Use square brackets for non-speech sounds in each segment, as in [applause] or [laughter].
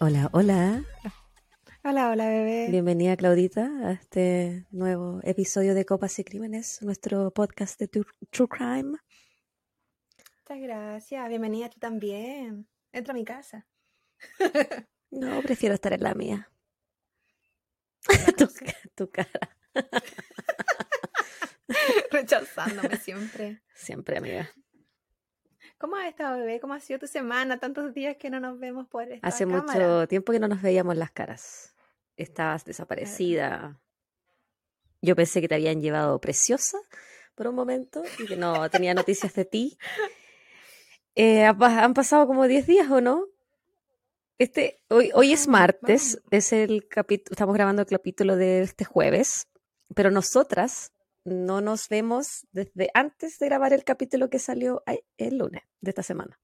Hola, hola. Hola, hola, bebé. Bienvenida, Claudita, a este nuevo episodio de Copas y Crímenes, nuestro podcast de True, True Crime. Muchas gracias. Bienvenida tú también. Entra a mi casa. [laughs] No, prefiero estar en la mía. La [laughs] tu, cosa. tu cara. [laughs] Rechazándome siempre. Siempre, amiga. ¿Cómo has estado, bebé? ¿Cómo ha sido tu semana? Tantos días que no nos vemos por esta Hace cámara. mucho tiempo que no nos veíamos las caras. Estabas desaparecida. Yo pensé que te habían llevado preciosa por un momento y que no tenía noticias de ti. Eh, han pasado como 10 días, ¿o no? Este, hoy, hoy es martes, es el capítulo, estamos grabando el capítulo de este jueves, pero nosotras no nos vemos desde antes de grabar el capítulo que salió ay- el lunes de esta semana.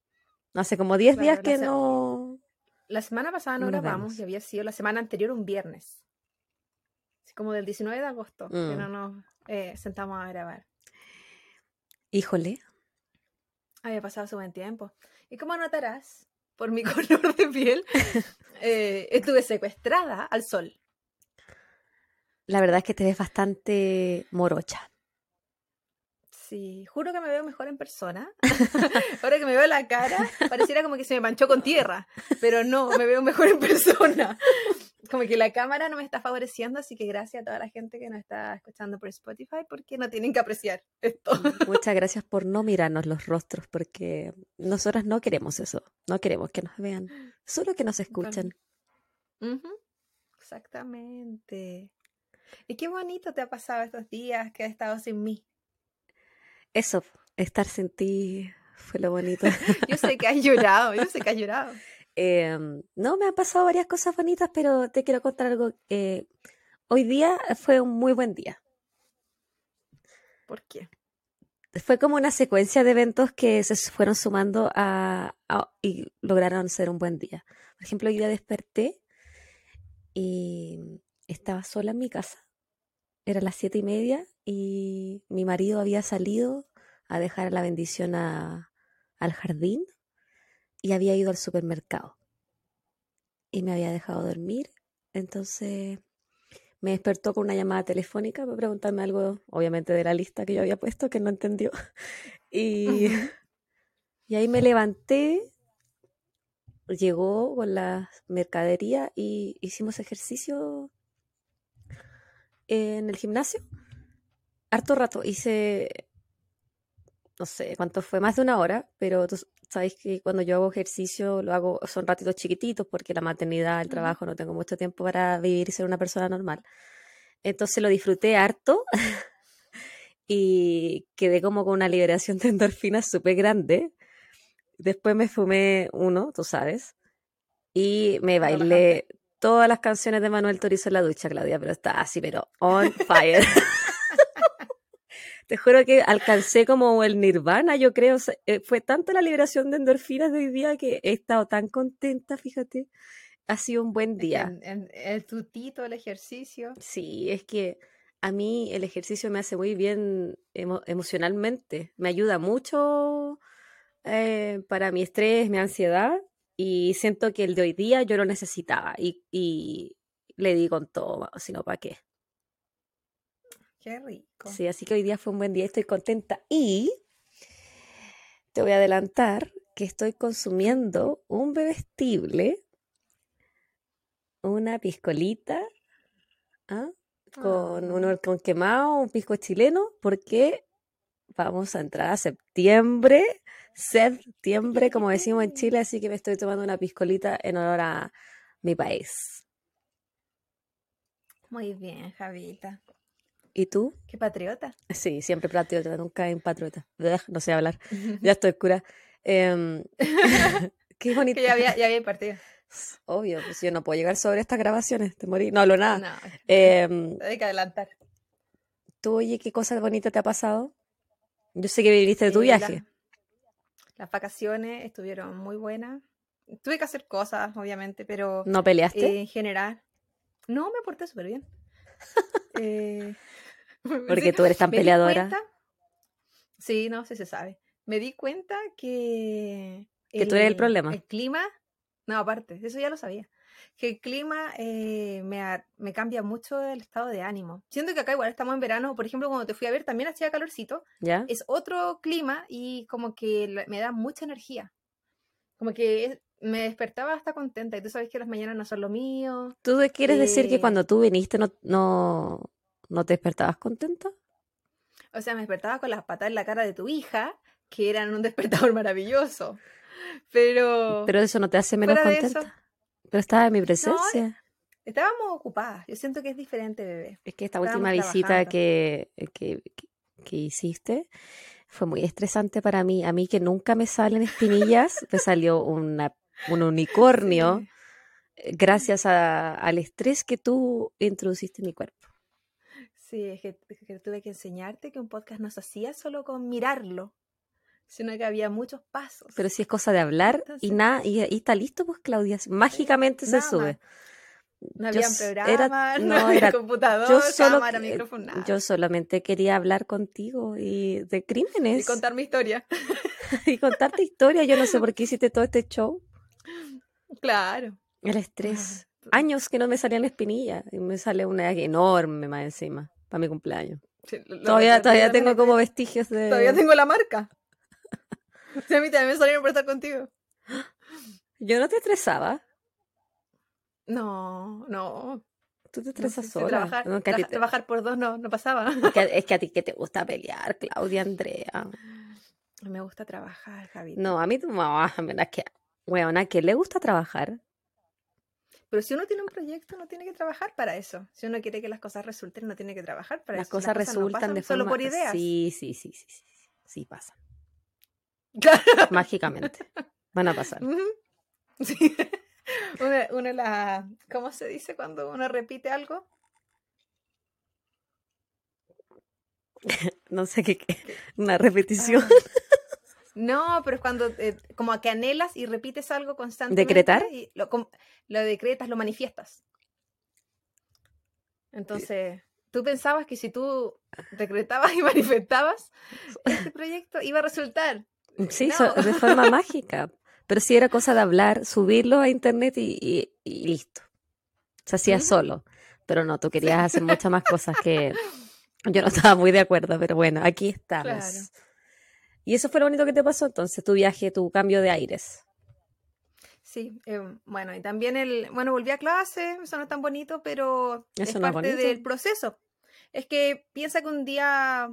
Hace como 10 Claro, días que no... La semana pasada no grabamos y había sido la semana anterior un viernes. Así como del 19 de agosto que Mm. no nos eh, sentamos a grabar. Híjole, Había pasado su buen tiempo. Y como notarás, por mi [laughs] color de piel, [laughs] eh, estuve secuestrada al sol. La verdad es que te ves bastante morocha. Sí, juro que me veo mejor en persona. [laughs] Ahora que me veo la cara, pareciera como que se me manchó con tierra, pero no, me veo mejor en persona. [laughs] Como que la cámara no me está favoreciendo, así que gracias a toda la gente que nos está escuchando por Spotify, porque no tienen que apreciar esto. Muchas gracias por no mirarnos los rostros, porque nosotras no queremos eso. No queremos que nos vean, solo que nos escuchen. Exactamente. Y qué bonito te ha pasado estos días que has estado sin mí. Eso, estar sin ti fue lo bonito. [laughs] Yo sé que has llorado, yo sé que has llorado. [laughs] Em, no, me han pasado varias cosas bonitas, pero te quiero contar algo. eh, hoy día fue un muy buen día. ¿Por qué? Fue como una secuencia de eventos que se fueron sumando a, a- y lograron ser un buen día. Por ejemplo, hoy día desperté y estaba sola en mi casa. Era las siete y media y mi marido había salido a dejar la bendición a- al jardín y había ido al supermercado. Y me había dejado dormir. Entonces me despertó con una llamada telefónica para preguntarme algo, obviamente de la lista que yo había puesto, que no entendió. [laughs] Y, [laughs] y ahí me levanté, llegó con la mercadería y hicimos ejercicio en el gimnasio. Harto rato, hice, no sé cuánto fue, más de una hora, pero tú sabes que cuando yo hago ejercicio lo hago, son ratitos chiquititos porque la maternidad, el trabajo, no tengo mucho tiempo para vivir y ser una persona normal. Entonces lo disfruté harto [laughs] y quedé como con una liberación de endorfinas súper grande. Después me fumé uno, tú sabes, y me bailé todas las canciones de Manuel Turizo en la ducha, Claudia, pero estaba así, pero on fire. [laughs] Te juro que alcancé como el nirvana, yo creo. o sea, eh, fue tanta la liberación de endorfinas de hoy día que he estado tan contenta, fíjate. Ha sido un buen día. el tutito, el ejercicio. Sí, es que a mí el ejercicio me hace muy bien emo- emocionalmente. Me ayuda mucho eh, para mi estrés, mi ansiedad. Y siento que el de hoy día yo lo necesitaba. Y, y le di con todo, si no, ¿para qué? Qué rico. Sí, así que hoy día fue un buen día, estoy contenta. Y te voy a adelantar que estoy consumiendo un bebestible, una piscolita, ¿ah? con, Ah. uno, con quemado, un pisco chileno, porque vamos a entrar a septiembre, septiembre, como decimos en Chile, así que me estoy tomando una piscolita en honor a mi país. Muy bien, Javita. ¿Y tú? Qué patriota. Sí, siempre patriota, nunca en patriota. Ugh, No sé hablar, [laughs] ya estoy cura. Em, [laughs] qué bonito. que ya había, ya había partido. Obvio, pues yo no puedo llegar sobre estas grabaciones, te morí. No hablo nada. No, Em, hay que adelantar. tú, oye, ¿qué cosa bonita te ha pasado? Yo sé que viniste de tu Eh, viaje. Las vacaciones estuvieron muy buenas. Tuve que hacer cosas, obviamente, pero ¿No peleaste? eh, en general. No, me porté súper bien. [laughs] Eh, Porque tú eres tan me peleadora. cuenta- Sí, no, sí se sabe. Me di cuenta que Que tú eres el problema. El clima, no, aparte, eso ya lo sabía. Que el clima eh, me, a- me cambia mucho el estado de ánimo. Siento que acá igual estamos en verano, por ejemplo, cuando te fui a ver también hacía calorcito. ¿Ya? Es otro clima y como que me da mucha energía. Como que es- me despertaba hasta contenta. Y tú sabes que las mañanas no son lo mío. ¿Tú quieres decir que Eh, cuando tú viniste no, no, no te despertabas contenta? O sea, me despertaba con las patas en la cara de tu hija, que eran un despertador [laughs] maravilloso. Pero, Pero eso no te hace menos eso- contenta. Pero estaba en mi presencia. estábamos ocupadas. Yo siento que es diferente, bebé. Es que esta Estábamos última visita trabajando. que, que, que- hiciste fue muy estresante para mí. A mí que nunca me salen espinillas, me salió una, un unicornio Sí. eh, gracias a- al estrés que tú introduciste en mi cuerpo. Sí, es que, es que tuve que enseñarte que un podcast no se hacía solo con mirarlo, sino que había muchos pasos. Pero si es cosa de hablar y nada, y, y está listo, pues Claudia, mágicamente se sube. no yo había s- programa, era- [laughs] no, no, había era- computador, Yo solo, cámara, que- micrófono, nada. yo solamente quería hablar contigo y de y crímenes contar mi historia. [laughs] y contarte historia. Yo no sé por qué [laughs] hiciste todo este show. Claro. El estrés. Ah, Años que no me salían espinillas y me sale una enorme más encima para mi cumpleaños. Sí, Todavía, todavía tengo como vestigios de... Todavía tengo la marca. [laughs] A mí también me salieron por estar contigo. Yo no te estresaba. No, no. Tú te no estresas sé, sola. Trabajar, No, te- por dos no, no pasaba. es que- es que a ti que te [laughs] gusta pelear, Claudia Andrea. Me gusta trabajar, Javi. No, a mí tu mamá, es que, weona, ¿a quién le gusta trabajar? Pero si uno tiene un proyecto, no tiene que trabajar para eso. Si uno quiere que las cosas resulten, no tiene que trabajar para Las eso. cosas no resultan pasan de solo forma... por ideas. Sí, sí, sí, sí, sí, sí, sí pasan. Mágicamente. Van a pasar. [laughs] Sí. Una, las- ¿Cómo se dice cuando uno repite algo? [laughs] No sé qué, qué- una repetición. Ah. [laughs] No, pero es cuando eh, como que anhelas y repites algo constantemente. ¿Decretar? Y lo, lo decretas, lo manifiestas. Entonces, tú pensabas que si tú decretabas y manifestabas, este proyecto iba a resultar. Sí, No. so- de forma [laughs] mágica. Pero sí era cosa de hablar, subirlo a internet y, y- y listo. Se hacía solo. Pero no, tú querías hacer muchas más cosas que [laughs] yo no estaba muy de acuerdo, pero bueno, aquí estamos. Claro. Y eso fue lo único que te pasó entonces, tu viaje, tu cambio de aires. Sí, eh, bueno, y también el, bueno, volví a clase, eso no es tan bonito, pero es no parte del proceso. Es que piensa que un día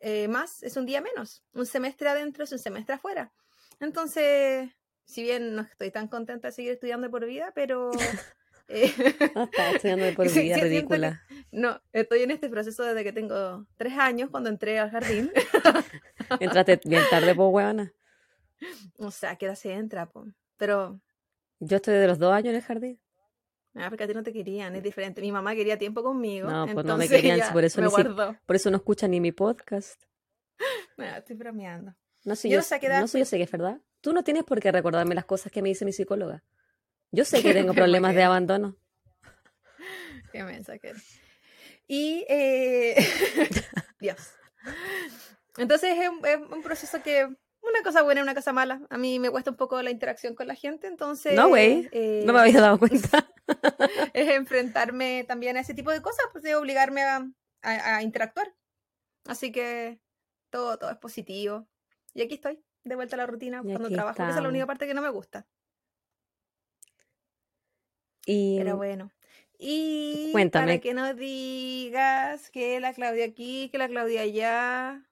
eh, más es un día menos, un semestre adentro es un semestre afuera. Entonces, si bien no estoy tan contenta de seguir estudiando por vida, pero [laughs] eh, No, estaba estudiando de por [laughs] vida, sí, siento que- ridícula. no, estoy en este proceso desde que tengo tres años, cuando entré al jardín. [laughs] Entraste bien tarde, pues, huevona. o sea, ¿qué edad se entra? po? Pero Yo estoy de los dos años en el jardín. Ah, porque a ti no te querían, es diferente. Mi mamá quería tiempo conmigo. No, pues no me querían, por eso. Por no escuchan ni mi podcast. [laughs] No, estoy bromeando. No sé, Yo yo, sé no sé, yo sé que es verdad. Tú no tienes por qué recordarme las cosas que me dice mi psicóloga. Yo sé que [laughs] tengo problemas de abandono. [laughs] Qué mensa que eres. Y, eh, Dios. Entonces es un, es un proceso que, una cosa buena y una cosa mala. A mí me cuesta un poco la interacción con la gente, entonces... No, güey, eh, No me había dado cuenta. [laughs] es enfrentarme también a ese tipo de cosas, pues de obligarme a, a- a interactuar. Así que todo, todo es positivo. Y aquí estoy, de vuelta a la rutina, cuando trabajo, esa es la única parte que no me gusta. Y Pero bueno. Y Cuéntame. para que no digas que la Claudia aquí, que la Claudia allá.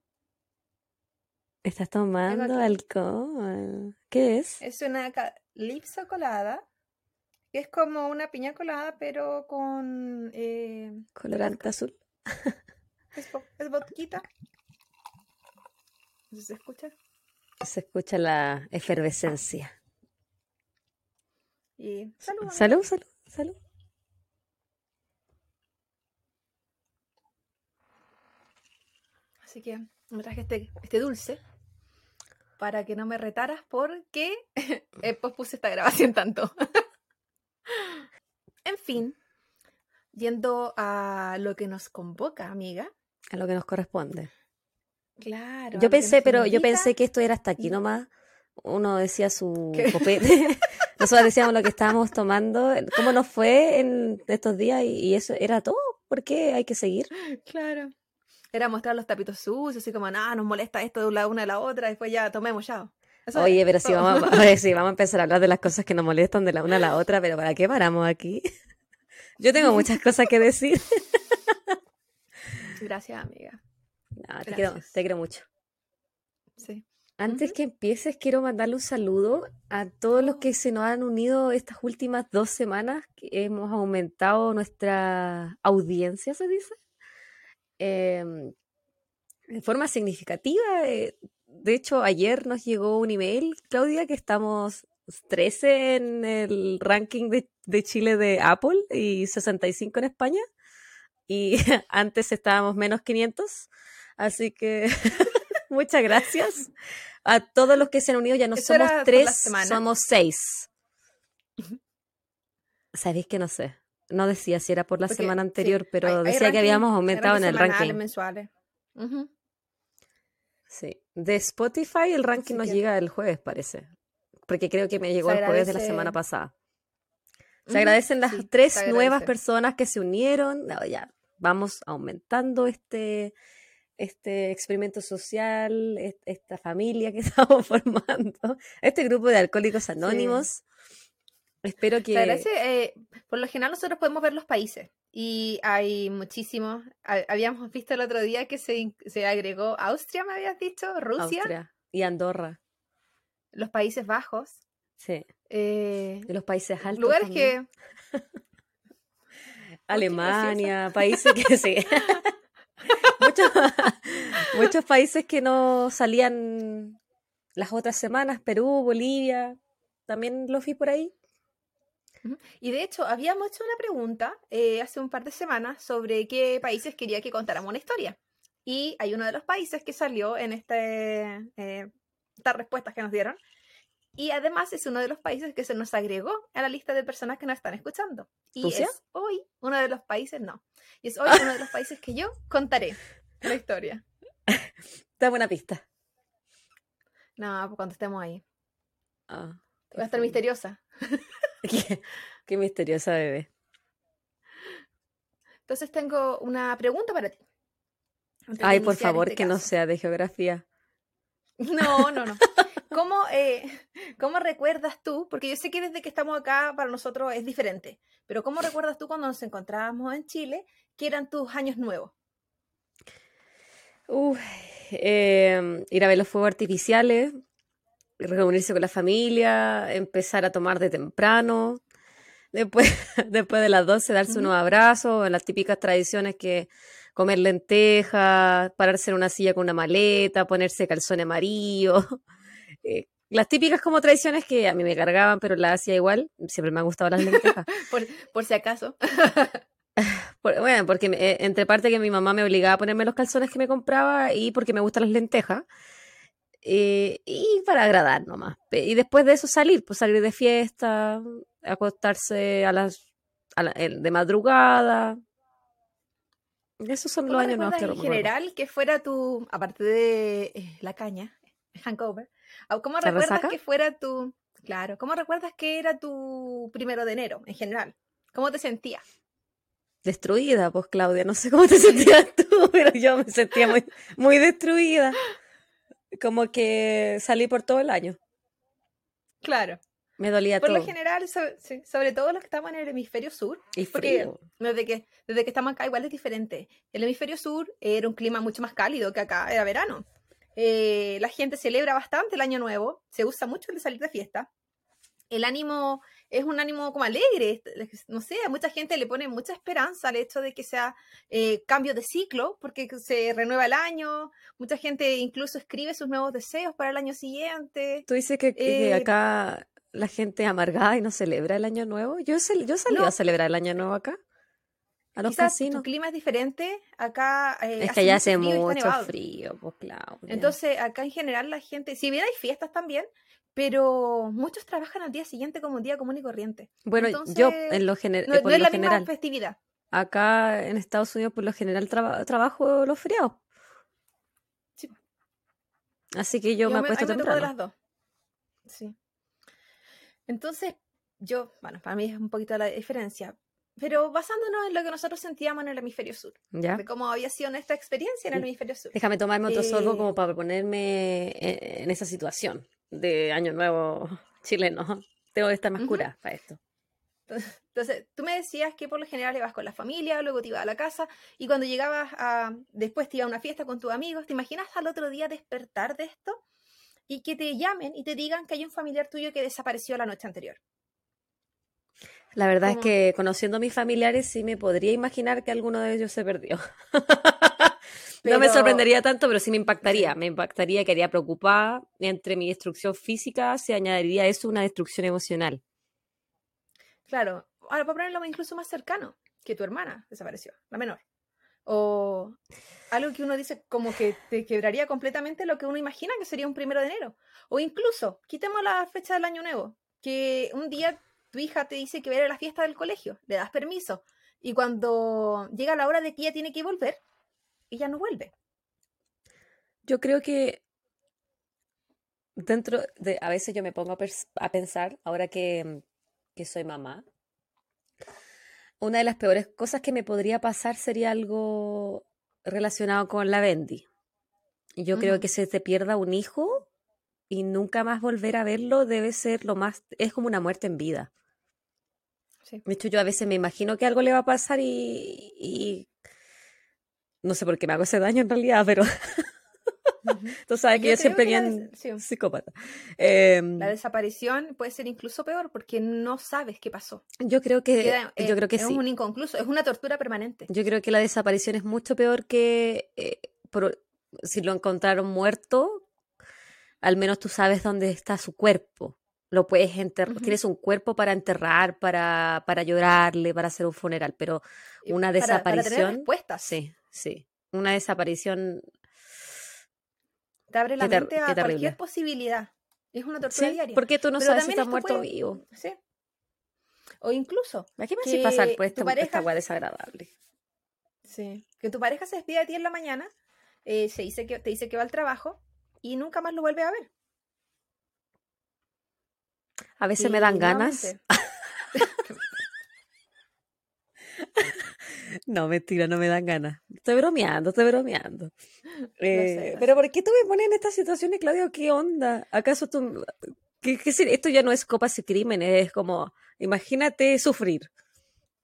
Estás tomando alcohol. ¿Qué es? Es una ca- lipso colada, que es como una piña colada, pero con... Eh, Colorante azul. [laughs] es, es vodquita. No ¿Se escucha? Se escucha la efervescencia. Y salud. Salud, salud, salud. Así que me traje este, este dulce para que no me retaras porque [laughs] eh, pospuse esta grabación tanto. [laughs] en fin, yendo a lo que nos convoca, amiga. A lo que nos corresponde. Claro. Yo pensé, pero yo pensé que esto era hasta aquí nomás. uno decía su copete, [laughs] nosotros decíamos lo que estábamos tomando, cómo nos fue en estos días y, eso era todo. ¿Por qué hay que seguir? Claro. Era mostrar los tapitos sucios, así como, nada, nos molesta esto de una a la otra, después ya tomemos ya. Oye, pero sí vamos, a, [laughs] sí, vamos a empezar a hablar de las cosas que nos molestan de la una a la otra, pero ¿para qué paramos aquí? [laughs] Yo tengo muchas cosas que decir. [laughs] Gracias, amiga. te, quiero, te quiero mucho. Sí. Antes que empieces, quiero mandarle un saludo a todos los que se nos han unido estas últimas dos semanas, que hemos aumentado nuestra audiencia, se dice, em, de forma significativa. Eh, de hecho, ayer nos llegó un email, Claudia, que estamos 13 en el ranking de, de Chile de Apple y 65 en España. Y [laughs] antes estábamos menos 500. Así que [laughs] muchas gracias a todos los que se han unido. Ya no somos tres, somos seis. ¿Sabéis que no sé? No decía si era por la semana anterior, pero decía que habíamos aumentado en el ranking. mensuales. Sí. De Spotify el ranking nos llega el jueves, parece. Porque creo que me llegó el jueves de la semana pasada. Se agradecen las tres nuevas personas que se unieron. ya, vamos aumentando este, este experimento social, esta familia que [laughs] estamos formando, este grupo de alcohólicos anónimos. Espero que... Eh, por lo general nosotros podemos ver los países y hay muchísimos. Habíamos visto el otro día que se, se agregó Austria, me habías dicho, Rusia. y Andorra. Los Países Bajos. Sí. Eh, de los países altos. Lugares que... [laughs] Alemania, países que sí. [laughs] muchos, muchos países que no salían las otras semanas, Perú, Bolivia, también los vi por ahí. Y de hecho, habíamos hecho una pregunta eh, hace un par de semanas sobre qué países quería que contáramos una historia. Y hay uno de los países que salió en este, eh, estas respuestas que nos dieron. Y además es uno de los países que se nos agregó a la lista de personas que nos están escuchando. Y es hoy uno de los países, no. Y es hoy uno de los países que yo contaré la historia. [laughs] Dame buena pista. No, pues cuando estemos ahí. Ah, Va a estar misteriosa. [laughs] [laughs] qué, misteriosa bebé. Entonces tengo una pregunta para ti. Ay, por favor, este que no sea de geografía. No, no, no. [laughs] ¿Cómo, eh, ¿Cómo recuerdas tú? Porque yo sé que desde que estamos acá para nosotros es diferente, pero ¿cómo recuerdas tú cuando nos encontrábamos en Chile que eran tus años nuevos? Em, ir a ver los fuegos artificiales, reunirse con la familia, empezar a tomar de temprano, después, [laughs] después de las 12 darse unos abrazos, las típicas tradiciones que comer lentejas, pararse en una silla con una maleta, ponerse calzón amarillo. [laughs] Eh, las típicas como tradiciones que a mí me cargaban, pero las hacía igual. Siempre me han gustado las lentejas. [laughs] por, si acaso. bueno, porque eh, entre parte que mi mamá me obligaba a ponerme los calzones que me compraba y porque me gustan las lentejas. Eh, y para agradar nomás. Y después de eso salir, pues salir de fiesta, acostarse a las de madrugada. Esos son los años nuevos que en general que fuera tu, aparte de eh, la caña, hangover, ¿cómo recuerdas que fuera tu, claro, cómo recuerdas que era tu primero de enero en general? ¿Cómo te sentías? Destruida, pues Claudia, no sé cómo te [laughs] sentías tú, pero yo me sentía muy, muy destruida. Como que salí por todo el año. Claro. Me dolía todo. Por lo general, sobre, todo los que estamos en el hemisferio sur. Y frío. Desde que, desde que estamos acá igual es diferente. El hemisferio sur era un clima mucho más cálido que acá, era verano. Eh, la gente celebra bastante el año nuevo, se usa mucho el de salir de fiesta. El ánimo es un ánimo como alegre, no sé, a mucha gente le pone mucha esperanza al hecho de que sea eh, cambio de ciclo, porque se renueva el año, mucha gente incluso escribe sus nuevos deseos para el año siguiente. Tú dices que, eh, acá la gente amargada y no celebra el año nuevo. Yo, yo salí a celebrar el año nuevo acá. A los Quizás casinos. clima es diferente. Acá. Eh, es que allá hace mucho frío, pues claro. Entonces, acá en general la gente, si bien hay fiestas también, pero muchos trabajan al día siguiente como un día común y corriente. Bueno, yo en lo, general no, es la misma festividad. Acá en Estados Unidos por lo general trabajo los feriados. Sí. Así que yo, me acuesto temprano. las dos. Sí. Entonces, yo, bueno, para mí es un poquito la diferencia, pero basándonos en lo que nosotros sentíamos en el hemisferio sur, ¿Ya? de cómo había sido nuestra experiencia en el hemisferio sur. Déjame tomarme otro sorbo Eh, como para ponerme en, en esa situación de Año Nuevo chileno. [laughs] Tengo que estar más cura para esto. Entonces, tú me decías que por lo general ibas con la familia, luego te ibas a la casa, y cuando llegabas a, después te ibas a una fiesta con tus amigos, ¿te imaginas al otro día despertar de esto? Y que te llamen y te digan que hay un familiar tuyo que desapareció la noche anterior. La verdad es que conociendo a mis familiares sí me podría imaginar que alguno de ellos se perdió. [laughs] No me sorprendería tanto, pero sí me impactaría. Me impactaría, quedaría preocupada. Entre mi destrucción física se añadiría eso una destrucción emocional. Claro, ahora para ponerlo incluso más cercano, que tu hermana desapareció, la menor. O algo que uno dice como que te quebraría completamente lo que uno imagina que sería un primero de enero. O incluso, quitemos la fecha del año nuevo, que un día tu hija te dice que va a ir a la fiesta del colegio, le das permiso, y cuando llega la hora de que ella tiene que volver, ella no vuelve. Yo creo que dentro de, a veces yo me pongo a, pensar, ahora que, que soy mamá, una de las peores cosas que me podría pasar sería algo relacionado con la Bendy. Y Yo creo que se te pierda un hijo y nunca más volver a verlo debe ser lo más, es como una muerte en vida. Sí. De hecho, yo a veces me imagino que algo le va a pasar y, y no sé por qué me hago ese daño en realidad, pero [laughs] tú sabes que Yo siempre que bien sí. psicópata. Em, La desaparición puede ser incluso peor porque no sabes qué pasó. yo creo que, Queda- yo eh, creo que es sí. un inconcluso, es una tortura permanente. Yo creo que la desaparición es mucho peor que eh, por- si lo encontraron muerto, al menos tú sabes dónde está su cuerpo. Lo puedes enterrar, tienes un cuerpo para enterrar, para, para llorarle, para hacer un funeral, pero una para- para tener desaparición, respuestas. sí, sí. Una desaparición, Te abre la mente a cualquier posibilidad. Es una tortura sí, diaria. porque tú no Pero sabes si también está esto muerto o vivo. Sí. O incluso ¿A qué me que hace pasar por esta, pareja- esta weá desagradable? sí, que tu pareja se despide de ti en la mañana, eh, se dice que, te dice que va al trabajo y nunca más lo vuelve a ver. A veces Y me dan ganas. [laughs] [laughs] No, mentira, no me dan ganas. Estoy bromeando, estoy bromeando. [laughs] Eh, sé, pero ¿por qué tú me pones en estas situaciones, Claudio? ¿Qué onda? ¿Acaso tú... qué- qué esto ya no es copas y crímenes, es como, imagínate sufrir.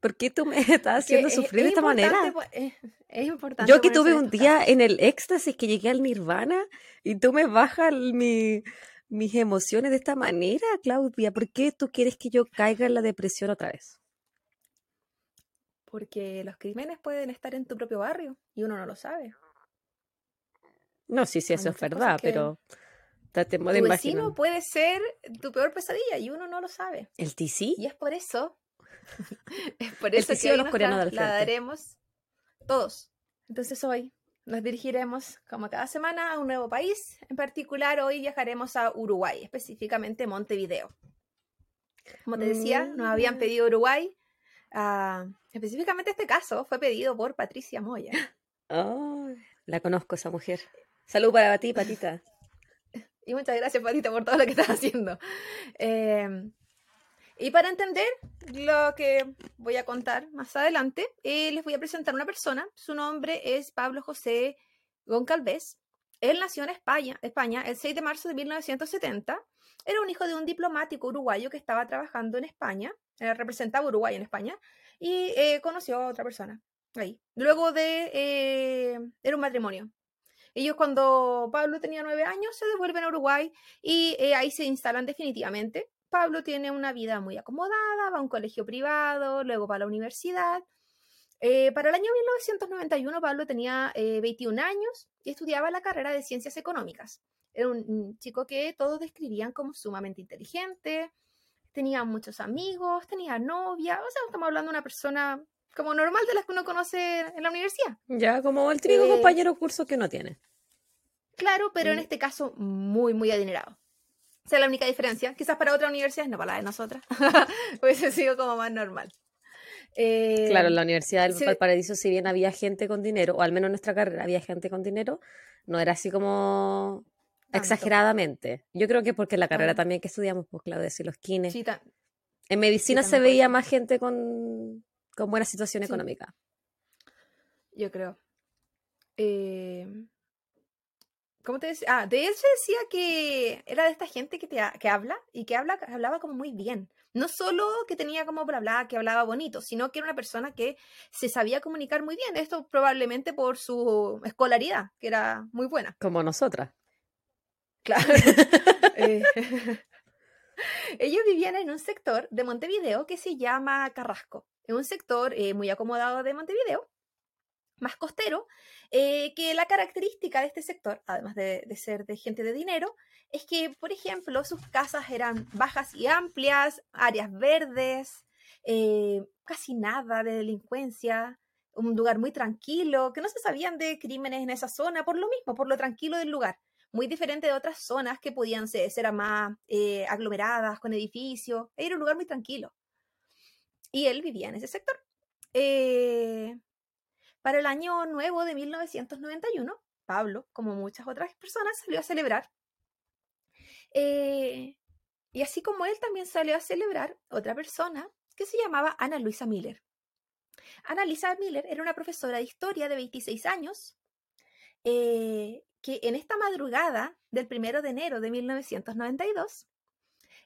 ¿Por qué tú me [laughs] estás haciendo es- sufrir de es esta manera? po- Es, es importante. Yo que tuve un día en el éxtasis que llegué al nirvana y tú me bajas mi, mis emociones de esta manera, Claudia. ¿Por qué tú quieres que yo caiga en la depresión otra vez? Porque los crímenes pueden estar en tu propio barrio y uno no lo sabe. No, sí, sí, eso es verdad, pero tratemos de Tu imaginar. vecino puede ser tu peor pesadilla y uno no lo sabe. ¿El TC? Y es por eso, [laughs] es por eso que hoy los nos trasladaremos todos. Entonces hoy nos dirigiremos, como cada semana, a un nuevo país. En particular, hoy viajaremos a Uruguay, específicamente Montevideo. Como te decía, nos habían Mm. pedido Uruguay. Ah, específicamente este caso fue pedido por Patricia Moya. Oh, la conozco esa mujer. Salud para ti, patita. [laughs] Y muchas gracias, Patita, por todo lo que estás haciendo. Eh, y para entender lo que voy a contar más adelante, eh, les voy a presentar una persona. Su nombre es Pablo José Goncalves. Él nació en España, España el 6 de marzo de 1970. Era un hijo de un diplomático uruguayo que estaba trabajando en España, eh, representaba Uruguay en España, y eh, conoció a otra persona ahí. Luego de... eh, era un matrimonio. Ellos cuando Pablo tenía nueve años se devuelven a Uruguay y ahí se instalan definitivamente. Pablo tiene una vida muy acomodada, va a un colegio privado, luego va a la universidad. Para el año 1991 Pablo tenía eh, 21 años y estudiaba la carrera de ciencias económicas. Era un chico que todos describían como sumamente inteligente, tenía muchos amigos, tenía novia, o sea, estamos hablando de una persona como normal de las que uno conoce en la universidad. Ya, como el típico Eh, compañero curso que no tiene. Claro, pero en Mm. este caso muy, muy adinerado. Esa es la única diferencia. Quizás para otras universidades, no para la de nosotras. [laughs] Hubiese sido como más normal. Eh, Claro, en la Universidad del sí. Valparaíso, si bien había gente con dinero, o al menos en nuestra carrera había gente con dinero, no era así como exageradamente. Yo creo que porque la carrera también que estudiamos, pues Claudia, si los kines. Sí, En medicina se veía más gente con, con buena situación Sí. económica. yo creo. Eh, ¿Cómo te decía? Ah, de él se decía que era de esta gente que, te, ha- que habla y que habla, hablaba como muy bien. No solo que tenía como bla bla, que hablaba bonito, sino que era una persona que se sabía comunicar muy bien. Esto probablemente por su escolaridad, que era muy buena. Como nosotras. Claro. [laughs] Eh, [laughs] ellos vivían en un sector de Montevideo que se llama Carrasco. Es un sector eh, muy acomodado de Montevideo, más costero, eh, que la característica de este sector, además de, de ser de gente de dinero, es que, por ejemplo, sus casas eran bajas y amplias, áreas verdes, eh, casi nada de delincuencia, un lugar muy tranquilo, que no se sabían de crímenes en esa zona, por lo mismo, por lo tranquilo del lugar muy diferente de otras zonas que podían ser, ser más eh, aglomeradas, con edificios. Era un lugar muy tranquilo. Y él vivía en ese sector. Eh, para el año nuevo de 1991, Pablo, como muchas otras personas, salió a celebrar. Eh, y así como él también salió a celebrar otra persona que se llamaba Ana Luisa Miller. Ana Luisa Miller era una profesora de historia de 26 años que en esta madrugada del primero de enero de 1992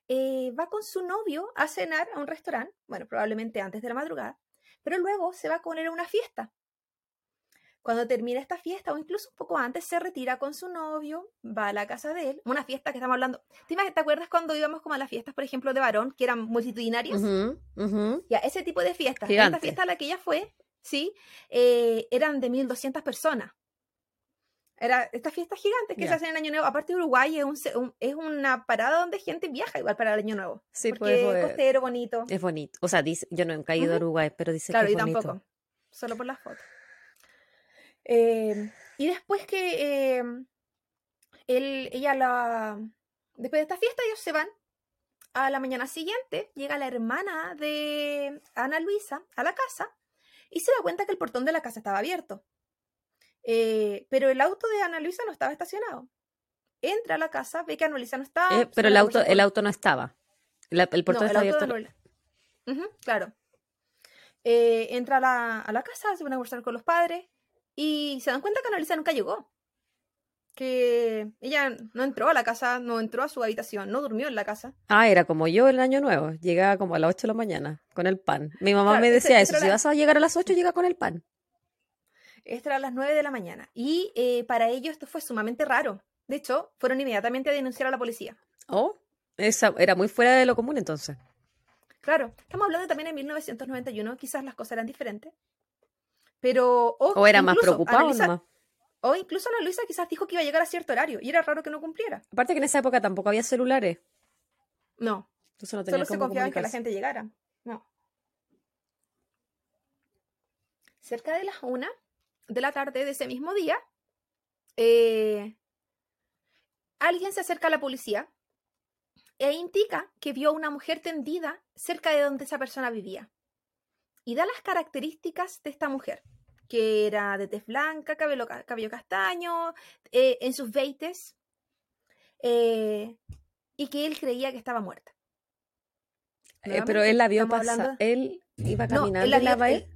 eh, va con su novio a cenar a un restaurante, bueno, probablemente antes de la madrugada, pero luego se va a poner a una fiesta. Cuando termina esta fiesta, o incluso un poco antes, se retira con su novio, va a la casa de él, una fiesta que estamos hablando. ¿Te, te acuerdas cuando íbamos como a las fiestas, por ejemplo, de varón, que eran multitudinarias? Ujú, ujú. Ya, ese tipo de fiestas. Gigante. Esta fiesta a la que ella fue, sí, eh, eran de 1200 personas. Era estas fiestas gigantes que se hacen en Año Nuevo. Aparte, Uruguay es, un es una parada donde gente viaja igual para el Año Nuevo. Sí, porque pues, es pues, costero, bonito. Es bonito. O sea, dice, yo no he ido a Ujú. Uruguay, pero dice claro, que yo es bonito. tampoco. Solo por las fotos. Eh, y después que eh, él, ella la. Después de esta fiesta, ellos se van. A la mañana siguiente llega la hermana de Ana Luisa a la casa y se da cuenta que el portón de la casa estaba abierto. Eh, pero el auto de Ana Luisa no estaba estacionado. Entra a la casa, ve que Ana Luisa no estaba. Eh, se pero el auto, el auto no estaba. La- el portón no, el de abierto. Claro. Eh, entra a la, a la casa, se pone a conversar con los padres y se dan cuenta que Ana Luisa nunca llegó. Que ella no entró a la casa, no entró a su habitación, no durmió en la casa. Ah, era como yo el año nuevo. Llegaba como a las 8 de la mañana con el pan. Mi mamá Claro, me decía eso. Si la- vas a llegar a las 8, llega con el pan. Esto era a las 9 de la mañana. Y eh, para ellos esto fue sumamente raro. De hecho, fueron inmediatamente a denunciar a la policía. Oh, esa era muy fuera de lo común entonces. Claro, estamos hablando también en 1991, quizás las cosas eran diferentes. Pero. O era más preocupado nomás. O incluso Ana Luisa quizás dijo que iba a llegar a cierto horario y era raro que no cumpliera. Aparte que en esa época tampoco había celulares. No, Entonces no tenía Solo se confiaba en que la gente llegara. No. Cerca de las una de la tarde de ese mismo día, eh, alguien se acerca a la policía e indica que vio a una mujer tendida cerca de donde esa persona vivía. Y da las características de esta mujer, que era de tez blanca, cabello, ca- cabello castaño, eh, en sus veites, eh, y que él creía que estaba muerta. Eh, pero él la vio pasar. hablando- Él iba No, caminando él la vio- él-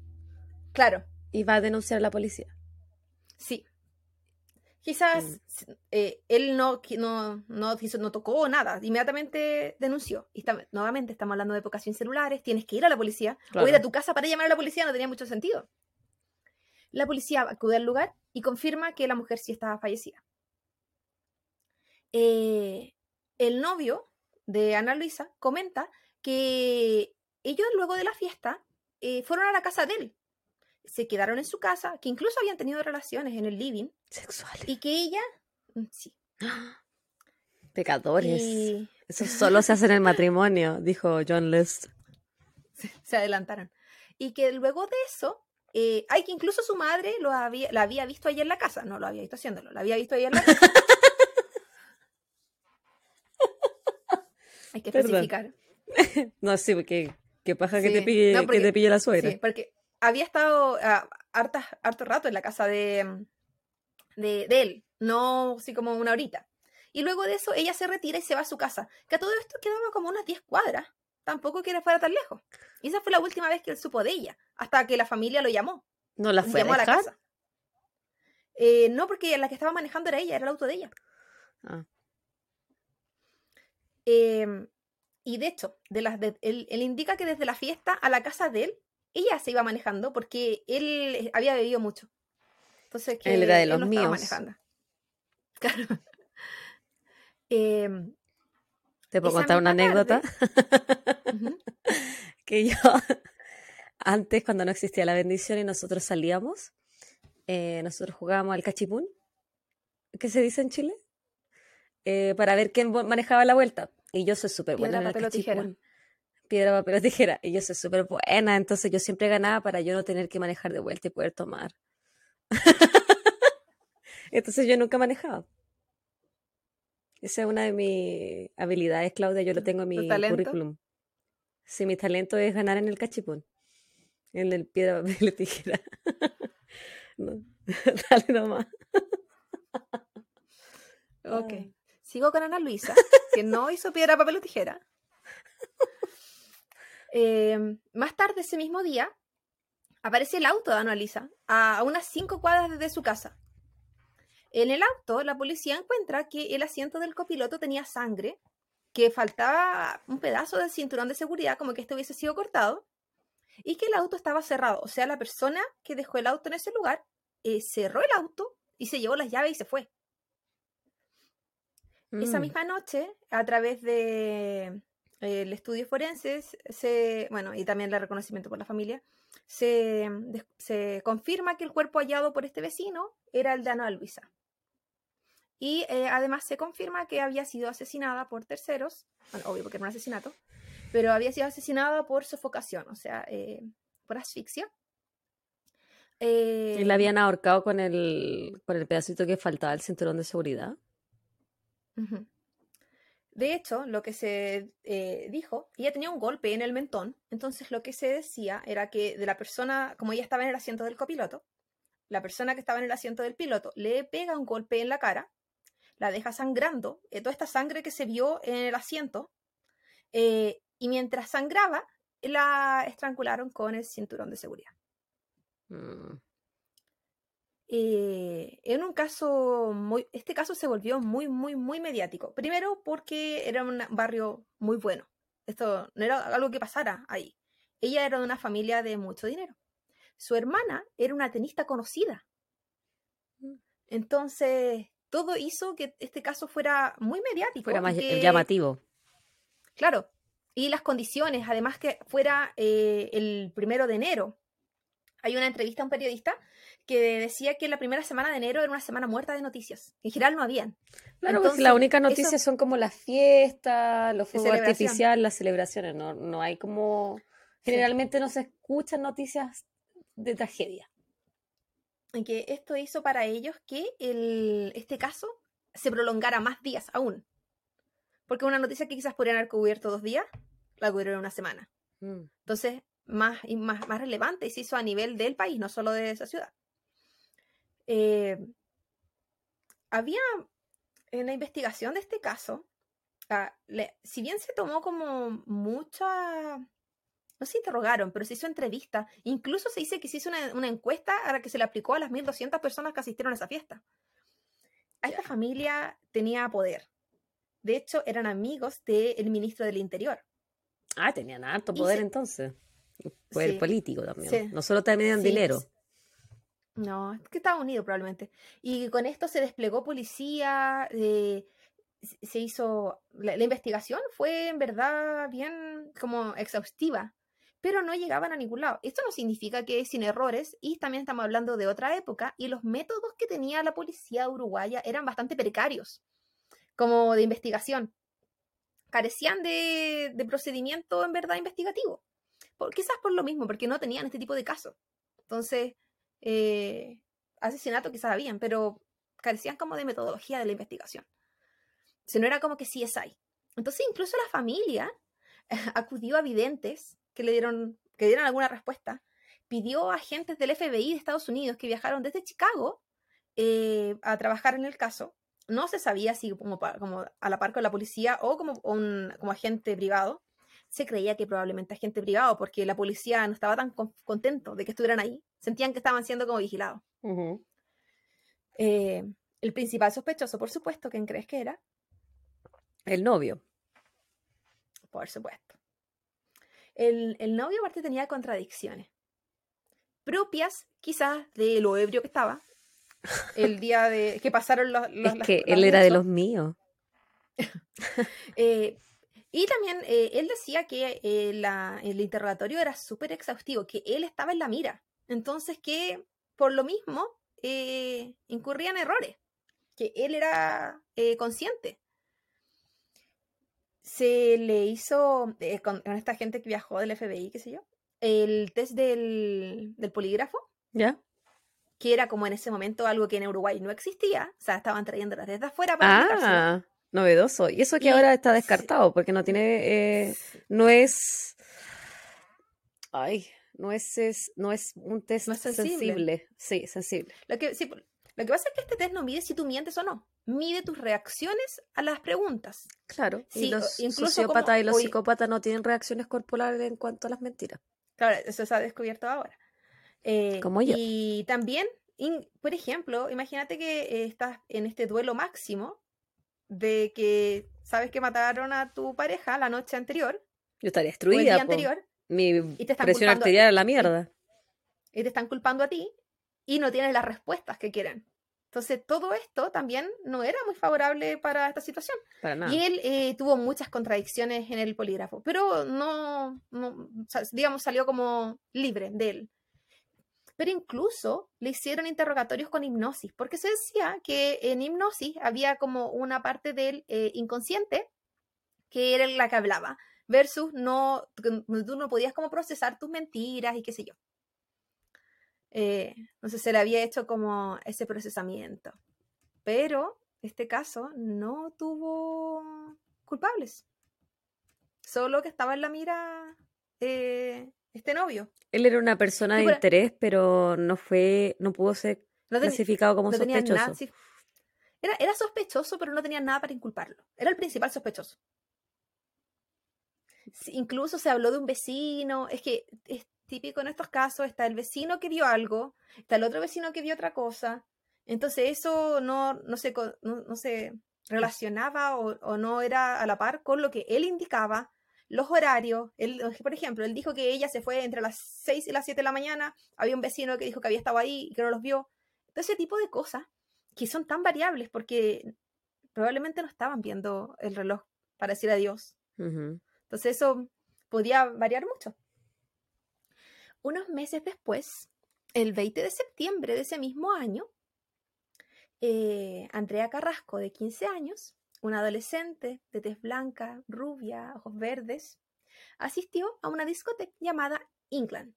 Claro, y va a denunciar a la policía. sí. Quizás Mm. eh, él no, no, no, hizo- no tocó nada, inmediatamente denunció. Y está- nuevamente estamos hablando de época sin celulares, tienes que ir a la policía o ir a tu casa para llamar a la policía, no tenía mucho sentido. La policía acude al lugar y confirma que la mujer sí estaba fallecida. Eh, el novio de Ana Luisa comenta que ellos luego de la fiesta eh, fueron a la casa de él. Se quedaron en su casa, que incluso habían tenido relaciones en el living, Sexuales. y que ella, mm, sí, [gasps] Pecadores. y [laughs] Eso solo se hace en el matrimonio, dijo John List. se adelantaron. Y que luego de eso, eh, hay que incluso su madre lo había, la había visto ayer en la casa, no lo había visto haciéndolo, la había visto ayer en la casa. [laughs] hay que Perdón. especificar. [laughs] No, sí, porque qué paja que, Sí. te pille, No, que porque- te pille la suegra. Sí, porque había estado ah, harta- harto rato en la casa de, de, de él, no así como una horita. Y luego de eso, ella se retira y se va a su casa. Que a todo esto quedaba como unas 10 cuadras. Tampoco que fuera tan lejos. Y esa fue la última vez que él supo de ella. Hasta que la familia lo llamó. ¿No la fue a, la casa? Eh, no, porque la que estaba manejando era ella, era el auto de ella. Ah. Y de hecho, de las él, indica que desde la fiesta a la casa de él, ella se iba manejando porque él había bebido mucho. Entonces, que él era de los míos. manejando. [laughs] Claro. eh, ¿Te puedo contar una anécdota? [laughs] que yo, [laughs] antes, cuando no existía la bendición y nosotros salíamos, eh, nosotros jugábamos al cachipún, ¿qué se dice en Chile? Eh, para ver quién manejaba la vuelta. Y yo soy súper buena en el papel tijera. Piedra, papel o tijera. Y yo soy súper buena, entonces yo siempre ganaba para yo no tener que manejar de vuelta y poder tomar. [laughs] entonces yo nunca manejaba. Esa es una de mis habilidades, Claudia. Yo lo tengo en mi currículum. Sí, mi talento es ganar en el cachipún. En el piedra, [laughs] papel y tijera. [laughs] Dale nomás. Ok. Sigo con Ana Luisa, que no hizo piedra, papel o tijera. Em, más tarde ese mismo día, aparece el auto de Ana Luisa a unas cinco cuadras desde su casa. En el auto, la policía encuentra que el asiento del copiloto tenía sangre, que faltaba un pedazo del cinturón de seguridad, como que este hubiese sido cortado, y que el auto estaba cerrado. O sea, la persona que dejó el auto en ese lugar eh, cerró el auto y se llevó las llaves y se fue. Esa mm. misma noche, a través de el estudio forenses, se, bueno, y también el reconocimiento por la familia, se, se, confirma que el cuerpo hallado por este vecino era el de Ana Luisa. Y eh, además se confirma que había sido asesinada por terceros, bueno, obvio porque era un asesinato, pero había sido asesinada por sofocación, o sea, eh, por asfixia. y la habían ahorcado con el, con el pedacito que faltaba el cinturón de seguridad. De hecho, lo que se eh, dijo, ella tenía un golpe en el mentón, entonces lo que se decía era que de la persona, como ella estaba en el asiento del copiloto, la persona que estaba en el asiento del piloto le pega un golpe en la cara, la deja sangrando, eh, toda esta sangre que se vio en el asiento, eh, y mientras sangraba, la estrangularon con el cinturón de seguridad. Mm. Eh, en un caso muy, este caso se volvió muy, muy, muy mediático. Primero porque era un barrio muy bueno. Esto no era algo que pasara ahí. Ella era de una familia de mucho dinero. Su hermana era una tenista conocida. Mm. Entonces, todo hizo que este caso fuera muy mediático. Fuera más llamativo. Claro. Y las condiciones, además que fuera eh, el primero de enero. Hay una entrevista a un periodista que decía que la primera semana de enero era una semana muerta de noticias. En general no habían. Claro, porque la única noticia son como las fiestas, los fuegos artificiales, las celebraciones. No, no hay como. Generalmente no se escuchan noticias de tragedia. Y que esto hizo para ellos que el, este caso se prolongara más días aún. Porque una noticia que quizás podrían haber cubierto dos días, la cubrieron una semana. Mm. Entonces, más, más, más relevante y se hizo a nivel del país, no solo de esa ciudad. Eh, había en la investigación de este caso, ah, si bien se tomó como mucha, no se interrogaron, pero se hizo entrevista, incluso se dice que se hizo una, encuesta a la que se le aplicó a las 1.200 personas que asistieron a esa fiesta. A esta familia tenía poder. De hecho, eran amigos del ministro del Interior. Ah, tenían alto poder entonces. Poder político también. No solo tenían dinero. No, es que Estados Unidos probablemente. Y con esto se desplegó policía, eh, se hizo, la, investigación fue en verdad bien como exhaustiva, pero no llegaban a ningún lado. Esto no significa que sin errores, y también estamos hablando de otra época, y los métodos que tenía la policía uruguaya eran bastante precarios, como de investigación. Carecían de, procedimiento en verdad investigativo. Quizás por lo mismo, porque no tenían este tipo de casos. Entonces, eh, asesinato quizás habían, pero carecían como de metodología de la investigación. Si no era como que sí es ahí. Entonces incluso la familia [laughs] acudió a videntes que le dieron, que dieron alguna respuesta, pidió a agentes del FBI de Estados Unidos que viajaron desde Chicago eh, a trabajar en el caso no se sabía si como, como a la par con la policía o como, un, como agente privado. Se creía que probablemente agente privado, porque la policía no estaba tan contento de que estuvieran ahí. Sentían que estaban siendo como vigilados. Eh, el principal sospechoso, por supuesto, ¿quién crees que era? El novio. Por supuesto. El, el novio aparte tenía contradicciones propias quizás de lo ebrio que estaba [laughs] el día de que pasaron los... es que él era de los míos. [laughs] Eh, y también eh, él decía que eh, la, el interrogatorio era súper exhaustivo, que él estaba en la mira. Entonces que por lo mismo incurrían errores, que él era consciente. Se le hizo con, con, esta gente que viajó del FBI, qué sé yo, el test del, del polígrafo. ¿Ya? Que era como en ese momento algo que en Uruguay no existía. O sea, estaban trayéndolas desde afuera para Ah, novedoso. Y eso que ahora está descartado, porque no tiene. Eh, no es. Ay, no es, es, no es un test sensible. Sí, sensible. Lo que, sí, lo que pasa es que este test no mide si tú mientes o no. Mide tus reacciones a las preguntas. Claro. y los sociópatas y los psicópatas no tienen reacciones corporales en cuanto a las mentiras. Claro, eso se ha descubierto ahora. Eh, Como yo. Y también, por ejemplo, imagínate que eh, estás en este duelo máximo de que sabes que mataron a tu pareja la noche anterior. Yo estaría destruida. el día anterior. Mi y te presión arterial a la mierda. y te están culpando a ti y no tienes las respuestas que quieren. Entonces, todo esto también no era muy favorable para esta situación. Y él eh, tuvo muchas contradicciones en el polígrafo, pero no, digamos, salió como libre de él. Pero incluso le hicieron interrogatorios con hipnosis, porque se decía que en hipnosis había como una parte del eh, inconsciente que era la que hablaba, versus no, tú no podías como procesar tus mentiras y qué sé yo. Eh, no sé, se le había hecho como ese procesamiento. Pero este caso no tuvo culpables. Solo que estaba en la mira eh, este novio. Él era una persona de interés, pero no fue, no pudo ser clasificado como sospechoso. era, era sospechoso, pero no tenía nada para inculparlo. Era el principal sospechoso. Incluso se habló de un vecino. Es que típico en estos casos, está el vecino que vio algo, está el otro vecino que vio otra cosa. Entonces eso no, no, se, no, se relacionaba o, no era a la par con lo que él indicaba, los horarios. Él, por ejemplo, él dijo que ella se fue entre las 6 y las 7 de la mañana, había un vecino que dijo que había estado ahí y que no los vio. Entonces, ese tipo de cosas que son tan variables porque probablemente no estaban viendo el reloj para decir adiós. Entonces eso podía variar mucho. Unos meses después, el 20 de septiembre de ese mismo año, eh, Andrea Carrasco, de 15 años, una adolescente de tez blanca, rubia, ojos verdes, asistió a una discoteca llamada England,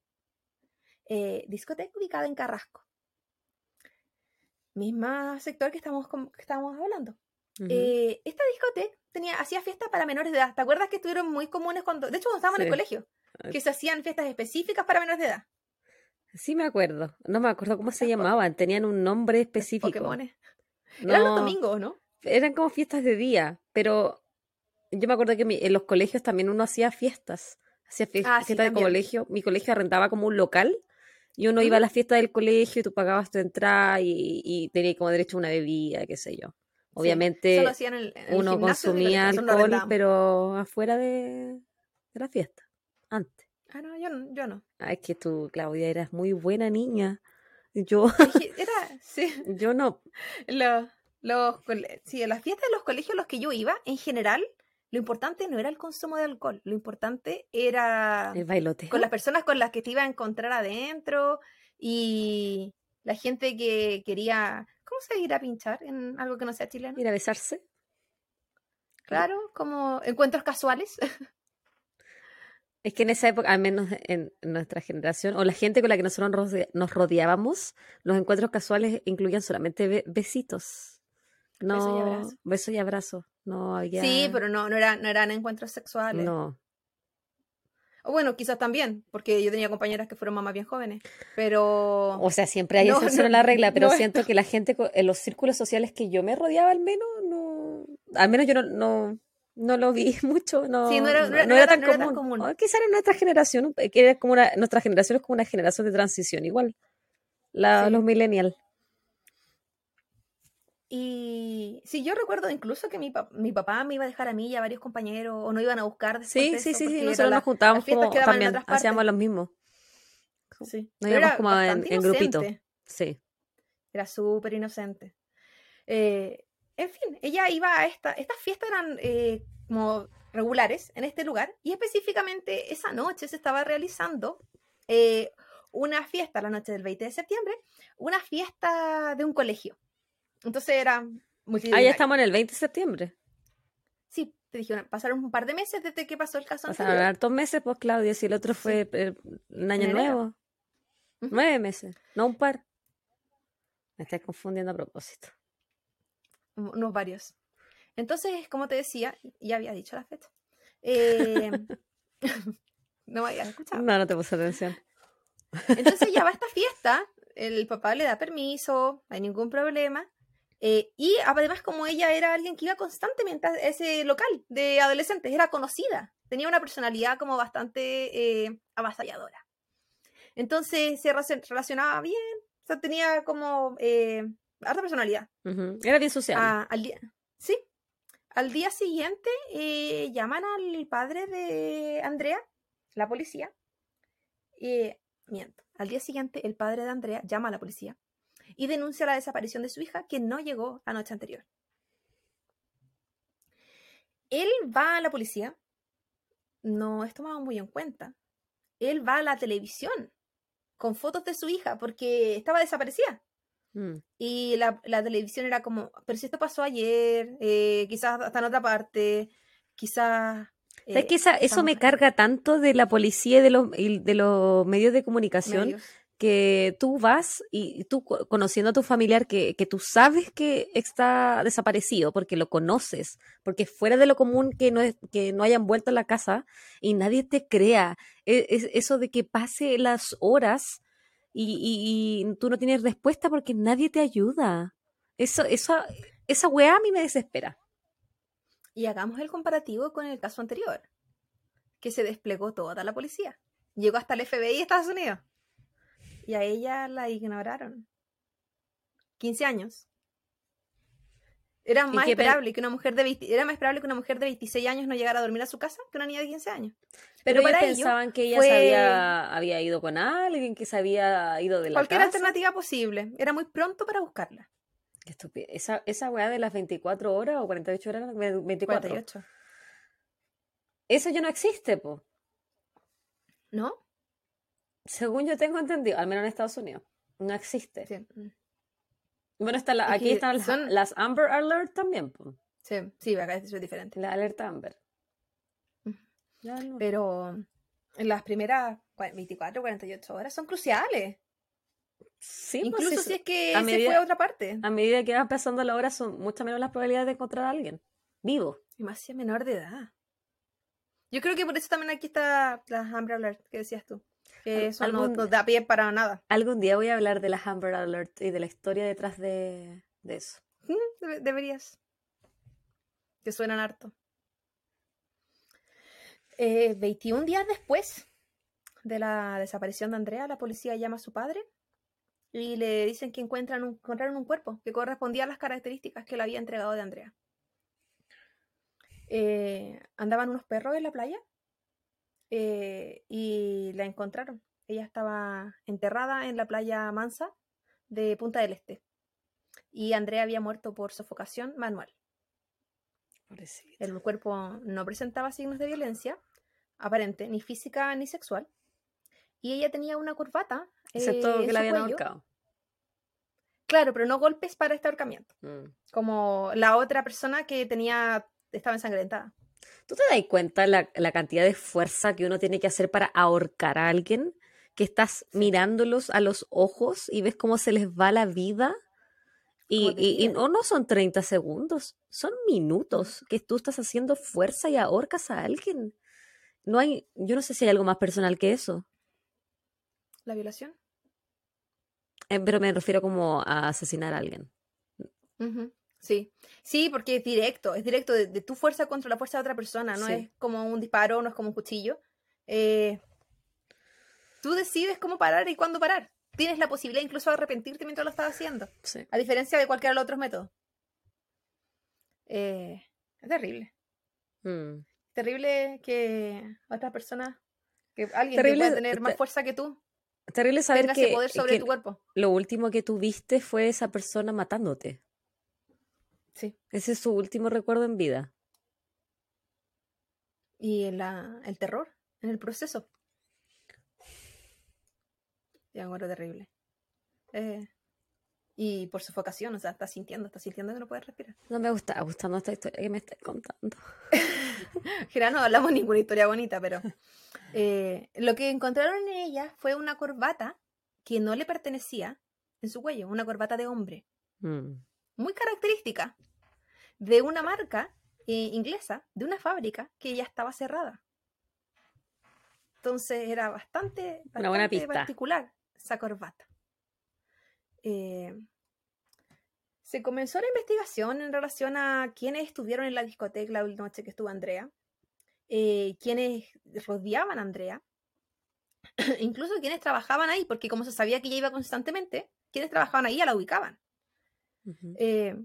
eh, discoteca ubicada en Carrasco. Misma sector que estamos, que estamos hablando. Eh, esta discoteca tenía, hacía fiestas para menores de edad. ¿Te acuerdas que estuvieron muy comunes cuando, de hecho, cuando estábamos en el colegio? que se hacían fiestas específicas para menores de edad. Sí, me acuerdo. No me acuerdo cómo se llamaban. Tenían un nombre específico. Pokémones. Eran los domingos, ¿no? Eran como fiestas de día, pero yo me acuerdo que en los colegios también uno hacía fiestas. Hacía ah, fiestas de colegio. Mi colegio arrendaba como un local y uno iba a la fiesta del colegio y tú pagabas tu entrada y, y tenías como derecho a una bebida, qué sé yo. Obviamente uno consumía alcohol, pero afuera de la fiesta antes. Ah, no, yo no. Yo no. Ah, es que tú, Claudia, eras muy buena niña. Yo. [laughs] Era, sí. [laughs] Yo no. Los, los, sí, en las fiestas de los colegios los que yo iba, en general, lo importante no era el consumo de alcohol, lo importante era el bailote. Con las personas con las que te iba a encontrar adentro y la gente que quería, ¿cómo se ir a pinchar en algo que no sea chileno? Ir a besarse. Claro, como encuentros casuales. [laughs] Es que en esa época, al menos en nuestra generación, o la gente con la que nosotros nos rodeábamos, los encuentros casuales incluían solamente besitos. No, beso y abrazo. Beso y abrazo. No había... Sí, pero no, no, no eran encuentros sexuales. No. O bueno, quizás también, porque yo tenía compañeras que fueron mamás bien jóvenes, pero... O sea, siempre hay No, excepción [laughs] no, a la regla, pero no siento que la gente, en los círculos sociales que yo me rodeaba al menos, no... Al menos yo no, no, no lo vi [laughs] mucho, no, Sí, no era- era- tan era común. común. O quizá era nuestra generación, que era como una, nuestra generación es como una generación de transición, igual, la, Sí. los millennials. Y sí, yo recuerdo incluso que mi, pa- mi papá me iba a dejar a mí y a varios compañeros, o no iban a buscar después Sí, sí, sí, sí, nosotros la- nos juntábamos como también, hacíamos lo mismo. Sí, Nos íbamos como en- grupito. Sí. Era súper inocente. Eh, en fin, ella iba a esta, estas fiestas eran eh, como regulares en este lugar y específicamente esa noche se estaba realizando eh, una fiesta, la noche del 20 de septiembre, una fiesta de un colegio. Entonces era Ah, ya multitudinario. estamos en el 20 de septiembre. Sí, te dijeron, pasaron un par de meses desde que pasó el caso Pasaron hartos meses, pues Claudia, si el otro fue eh, el año nuevo. Nueve meses, no un par. Me estás confundiendo a propósito. unos varios. Entonces, como te decía, ya había dicho la fecha. Eh, [laughs] [laughs] no me habías escuchado. No, no te puse atención. Entonces ya va [laughs] esta fiesta, el papá le da permiso, no hay ningún problema. Eh, y además como ella era alguien que iba constantemente a ese local de adolescentes, era conocida, tenía una personalidad como bastante eh, avasalladora. Entonces se relacion- relacionaba bien, o sea, tenía como eh, harta personalidad. Era bien social. Ah, al día, sí. Al día siguiente eh, llaman al padre de Andrea, la policía. Miento. Al día siguiente el padre de Andrea llama a la policía y denuncia la desaparición de su hija que no llegó la noche anterior. Él va a la policía, no es tomado muy en cuenta. Él va a la televisión con fotos de su hija porque estaba desaparecida. Mm. Y la, la televisión era como, pero si esto pasó ayer, eh, quizás hasta en otra parte, quizás... ¿Sabes eh, que esa- eso me carga tanto de la policía y de los, y de los medios de comunicación? medios. Que tú vas y tú co- conociendo a tu familiar que, que tú sabes que está desaparecido porque lo conoces, porque fuera de lo común que no, es, que no hayan vuelto a la casa y nadie te crea. E- es eso de que pase las horas y, y- y tú no tienes respuesta porque nadie te ayuda. Eso, eso, esa weá a mí me desespera. Y hagamos el comparativo con el caso anterior, que se desplegó toda la policía. Llegó hasta el FBI de Estados Unidos. Y a ella la ignoraron. 15 años. Era ¿Y más esperable que una mujer de 20 era más esperable que una mujer de 26 años no llegara a dormir a su casa que una niña de 15 años. Pero, Pero ellos para ello pensaban que ella fue- se había, había ido con alguien, que se había ido de la Cualquier casa. alternativa posible. Era muy pronto para buscarla. Qué estupidez. Esa, esa weá de las 24 horas o 48 horas, ve- 24. 48. Eso ya no existe, po. ¿No? Según yo tengo entendido, al menos en Estados Unidos. No existe. Sí. mm. Bueno, está la- Es aquí están las, son- las Amber Alert también. Sí, sí, acá es diferente. La alerta Amber. No. Pero en las primeras cua- 24, 48 horas son cruciales. sí, pues, Incluso sí, si es que a se medida- fue a otra parte. a medida que va pasando la hora son mucho menos las probabilidades de encontrar a alguien vivo. Y más si es menor de edad. Yo creo que por eso también aquí está las Amber Alert que decías tú. Que eso no, algún- no da pie para nada. Algún día voy a hablar de las Amber Alert y de la historia detrás de, de eso. Debe- deberías. Que suenan harto. Eh, 21 días después de la desaparición de Andrea, la policía llama a su padre y le dicen que encuentran un, encontraron un cuerpo que correspondía a las características que le había entregado de Andrea. Eh, andaban unos perros en la playa eh, y la encontraron. Ella estaba enterrada en la playa Mansa de Punta del Este y Andrea había muerto por sofocación manual. El cuerpo no presentaba signos de violencia aparente, ni física ni sexual. Y ella tenía una corbata. Excepto eh, que la habían cuello. ahorcado. Claro, pero no golpes para este ahorcamiento. Mm. Como la otra persona que tenía estaba ensangrentada. ¿Tú te das cuenta la, la cantidad de fuerza que uno tiene que hacer para ahorcar a alguien? Que estás mirándolos a los ojos y ves cómo se les va la vida. Y, y- no, no son 30 segundos, son minutos que tú estás haciendo fuerza y ahorcas a alguien. no hay, yo no sé si hay algo más personal que eso. ¿La violación? Eh, pero me refiero como a asesinar a alguien. Sí, sí, porque es directo, es directo de, de tu fuerza contra la fuerza de otra persona, no Sí. es como un disparo, no es como un cuchillo. Eh, tú decides cómo parar y cuándo parar. Tienes la posibilidad incluso de arrepentirte mientras lo estás haciendo, Sí. a diferencia de cualquiera de los otros métodos. Eh, es terrible. Mm. Terrible que otra persona, que alguien Terrible- que pueda tener más fuerza que tú, Terrible saber tenga que, poder sobre que tu cuerpo. lo último que tuviste fue esa persona matándote. Sí. Ese es su último recuerdo en vida. Y la, el terror en el proceso. Y encuentro terrible. Eh, y por sofocación, o sea, estás sintiendo, estás sintiendo que no puedes respirar. No me gusta gustando esta historia que me estás contando. [laughs] Gira, no hablamos ninguna historia bonita, pero eh, lo que encontraron en ella fue una corbata que no le pertenecía en su cuello, una corbata de hombre, Mm. Muy característica de una marca eh, inglesa, de una fábrica que ya estaba cerrada. Entonces era bastante, Una buena pista. particular esa corbata. Eh, se comenzó la investigación en relación a quiénes estuvieron en la discoteca la última noche que estuvo Andrea, eh, quiénes rodeaban a Andrea, [clears throat] incluso quienes trabajaban ahí, porque como se sabía que ella iba constantemente, quienes trabajaban ahí ya la ubicaban. Eh,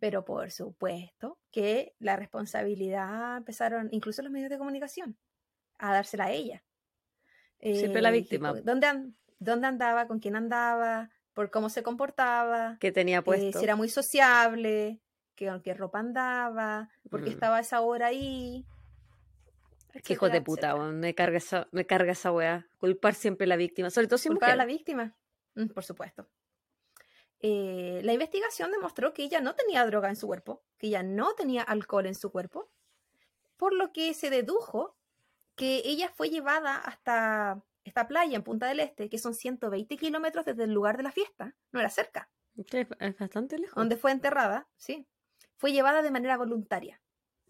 pero por supuesto que la responsabilidad empezaron, incluso los medios de comunicación, a dársela a ella. Siempre la Eh, víctima. ¿Dónde, dónde andaba? ¿Con quién andaba? ¿Por cómo se comportaba? Que tenía eh, puesto. si era muy sociable, que con qué ropa andaba, por qué Mm. estaba a esa hora ahí. Qué hijos de puta. Me carga esa, me carga esa weá. Culpar siempre a la víctima. Sobre todo si culpar a mujer. la víctima. Mm, por supuesto. Eh, la investigación demostró que ella no tenía droga en su cuerpo, que ella no tenía alcohol en su cuerpo, por lo que se dedujo que ella fue llevada hasta esta playa en Punta del Este, que son 120 kilómetros desde el lugar de la fiesta, no era cerca, Es bastante lejos. donde fue enterrada, sí, fue llevada de manera voluntaria,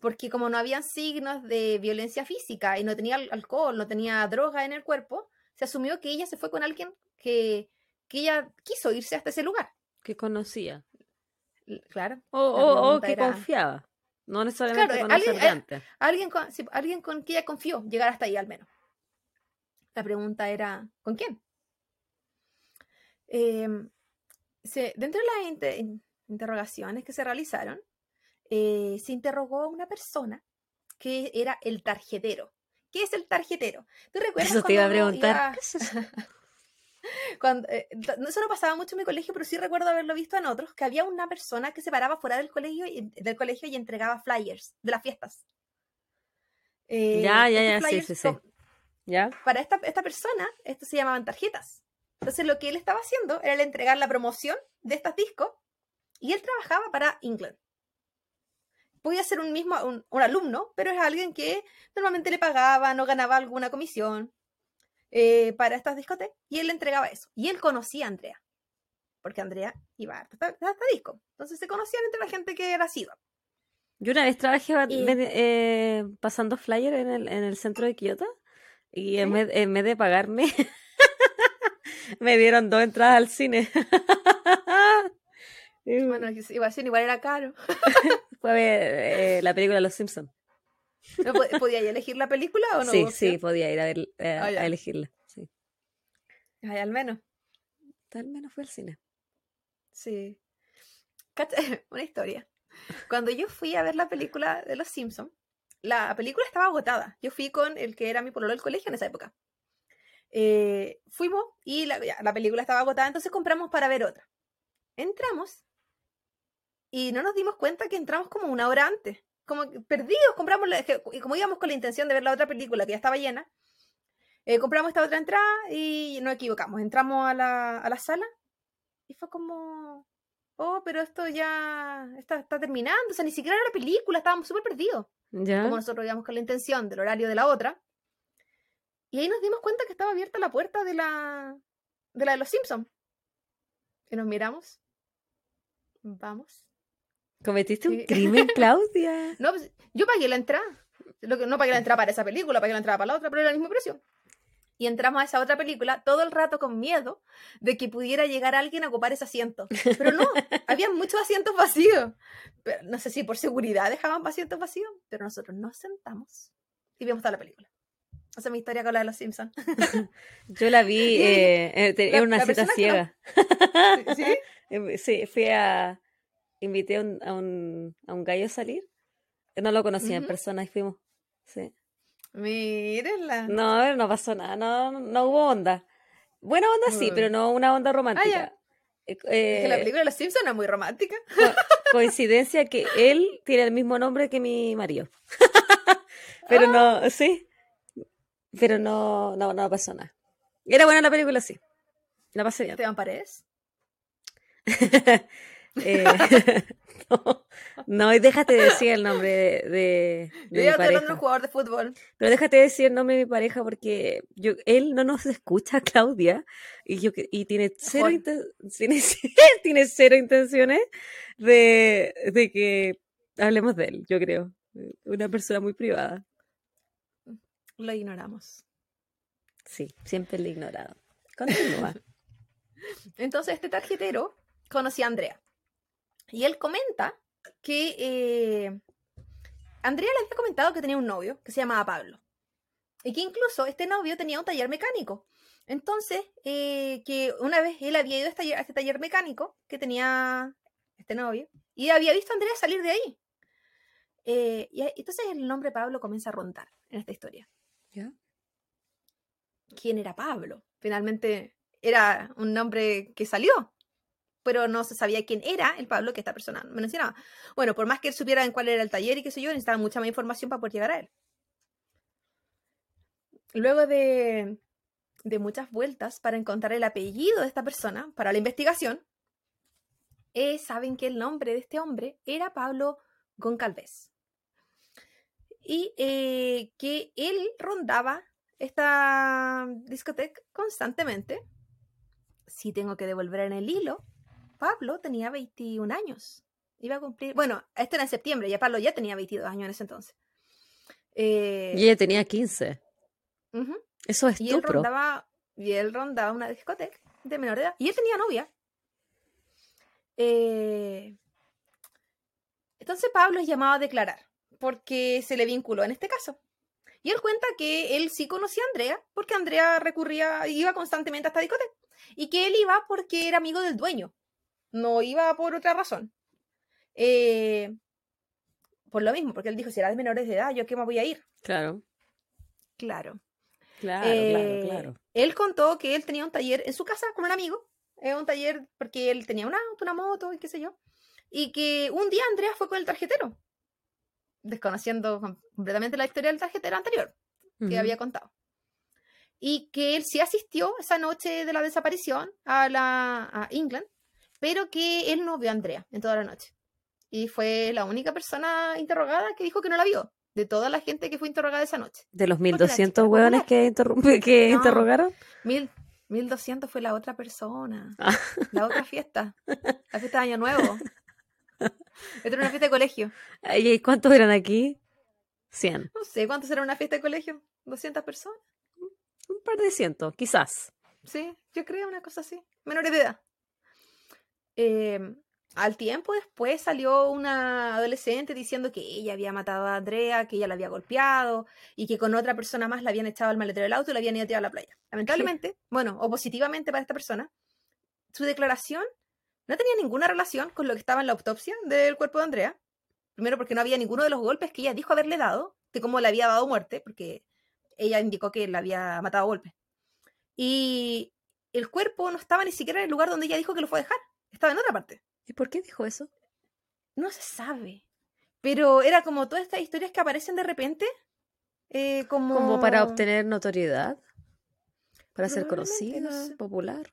porque como no habían signos de violencia física y no tenía al- alcohol, no tenía droga en el cuerpo, se asumió que ella se fue con alguien que, que ella quiso irse hasta ese lugar. Que conocía. Claro. O, o- que era- confiaba. No necesariamente Claro, eh, conocer alguien- de eh, antes. Alguien con, sí, alguien con quien ella confió llegar hasta ahí al menos. La pregunta era, ¿con quién? Em, se- dentro de las inte- in- interrogaciones que se realizaron, eh, se interrogó a una persona que era el tarjetero. ¿Qué es el tarjetero? ¿Tú recuerdas Eso te iba a preguntar. [laughs] [laughs] cuando, eh, no- eso no pasaba mucho en mi colegio, pero sí recuerdo haberlo visto en otros, que había una persona que se paraba fuera del colegio y, del colegio y entregaba flyers de las fiestas. Eh, Ya, ya, ya, sí, sí, sí. con- ¿Ya? Para esta, esta persona, esto se llamaban tarjetas. Entonces lo que él estaba haciendo era el entregar la promoción de estos discos y él trabajaba para England. Podía ser un mismo, un, un alumno, pero es alguien que normalmente le pagaban o ganaba alguna comisión eh, para estas discotecas y él le entregaba eso. Y él conocía a Andrea, porque Andrea iba hasta, hasta, disco. Entonces se conocían entre la gente que era sido. Yo una vez trabajé Y- eh, pasando flyer en el, en el centro de Kioto y en, vez, en vez de pagarme [laughs] me dieron dos entradas al cine. Bueno, igual, igual era caro. [laughs] Fue ver eh, la película Los Simpsons. ¿No po- ¿Podía yo elegir la película o no? sí, sí, podía ir a, ver, eh, Ah, a elegirla. Sí. Ay, al menos. Tal menos fue al cine. Sí. [laughs] Una historia. Cuando yo fui a ver la película de Los Simpsons, la película estaba agotada. Yo fui con el que era mi pololo del colegio en esa época. Eh, fuimos y la, ya, la película estaba agotada, entonces compramos para ver otra. Entramos y no nos dimos cuenta que entramos como una hora antes. Como perdidos, compramos, la- y como íbamos con la intención de ver la otra película que ya estaba llena, eh, compramos esta otra entrada y nos equivocamos. Entramos a la, a la sala y fue como, oh, pero esto ya está, está terminando, o sea, ni siquiera era la película, estábamos súper perdidos. ¿Ya? Como nosotros íbamos con la intención del horario de la otra. Y ahí nos dimos cuenta que estaba abierta la puerta de la de la de los Simpsons. Y nos miramos. Vamos. ¿Cometiste un Sí. crimen, [laughs] Claudia? No, pues, yo pagué la entrada. Lo que, no que la entrara para esa película, para que la entrara para la otra, pero era el mismo precio. Y entramos a esa otra película todo el rato con miedo de que pudiera llegar alguien a ocupar ese asiento. Pero no, [laughs] había muchos asientos vacíos. Pero no sé si por seguridad dejaban asientos vacíos, pero nosotros nos sentamos y vimos toda la película. Esa es mi historia con la de los Simpsons. [laughs] Yo la vi, eh, era una cita ciega. ¿Sí? sí, fui a. Invité a un, a un, a un gallo a salir. No lo conocía en persona y fuimos. Sí. Mírenla. No, no pasó nada, no, no hubo onda. Buena onda sí, pero no una onda romántica. Ah, es que la película de los Simpsons es muy romántica. coincidencia que él tiene el mismo nombre que mi marido. [laughs] pero no, sí. Pero no, no, no pasó nada. Era buena la película, sí. La pasé bien. ¿Esteban Paredes? [laughs] eh, [laughs] no, no, y déjate decir el nombre de, de, de Yo mi pareja. un jugador de fútbol. Pero déjate decir el nombre de mi pareja porque yo, él no nos escucha, [laughs] Claudia, y yo y tiene cero, [laughs] tiene, tiene cero intenciones de, de que hablemos de él, yo creo. Una persona muy privada. Lo ignoramos. Sí, siempre lo he ignorado. Continúa. Entonces, este tarjetero conocía a Andrea. Y él comenta que eh, Andrea le había comentado que tenía un novio que se llamaba Pablo. Y que incluso este novio tenía un taller mecánico. Entonces, eh, que una vez él había ido a este, este, taller mecánico que tenía este novio y había visto a Andrea salir de ahí. Eh, y entonces el nombre Pablo comienza a rondar en esta historia. ¿Quién era Pablo? Finalmente era un nombre que salió pero no se sabía quién era el Pablo que esta persona mencionaba. Bueno, por más que él supiera en cuál era el taller y qué sé yo, necesitaba mucha más información para poder llegar a él. Luego de, de muchas vueltas para encontrar el apellido de esta persona para la investigación, eh, saben que el nombre de este hombre era Pablo Goncalves. Y eh, que él rondaba esta discoteca constantemente. Si tengo que devolver en el hilo, Pablo tenía 21 años. Iba a cumplir, bueno, esto era en septiembre, ya Pablo ya tenía 22 años en ese entonces. Eh, y ella tenía 15. Eso es y él rondaba Y él rondaba una discoteca de menor edad. Y él tenía novia. Eh, entonces Pablo es llamado a declarar porque se le vinculó en este caso. Y él cuenta que él sí conocía a Andrea porque Andrea recurría, iba constantemente a esta discoteca. Y que él iba porque era amigo del dueño no iba por otra razón. Eh, por lo mismo, porque él dijo, si era de menores de edad, ¿yo qué me voy a ir? Claro. Claro. Claro, claro, eh, claro. Él contó que él tenía un taller en su casa con un amigo, eh, un taller porque él tenía un auto, una moto y qué sé yo, y que un día Andrea fue con el tarjetero, desconociendo completamente la historia del tarjetero anterior que había contado. Y que él sí asistió esa noche de la desaparición a la a England pero que él no vio a Andrea en toda la noche. Y fue la única persona interrogada que dijo que no la vio, de toda la gente que fue interrogada esa noche. ¿De los 1200 hueones que, que interrogaron? Mil, 1200 fue la otra persona, ah. la otra fiesta, la fiesta de Año Nuevo. Esta era una fiesta de colegio. ¿Y cuántos eran aquí? 100. No sé, ¿cuántos eran una fiesta de colegio? ¿200 personas? Un par de cientos, quizás. Sí, yo creo una cosa así. Menores de edad. Em, al tiempo después salió una adolescente diciendo que ella había matado a Andrea, que ella la había golpeado y que con otra persona más la habían echado al maletero del auto y la habían ido a tirar a la playa. Lamentablemente, bueno, o positivamente para esta persona, su declaración no tenía ninguna relación con lo que estaba en la autopsia del cuerpo de Andrea. Primero porque no había ninguno de los golpes que ella dijo haberle dado, de cómo le había dado muerte, porque ella indicó que la había matado a golpes. Y el cuerpo no estaba ni siquiera en el lugar donde ella dijo que lo fue a dejar estaba en otra parte. ¿Y por qué dijo eso? No se sabe. Pero era como todas estas historias que aparecen de repente. Eh, como... como para obtener notoriedad. Para ser conocida, popular.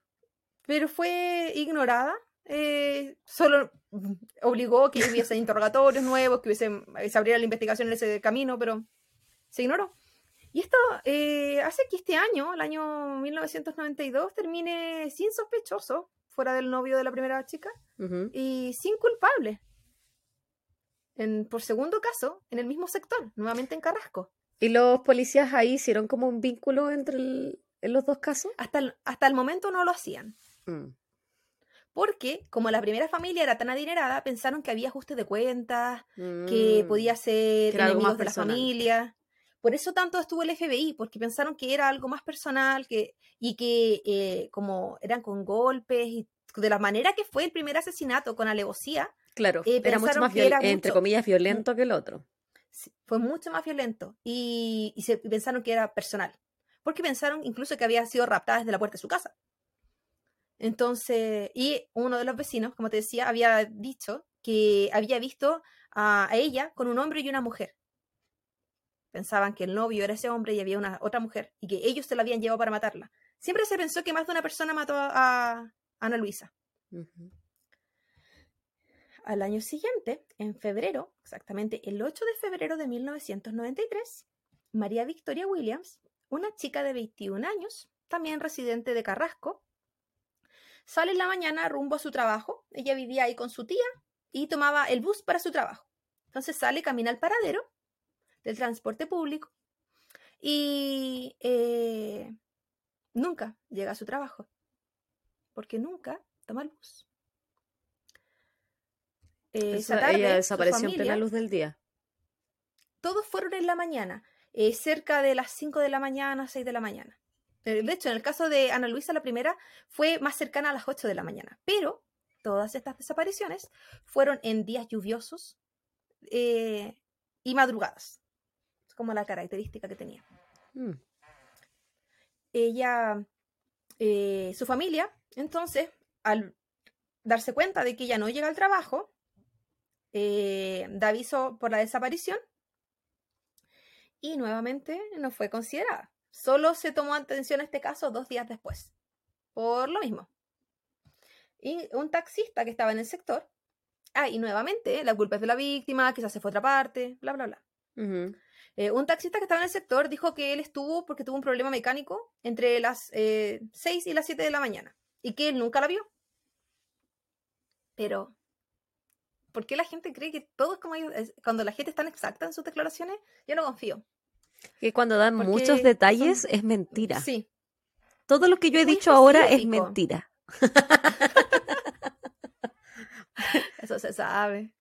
Pero fue ignorada. Eh, solo obligó que hubiese [laughs] interrogatorios nuevos, que hubiese, se abriera la investigación en ese camino, pero se ignoró. Y esto eh, hace que este año, el año 1992, termine sin sospechoso fuera del novio de la primera chica y sin culpable. en, por segundo caso en el mismo sector, nuevamente en Carrasco. ¿Y los policías ahí hicieron como un vínculo entre en los dos casos? Hasta el, hasta el momento no lo hacían. Mm. Porque, como la primera familia era tan adinerada, pensaron que había ajuste de cuentas, que mm. podía ser enemigos de la familia. Por eso tanto estuvo el FBI, porque pensaron que era algo más personal que, y que eh, como eran con golpes y de la manera que fue el primer asesinato con alevosía. Claro, eh, era mucho más violento, entre comillas, violento que el otro. fue mucho más violento y, y, se, pensaron que era personal. Porque pensaron incluso que había sido raptada desde la puerta de su casa. Entonces, y uno de los vecinos, como te decía, había dicho que había visto a, ella con un hombre y una mujer. Pensaban que el novio era ese hombre y había una otra mujer y que ellos se la habían llevado para matarla. Siempre se pensó que más de una persona mató a, Ana Luisa. Al año siguiente, en febrero, exactamente el 8 de febrero de 1993, María Victoria Williams, una chica de 21 años, también residente de Carrasco, Sale en la mañana rumbo a su trabajo. Ella vivía ahí con su tía y tomaba el bus para su trabajo. Entonces sale, camina al paradero del transporte público y eh, nunca llega a su trabajo porque nunca toma el bus. Eh, ella desapareció en plena luz del día. Todos fueron en la mañana, eh, cerca de las 5 de la mañana, 6 de la mañana. Eh, de hecho, en el caso de Ana Luisa, la primera fue más cercana a las 8 de la mañana, pero todas estas desapariciones fueron en días lluviosos eh, y madrugadas. Es como la característica que tenía. Mm. Ella, eh, su familia, entonces, al darse cuenta de que ella no llega al trabajo, da aviso por la desaparición y nuevamente no fue considerada. Solo se tomó atención a este caso dos días después, por lo mismo. Y un taxista que estaba en el sector, ah, y nuevamente, la culpa es de la víctima, quizás se fue a otra parte, bla, bla, bla. Eh, un taxista que estaba en el sector dijo que él estuvo porque tuvo un problema mecánico entre las eh, 6 y las 7 de la mañana y que él nunca la vio. Pero, ¿por qué la gente cree que todo es como ellos? Cuando la gente es tan exacta en sus declaraciones, yo no confío. Que cuando dan muchos detalles es mentira. Sí. Todo lo que yo he dicho ahora es mentira. [laughs] Eso se sabe.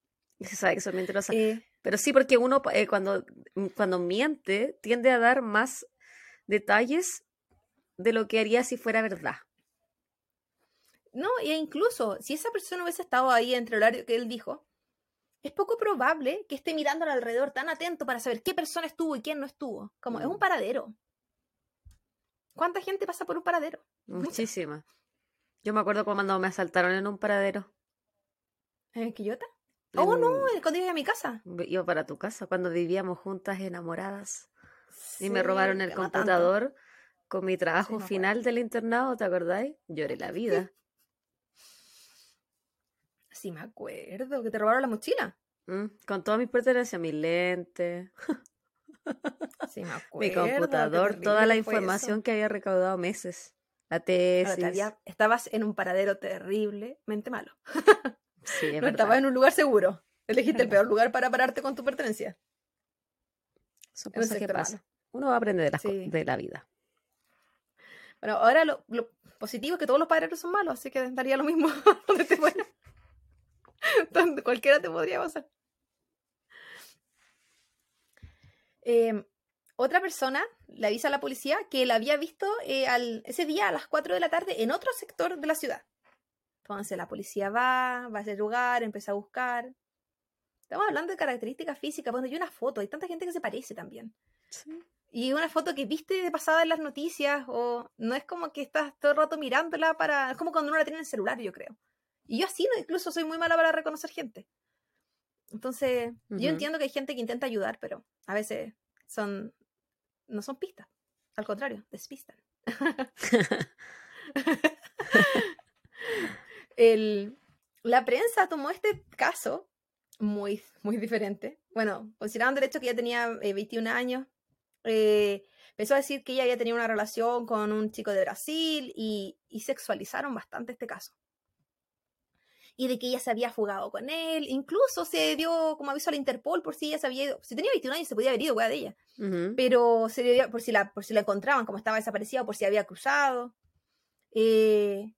[laughs] Se sabe que son mentirosas. Eh. Pero sí, porque uno eh, cuando, cuando miente tiende a dar más detalles de lo que haría si fuera verdad. No, e incluso si esa persona hubiese estado ahí entre el horario que él dijo, es poco probable que esté mirando alrededor tan atento para saber qué persona estuvo y quién no estuvo. Como es un mm. paradero. ¿Cuánta gente pasa por un paradero? Muchísima. Yo me acuerdo cuando me asaltaron en un paradero. ¿En Quillota? Oh, no, cuando iba a mi casa. Iba para tu casa, cuando vivíamos juntas enamoradas. y me robaron el computador con mi trabajo final del internado, ¿te acordáis? Lloré la vida. [laughs] Sí, me acuerdo, que te robaron la mochila. Mm, con todas mis pertenencias, mi lente, [laughs] sí, me acuerdo, mi computador, toda la información que había recaudado meses. La tesis. estabas en un paradero terriblemente malo. [laughs] sí, es no estabas en un lugar seguro. Elegiste el peor lugar para pararte con tu pertenencia. Son cosas que pasa. Uno va a aprender de la, de la vida. Bueno, ahora lo, positivo es que todos los paraderos son malos, así que daría lo mismo [laughs] donde te [laughs] Cualquiera te podría pasar. Em, otra persona le avisa a la policía que la había visto eh, ese día a las 4 de la tarde en otro sector de la ciudad. Entonces la policía va, va a ese lugar, empieza a buscar. Estamos hablando de características físicas. Bueno, hay una foto, hay tanta gente que se parece también. Y una foto que viste de pasada en las noticias, o no es como que estás todo el rato mirándola para. Es como cuando uno la tiene en el celular, yo creo. Y yo así no, incluso soy muy mala para reconocer gente. Entonces, yo entiendo que hay gente que intenta ayudar, pero a veces son no son pistas. Al contrario, despistan. [laughs] [laughs] El, la prensa tomó este caso muy, muy diferente. Bueno, considerando el hecho que ella tenía 21 eh, años, eh, empezó a decir que ella había tenido una relación con un chico de Brasil y, y sexualizaron bastante este caso. y de que ella se había fugado con él. Incluso se dio como aviso a la Interpol por si ella se había ido. Si tenía 21 años se podía haber ido, weá, de ella. Pero se por si la, por si la encontraban, como estaba desaparecida, o por si había cruzado. Eh,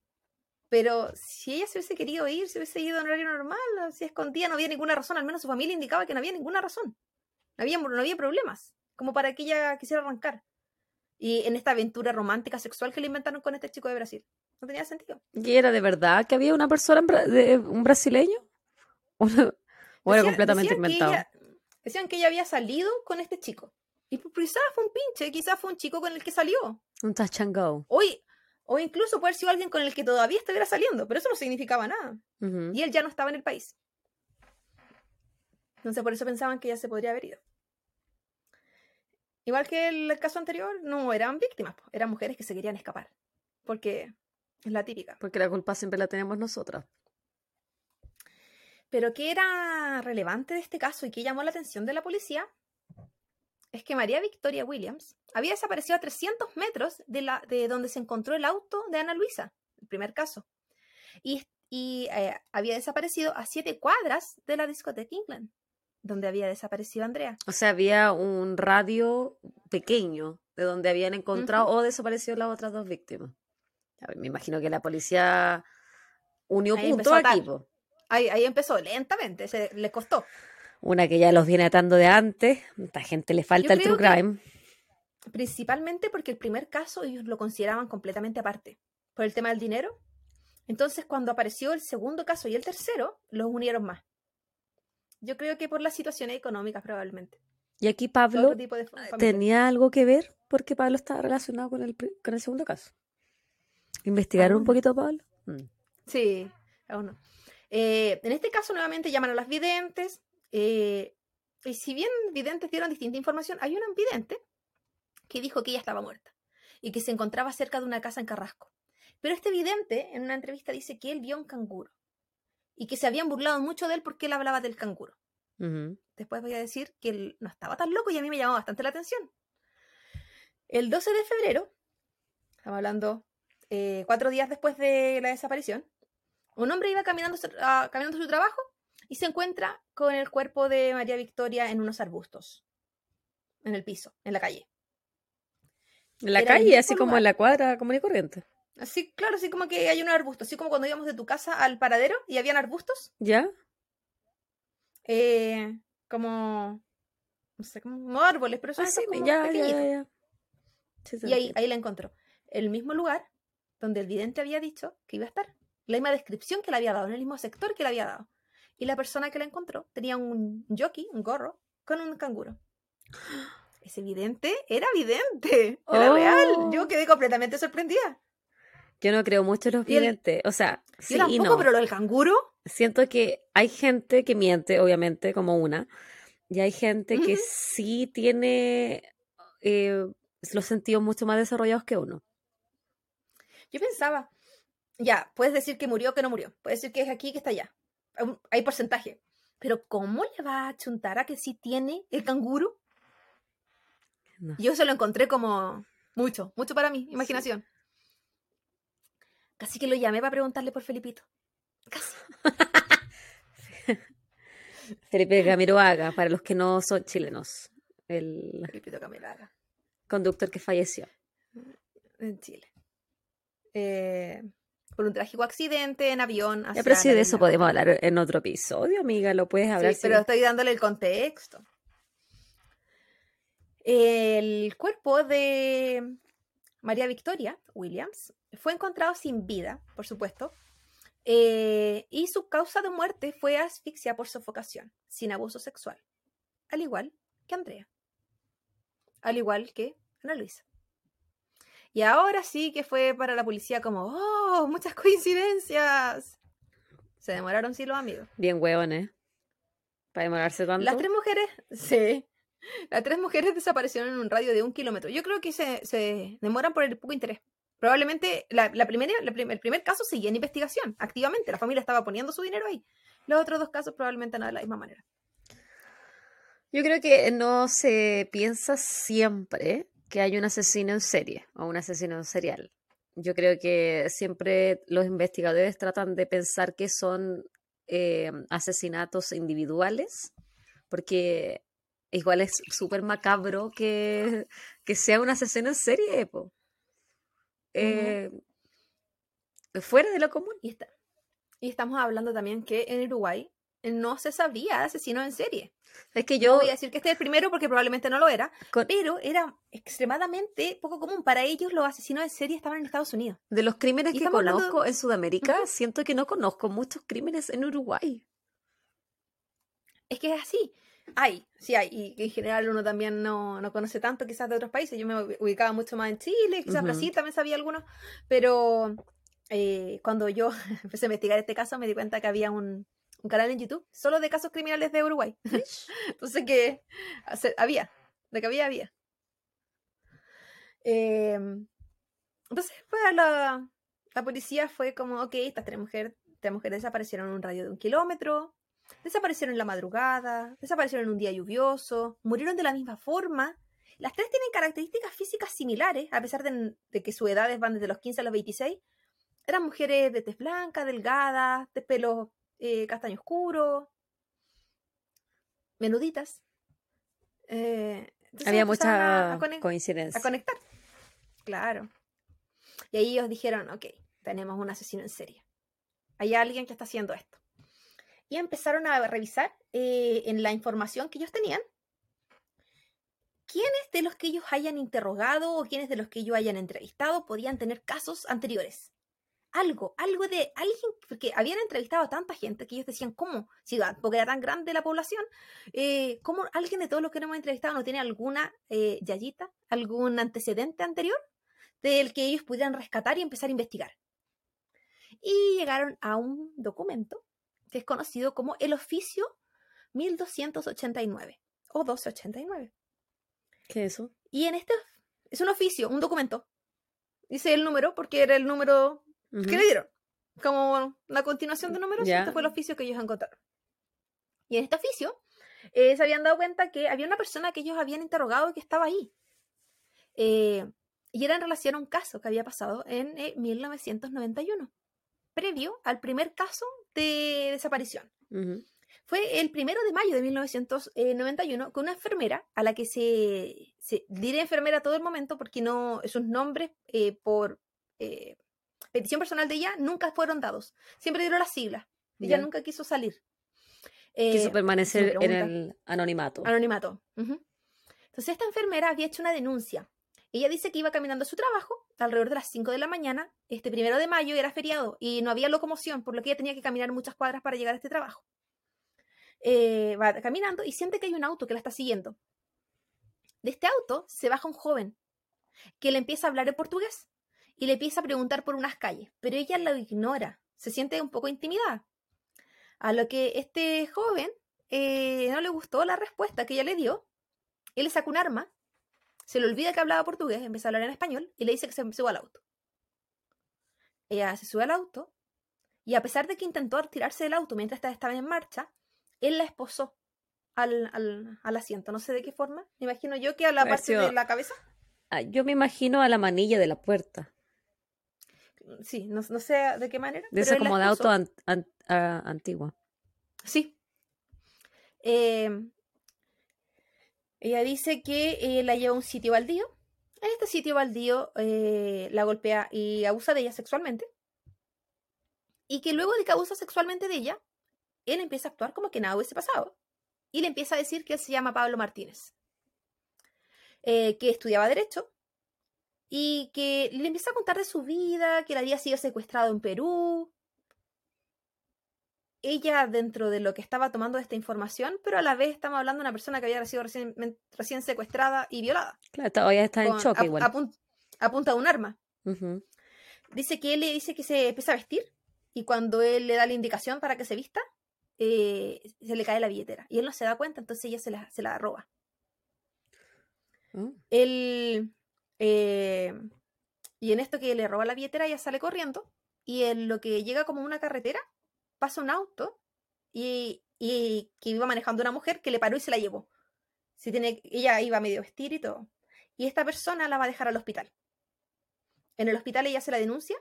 pero si ella se hubiese querido ir, se hubiese ido en horario normal, si escondía, no había ninguna razón, al menos su familia indicaba que no había ninguna razón. No había, no había problemas, como para que ella quisiera arrancar. Y en esta aventura romántica sexual que le inventaron con este chico de Brasil. No tenía sentido. ¿Y era de verdad que había una persona, Bra- de, un brasileño? [laughs] ¿O, no- o era completamente decían que inventado? ella- decían que ella había salido con este chico. Y pues, quizás fue un pinche, quizás fue un chico con el que salió. Un touch and go. Hoy, o incluso puede haber sido alguien con el que todavía estuviera saliendo, pero eso no significaba nada. Y él ya no estaba en el país. Entonces por eso pensaban que ya se podría haber ido. Igual que el caso anterior, no eran víctimas, eran mujeres que se querían escapar. Porque es la típica. Porque la culpa siempre la tenemos nosotras. Pero ¿qué era relevante de este caso y qué llamó la atención de la policía? Es que María Victoria Williams había desaparecido a 300 metros de, la, de donde se encontró el auto de Ana Luisa, el primer caso. Y, y, eh, había desaparecido a siete cuadras de la discoteca England, donde había desaparecido Andrea. O sea, había un radio pequeño de donde habían encontrado o desaparecido las otras dos víctimas. Ver, me imagino que la policía unió puntos aquí. Ahí, ahí empezó lentamente, se le costó. Una que ya los viene atando de antes. A esta gente le falta el true crime. Principalmente porque el primer caso ellos lo consideraban completamente aparte, por el tema del dinero. Entonces, cuando apareció el segundo caso y el tercero, los unieron más. Yo creo que por las situaciones económicas, probablemente. Y aquí Pablo familia. tenía algo que ver porque Pablo estaba relacionado con el, con el segundo caso. ¿Investigaron un poquito a Pablo? Mm. Sí, aún no. Eh, en este caso, nuevamente llaman a las videntes. Eh, y si bien videntes dieron distinta información, hay una vidente que dijo que ella estaba muerta y que se encontraba cerca de una casa en Carrasco. Pero este vidente, en una entrevista, dice que él vio un canguro y que se habían burlado mucho de él porque él hablaba del canguro. Después voy a decir que él no estaba tan loco y a mí me llamó bastante la atención. El 12 de febrero, estamos hablando eh, cuatro días después de la desaparición, un hombre iba caminando, su- a- caminando a su trabajo y se encuentra con el cuerpo de María Victoria en unos arbustos, en el piso, en la calle. En la Era calle, así como en la cuadra común y corriente. Así, claro, así como que hay un arbusto, así como cuando íbamos de tu casa al paradero y habían arbustos, ¿Ya? eh, como, no sé, como árboles, pero son Ah, sí, ya. Sí, Y ahí, ahí la encontró. El mismo lugar donde el vidente había dicho que iba a estar. La misma descripción que le había dado, en el mismo sector que le había dado. Y la persona que la encontró tenía un jockey, un gorro, con un canguro. [gasps] Ese vidente era vidente. Era Oh. real. Yo quedé completamente sorprendida. Yo no creo mucho en los videntes. O sea, Yo sí y tampoco, no. pero lo del canguro. Siento que hay gente que miente, obviamente, como una. Y hay gente que sí tiene eh, los sentidos mucho más desarrollados que uno. Yo pensaba, ya, puedes decir que murió, que no murió. Puedes decir que es aquí, que está allá. Hay porcentaje. Pero ¿cómo le va a chuntar a que sí tiene el canguro? No. Yo se lo encontré como mucho, mucho para mí, imaginación. Casi que lo llamé para preguntarle por Felipito. Casi. [laughs] Felipe Gamiroaga, para los que no son chilenos. El Felipito Camelaga, conductor que falleció. en Chile. Eh, por un trágico accidente en avión. Ya, pero la de eso podemos hablar en otro episodio, amiga. Lo puedes hablar. Sí, pero estoy dándole el contexto. El cuerpo de María Victoria Williams fue encontrado sin vida, por supuesto, eh, y su causa de muerte fue asfixia por sofocación, sin abuso sexual, al igual que Andrea, al igual que Ana Luisa. Y ahora sí que fue para la policía como, oh, muchas coincidencias. Se demoraron, sí, los amigos. Bien hueones. Para demorarse tanto. Las tres mujeres, [laughs] sí. Las tres mujeres desaparecieron en un radio de un kilómetro. Yo creo que se, se demoran por el poco interés. Probablemente la, la primera, la prim- el primer caso seguía en investigación, activamente. La familia estaba poniendo su dinero ahí. Los otros dos casos probablemente no de la misma manera. Yo creo que no se piensa siempre que hay un asesino en serie o un asesino en serial. yo creo que siempre los investigadores tratan de pensar que son eh, asesinatos individuales, porque igual es súper macabro que, que, sea un asesino en serie, eh, fuera de lo común. Y, está, y estamos hablando también que en Uruguay no se sabría de asesinos en serie. Es que yo no voy a decir que este es el primero porque probablemente no lo era, pero era extremadamente poco común. Para ellos los asesinos en serie estaban en Estados Unidos. De los crímenes que conozco en Sudamérica, siento que no conozco muchos crímenes en Uruguay. Es que es así. Hay, sí hay. Y en general uno también no, no conoce tanto quizás de otros países. Yo me ubicaba mucho más en Chile, quizás Brasil también sabía algunos. Pero eh, cuando yo [laughs] empecé a investigar este caso me di cuenta que había un, un canal en YouTube solo de casos criminales de Uruguay. [laughs] [laughs] Entonces que había, de que había, había. Em, entonces pues, la, la policía fue como, ok, estas tres mujeres, tres mujeres desaparecieron en un radio de un kilómetro, desaparecieron en la madrugada, desaparecieron en un día lluvioso, murieron de la misma forma. Las tres tienen características físicas similares, a pesar de, de que sus edades van desde los 15 a los 26. Eran mujeres de tez blanca, delgadas, de pelo eh, castaño oscuro, menuditas. Eh, Había mucha coincidencia. A conectar. Claro. Y ahí ellos dijeron, ok, tenemos un asesino en serie. Hay alguien que está haciendo esto. Y empezaron a revisar eh, en la información que ellos tenían quiénes de los que ellos hayan interrogado o quiénes de los que ellos hayan entrevistado podían tener casos anteriores algo, algo de alguien, porque habían entrevistado a tanta gente que ellos decían, ¿cómo? Si, porque era tan grande la población, eh, ¿cómo alguien de todos los que hemos entrevistado no tiene alguna eh, yayita, algún antecedente anterior del que ellos pudieran rescatar y empezar a investigar? Y llegaron a un documento que es conocido como el oficio 1289 o 1289. ¿Qué es eso? Y en este es un oficio, un documento. Dice el número porque era el número ¿Qué le dieron? Como la continuación de números, este fue el oficio que ellos encontraron. Y en este oficio eh, se habían dado cuenta que había una persona que ellos habían interrogado y que estaba ahí. Eh, y era en relación a un caso que había pasado en 1991, eh, previo al primer caso de desaparición. Fue el primero de mayo de 1991 con una enfermera a la que se, se diré enfermera todo el momento porque no sus nombres por petición personal de ella nunca fueron dados. Siempre dieron las siglas. Ella nunca quiso salir. quiso eh, permanecer en el anonimato. Anonimato. Entonces esta enfermera había hecho una denuncia. Ella dice que iba caminando a su trabajo alrededor de las 5 de la mañana, este primero de mayo era feriado y no había locomoción, por lo que ella tenía que caminar muchas cuadras para llegar a este trabajo. Eh, va caminando y siente que hay un auto que la está siguiendo. De este auto se baja un joven que le empieza a hablar en portugués y le empieza a preguntar por unas calles, pero ella lo ignora, se siente un poco intimidada. A lo que este joven eh, no le gustó la respuesta que ella le dio, él le saca un arma, se le olvida que hablaba portugués, empieza a hablar en español y le dice que se suba al auto. Ella se sube al auto y a pesar de que intentó tirarse del auto mientras estaba en marcha, él la esposó al, al, asiento. No sé de qué forma. Me imagino yo que a la parte de la cabeza. Ah, yo me imagino a la manilla de la puerta sí, no, sé de qué manera. De esa como de auto antigua. Sí. Em, ella dice que eh, la lleva a un sitio baldío. En este sitio baldío eh, la golpea y abusa de ella sexualmente. Y que luego de que abusa sexualmente de ella, él empieza a actuar como que nada hubiese pasado. Y le empieza a decir que él se llama Pablo Martínez. Eh, que estudiaba Derecho y que le empieza a contar de su vida, que él había sido secuestrado en Perú. Ella dentro de lo que estaba tomando esta información, pero a la vez estamos hablando de una persona que había sido recién, recién secuestrada y violada. Claro, todavía está en choque igual. A, punta de un arma. Dice que él le dice que se empieza a vestir y cuando él le da la indicación para que se vista, eh, se le cae la billetera. Y él no se da cuenta, entonces ella se la, se la roba. Oh. Él eh, y en esto que le roba la billetera, ella sale corriendo y en lo que llega como una carretera, pasa un auto y, y, que iba manejando una mujer que le paró y se la llevó. Si tiene, ella iba medio vestir y todo. Y esta persona la va a dejar al hospital. En el hospital ella hace la denuncia,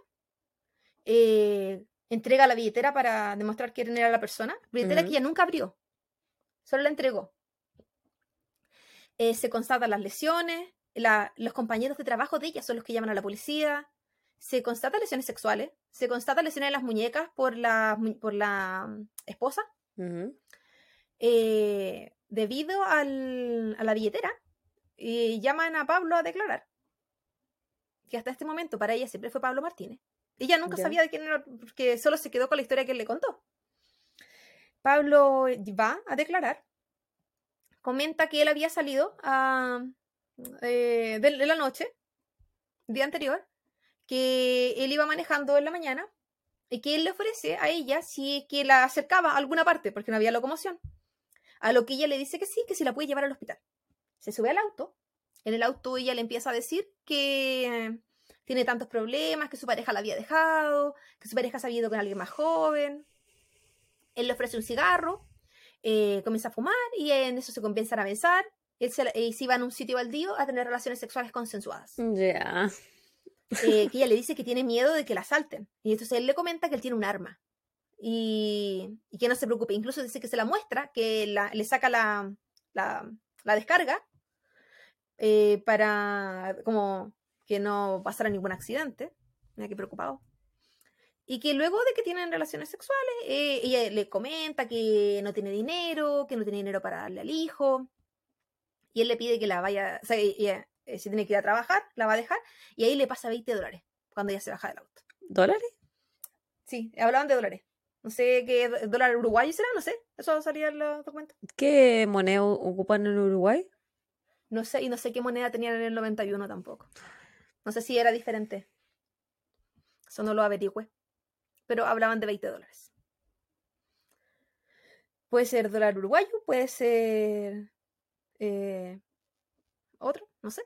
eh, entrega la billetera para demostrar quién era la persona, billetera que ella nunca abrió, solo la entregó. Eh, se constatan las lesiones, la- los compañeros de trabajo de ella son los que llaman a la policía, se constatan lesiones sexuales, se constatan lesiones en las muñecas por la, mu- por la mm, esposa, eh, debido al- a la billetera, y llaman a Pablo a declarar. Que hasta este momento para ella siempre fue Pablo Martínez. Ella nunca sabía de quién era, porque solo se quedó con la historia que él le contó. Pablo va a declarar, comenta que él había salido a, eh, de, la noche, día anterior, que él iba manejando en la mañana y que él le ofrece a ella si que la acercaba a alguna parte, porque no había locomoción. A lo que ella le dice que sí, que si la puede llevar al hospital. Se sube al auto. En el auto ella le empieza a decir que tiene tantos problemas, que su pareja la había dejado, que su pareja se había ido con alguien más joven. Él le ofrece un cigarro, eh, comienza a fumar y en eso se comienzan a besar. Él se, eh, se iba a un sitio baldío a tener relaciones sexuales consensuadas. Ya. Eh, [laughs] que ella le dice que tiene miedo de que la asalten. Y entonces él le comenta que él tiene un arma. Y, y que no se preocupe. Incluso dice que se la muestra, que la- le saca la, la, la descarga eh, para como que no pasara ningún accidente. Mira qué preocupado. Y que luego de que tienen relaciones sexuales, eh, ella le comenta que no tiene dinero, que no tiene dinero para darle al hijo. Y él le pide que la vaya, o sea, ella, eh, si tiene que ir a trabajar, la va a dejar. Y ahí le pasa 20 dólares cuando ella se baja del auto. ¿Dólares? Sí, hablaban de dólares. No sé qué dólar uruguayo será, no sé. Eso salía en los documentos. ¿Qué moneda ocupan en Uruguay? No sé, y no sé qué moneda tenían en el 91 tampoco. No sé si era diferente. Eso no lo averigüé. Pero hablaban de 20 dólares. Puede ser dólar uruguayo, puede ser eh, otro, no sé.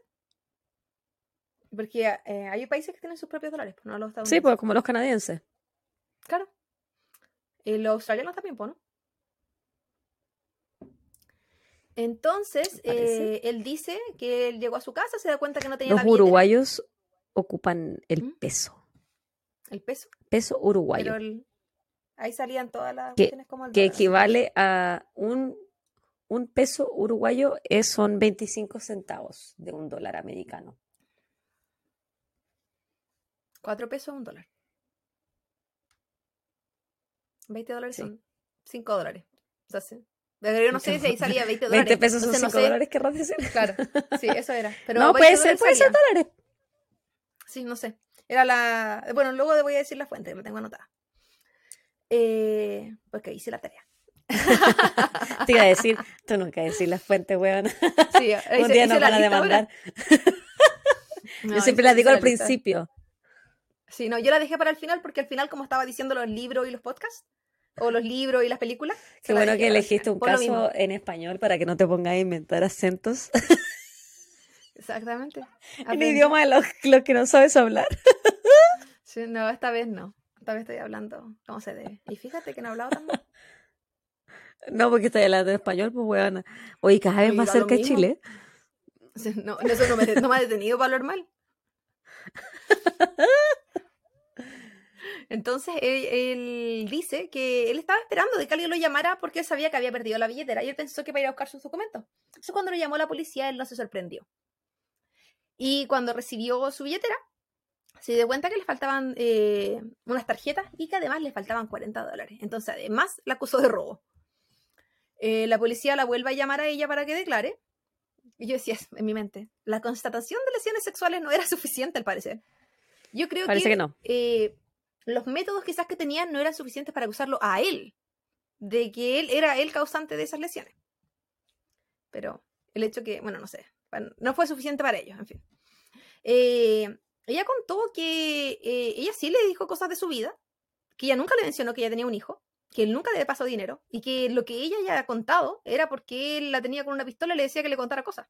Porque eh, hay países que tienen sus propios dólares, pues no los Sí, estadounidenses. pues como los canadienses. Claro. Eh, los australianos también, pues, ¿no? Entonces, eh, él dice que él llegó a su casa, se da cuenta que no tenía Los la uruguayos ocupan el ¿Mm? peso. el peso, Peso uruguayo. pero el- ahí salían todas las Que- cuestiones como el que dólar, equivale a un, un peso uruguayo es, son 25 centavos de un dólar americano. Cuatro pesos, un dólar. 20 dólares Sí. son 5 dólares. O sea, yo no sé si ahí salía 20 [laughs] dólares. 20 pesos son entonces no 5 sé. dólares, querrás decir. Claro, sí, eso era. [laughs] Pero no, 20 puede ser, puede ser dólares. Sí, no sé. Era la. Bueno, luego le voy a decir la fuente, que la tengo anotada. Eh, porque hice la tarea. [laughs] Te iba a decir, tú nunca decir las fuentes, weón. Sí, [laughs] Un día nos van a demandar. [laughs] No, Yo siempre las digo al principio. Sí, no, yo la dejé para el final porque al final, como estaba diciendo los libros y los podcasts, o los libros y las películas. Qué bueno que elegiste un caso en español para que no te pongas a inventar acentos Exactamente. en idioma de los, los que no sabes hablar. Sí, no, esta vez no. Esta vez estoy hablando como se debe. Y fíjate que no he hablado tan mal. No, porque estoy hablando en español, pues weón. Oye, cada vez más lo cerca de. Chile. No, eso no me, no me ha detenido para hablar mal. Entonces él, él dice que él estaba esperando de que alguien lo llamara porque él sabía que había perdido la billetera y él pensó que iba a ir a buscar sus documentos. Entonces cuando lo llamó la policía él no se sorprendió. Y cuando recibió su billetera se dio cuenta que le faltaban eh, unas tarjetas y que además le faltaban 40 dólares. Entonces además la acusó de robo. Eh, la policía la vuelve a llamar a ella para que declare. Y yo decía [laughs] en mi mente, la constatación de lesiones sexuales no era [laughs] suficiente al parecer. Yo creo Parece que, que no. eh, los métodos quizás que tenían no eran suficientes para acusarlo a él, de que él era el causante de esas lesiones. Pero el hecho que, bueno, no sé, no fue suficiente para ellos, en fin. Eh, ella contó que eh, ella sí le dijo cosas de su vida, que ella nunca le mencionó que ella tenía un hijo, que él nunca le pasó dinero, y que lo que ella ya ha contado era porque él la tenía con una pistola y le decía que le contara cosas.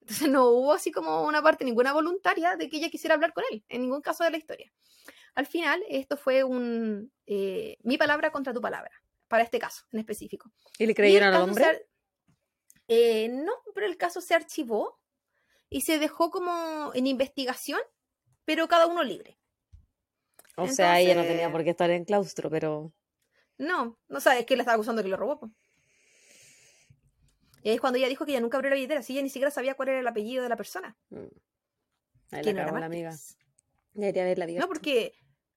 Entonces no hubo así como una parte, ninguna voluntaria de que ella quisiera hablar con él, en ningún caso de la historia. Al final, esto fue un eh, mi palabra contra tu palabra, para este caso en específico. ¿Y le creyeron al hombre? ar- eh, no, pero el caso se archivó y se dejó como en investigación pero cada uno libre. O sea, ella no tenía por qué estar en claustro, pero. No, no sabes que la estaba acusando que lo robó. po. Y ahí es cuando ella dijo que ella nunca abrió la billetera, si ella ni siquiera sabía cuál era el apellido de la persona. mm, Ahí que la no era la amiga. Debería haberla visto. No, porque,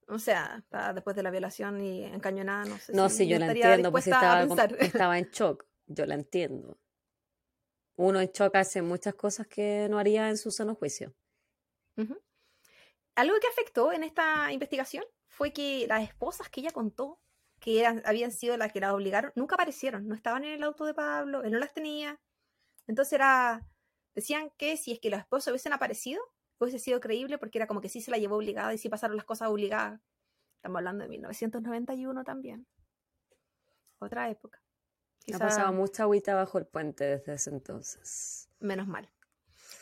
o sea, después de la violación y encañonada, no sé No, si sí, yo la entiendo, pues estaba, con- [laughs] estaba en shock. Yo la entiendo. Uno en shock hace muchas cosas que no haría en su sano juicio. Algo que afectó en esta investigación fue que las esposas que ella contó, que eran, habían sido las que la obligaron, nunca aparecieron, no estaban en el auto de Pablo, él no las tenía. Entonces era, decían que si es que los esposos hubiesen aparecido, hubiese sido creíble porque era como que sí se la llevó obligada y sí pasaron las cosas obligadas. Estamos hablando de 1991 también. Otra época. Ha pasado mucha agüita bajo el puente desde ese entonces. menos mal.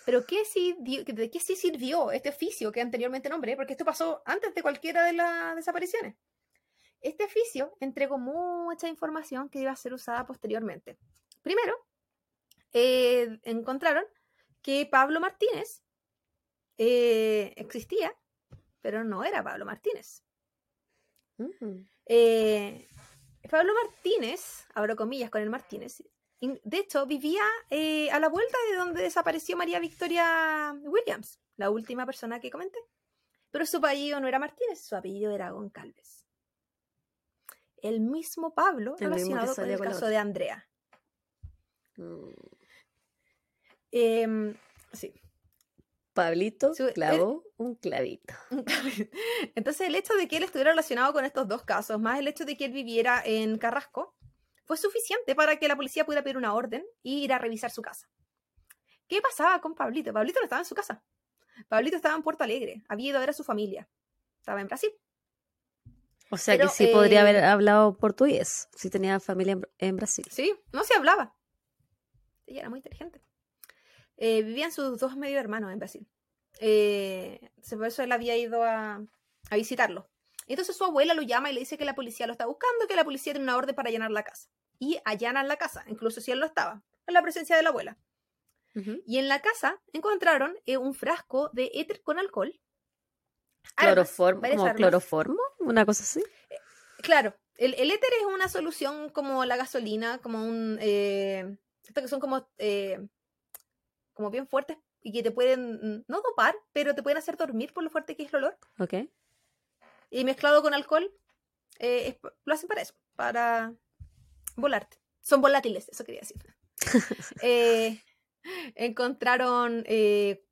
Pero ¿qué sí ¿de qué sí sirvió este oficio que anteriormente nombré? Porque esto pasó antes de cualquiera de las desapariciones. Este oficio entregó mucha información que iba a ser usada posteriormente. Primero, eh, encontraron que Pablo Martínez eh, existía, pero no era Pablo Martínez. Mm. Eh, Pablo Martínez, abro comillas con el Martínez, de hecho vivía a la vuelta de donde desapareció María Victoria Williams, la última persona que comenté. Pero su apellido no era Martínez, su apellido era Goncalves. El mismo Pablo El mismo que relacionado con el caso de Andrea. Mm. Em, sí. Pablito Su- clavó [laughs] un clavito. Entonces el hecho de que él estuviera relacionado con estos dos casos, más el hecho de que él viviera en Carrasco, fue suficiente para que la policía pudiera pedir una orden y ir a revisar su casa. ¿Qué pasaba con Pablito? Pablito no estaba en su casa. Pablito estaba en Puerto Alegre, había ido a ver a su familia. Estaba en Brasil. O sea Pero, que sí podría eh, haber hablado portugués si tenía familia en, en Brasil. Sí, no se hablaba. Ella era muy inteligente. Eh, vivían sus dos medio hermanos en Brasil. Eh, por eso él había ido a, a visitarlo. Entonces su abuela lo llama y le dice que la policía lo está buscando, que la policía tiene una orden para allanar la casa. Y allanan la casa, incluso si él no estaba, en la presencia de la abuela. Ujú. Y en la casa encontraron eh, un frasco de éter con alcohol. Cloroformo, como cloroformo, una cosa así. Claro, el, el éter es una solución como la gasolina, como un... Eh, que son como, eh, como bien fuertes y que te pueden, mm, no dopar, pero te pueden hacer dormir por lo fuerte que es el olor. Ok. Y mezclado con alcohol, eh, es lo hacen para eso, para volarte. Son volátiles, eso quería decir. [laughs] Eh, encontraron eh,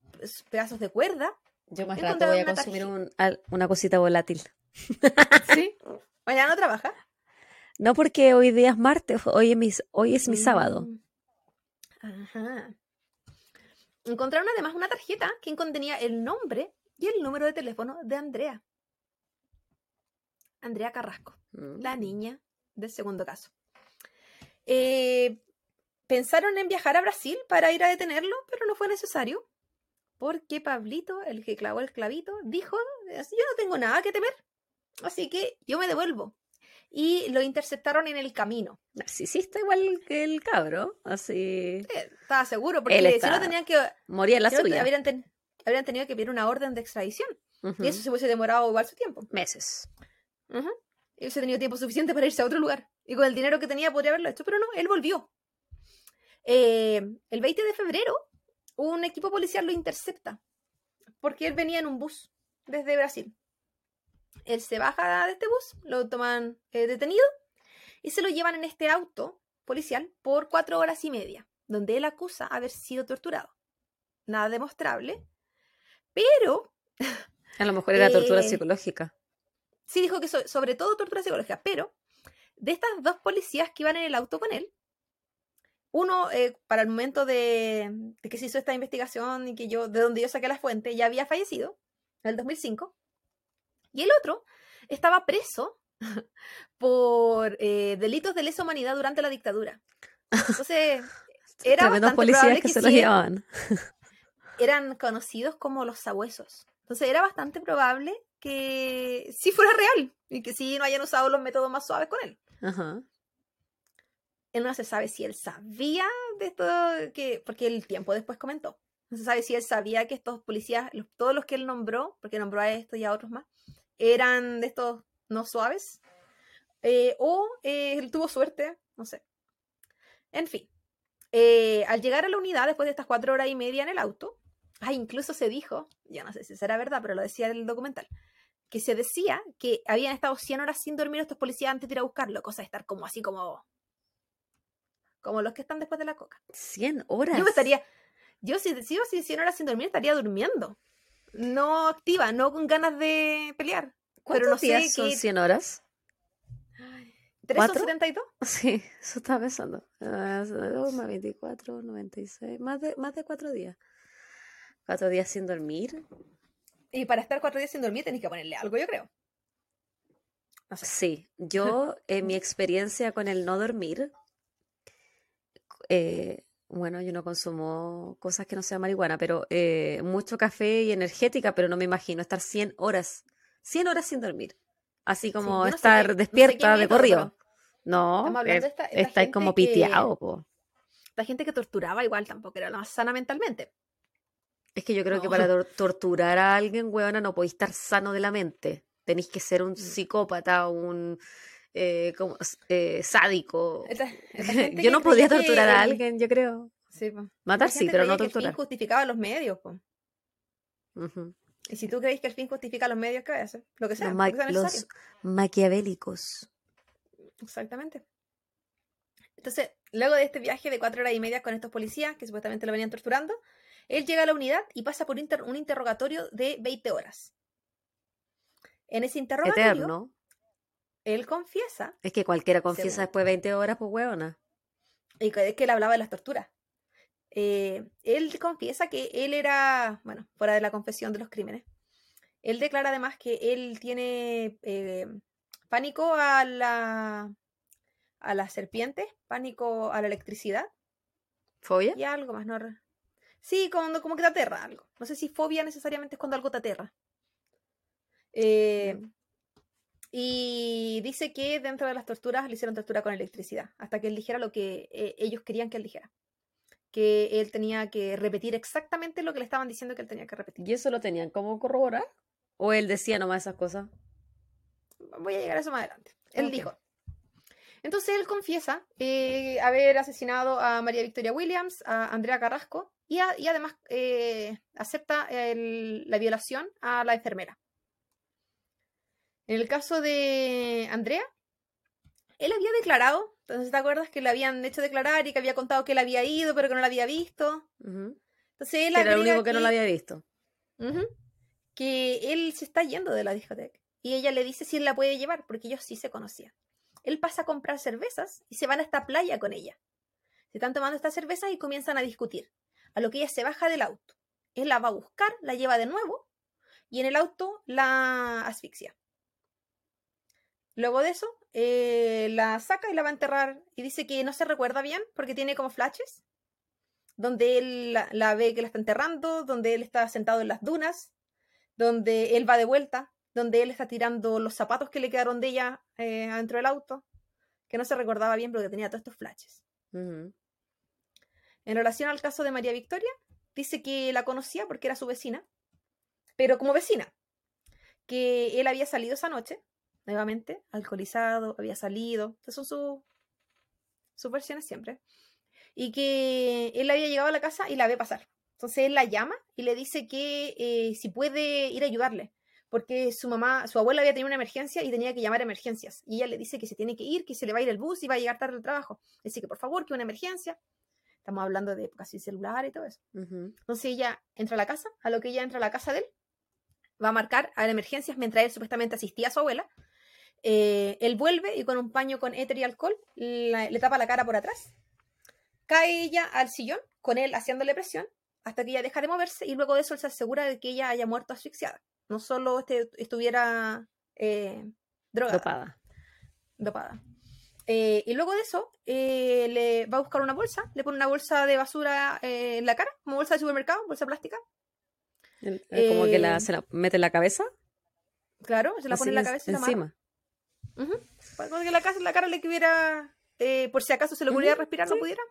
pedazos de cuerda. Yo más rato voy a consumir un- una cosita volátil. [laughs] Sí. [laughs] Mañana no trabaja. No porque hoy día es martes, hoy es mi, hoy es mi sábado. Mm. Ajá. Encontraron además una tarjeta que contenía el nombre y el número de teléfono de Andrea. Andrea Carrasco, Mm. la niña del segundo caso. Eh, pensaron en viajar a Brasil para ir a detenerlo, pero no fue necesario. Porque Pablito, el que clavó el clavito, dijo, yo no tengo nada que temer. Así que yo me devuelvo. Y lo interceptaron en el camino. Narcisista igual que el cabro, así Eh, estaba seguro, porque Él si no tenían que, moría en la suya. habrían, ten- habrían tenido que pedir una orden de extradición. Y eso se hubiese demorado igual su tiempo. Meses. Ujú. Y hubiese tenido tiempo suficiente para irse a otro lugar. Y con el dinero que tenía podría haberlo hecho, pero no, él volvió. Eh, el 20 de febrero, un equipo policial lo intercepta. Porque él venía en un bus desde Brasil. Él se baja de este bus, lo toman eh, detenido y se lo llevan en este auto policial por cuatro horas y media, donde él acusa haber sido torturado. Nada demostrable, pero A lo mejor era tortura Eh, psicológica. sí dijo que so- sobre todo tortura psicológica, pero de estas dos policías que iban en el auto con él, uno eh, para el momento de, de que se hizo esta investigación y que yo, de donde yo saqué la fuente, ya había fallecido, en el 2005, y el otro estaba preso [laughs] por eh, delitos de lesa humanidad durante la dictadura. Entonces, [laughs] era bastante policías probable que, que se los llevaban. [laughs] eran conocidos como los sabuesos. Entonces era bastante probable que sí fuera real y que sí no hayan usado los métodos más suaves con él. Ajá. Él no se sabe si él sabía de esto, que, porque el tiempo después comentó. No se sabe si él sabía que estos policías, todos los que él nombró, porque nombró a estos y a otros más, eran de estos no suaves. Eh, o eh, él tuvo suerte, no sé. En fin. Eh, al llegar a la unidad, después de estas cuatro horas y media en el auto, ah, incluso se dijo, ya no sé si será verdad, pero lo decía el documental, que se decía que habían estado 100 horas sin dormir estos policías antes de ir a buscarlo, cosa de estar como así como como los que están después de la coca. 100 horas. Yo estaría yo si sigo si 100 horas sin dormir estaría durmiendo. No activa, no con ganas de pelear. Pero no días son 100 horas? ¿3 son 72? [laughs] Sí, eso estaba pensando. Uh, más 24, 96, más de, más de 4 días. 4 días sin dormir. Y para estar 4 días sin dormir tenés que ponerle algo, yo creo. Sí, yo en mi [laughs] experiencia con el no dormir, eh, bueno, yo no consumo cosas que no sean marihuana, pero eh, mucho café y energética, pero no me imagino estar 100 horas, 100 horas sin dormir. Así como estar despierta de corrido. No, estáis como piteado, po. La gente que torturaba igual tampoco era la más sana mentalmente. Es que yo creo que para [laughs] torturar a alguien, weona, no podéis estar sano de la mente. Tenéis que ser un mm. psicópata, un eh, como, eh, sádico. [laughs] yo no podía torturar a alguien, yo creo. Matar sí, pero no torturar. el fin justificaba los medios. Y si tú crees que el fin justifica los medios, ¿qué vas a hacer? Lo que sea. Los, maquiavélicos. Exactamente. Entonces, luego de este viaje de cuatro horas y media con estos policías que supuestamente lo venían torturando, él llega a la unidad y pasa por un interrogatorio de 20 horas. En ese interrogatorio. Eterno él confiesa. Es que cualquiera confiesa después de 20 horas, pues huevona. Y es que él hablaba de las torturas. Eh, él confiesa que él era, bueno, fuera de la confesión de los crímenes. Él declara además que él tiene eh, pánico a la a las serpientes, pánico a la electricidad. ¿Fobia? Y algo más, ¿no? Sí, como, como que te aterra algo. No sé si fobia necesariamente es cuando algo te aterra. Eh, mm. Y dice que dentro de las torturas le hicieron tortura con electricidad, hasta que él dijera lo que eh, ellos querían que él dijera. Que él tenía que repetir exactamente lo que le estaban diciendo que él tenía que repetir. ¿Y eso lo tenían como corroborar? ¿O él decía nomás esas cosas? Voy a llegar a eso más adelante. Él dijo. Entonces él confiesa eh, haber asesinado a María Victoria Williams, a Andrea Carrasco y, además eh, acepta la violación a la enfermera. En el caso de Andrea, él había declarado, entonces te acuerdas que le habían hecho declarar y que había contado que él había ido, pero que no la había visto. Entonces él Era el único que, no la había visto. que él se está yendo de la discoteca. Y ella le dice si él la puede llevar, porque ellos sí se conocían. Él pasa a comprar cervezas y se van a esta playa con ella. Se están tomando estas cervezas y comienzan a discutir. A lo que ella se baja del auto. Él la va a buscar, la lleva de nuevo y en el auto la asfixia. Luego de eso, eh, la saca y la va a enterrar. Y dice que no se recuerda bien porque tiene como flashes. Donde él la, ve que la está enterrando, donde él está sentado en las dunas, donde él va de vuelta, donde él está tirando los zapatos que le quedaron de ella eh, adentro del auto. Que no se recordaba bien porque tenía todos estos flashes. En relación al caso de María Victoria, dice que la conocía porque era su vecina, pero como vecina, que él había salido esa noche nuevamente, alcoholizado, había salido. Estas son sus versiones siempre. Y que él había llegado a la casa y la ve pasar. Entonces él la llama y le dice que eh, si puede ir a ayudarle, porque su mamá, su abuela había tenido una emergencia y tenía que llamar a emergencias. Y ella le dice que se tiene que ir, que se le va a ir el bus y va a llegar tarde al trabajo. Dice que por favor, que una emergencia. Estamos hablando de época sin celular y todo eso. Entonces ella entra a la casa, a lo que ella entra a la casa de él, va a marcar a emergencias mientras él supuestamente asistía a su abuela eh, él vuelve y con un paño con éter y alcohol le tapa la cara por atrás. Cae ella al sillón, con él haciéndole presión, hasta que ella deja de moverse y luego de eso él se asegura de que ella haya muerto asfixiada. No solo este, estuviera eh, drogada. Dopada. Eh, y luego de eso, le va a buscar una bolsa, le pone una bolsa de basura en la cara, como bolsa de supermercado, bolsa plástica. como que la, se la mete en la cabeza. Claro, se la pone en la cabeza encima. Para que la, casa, la cara le tuviera, eh, por si acaso se le ocurriera respirar, no pudiera.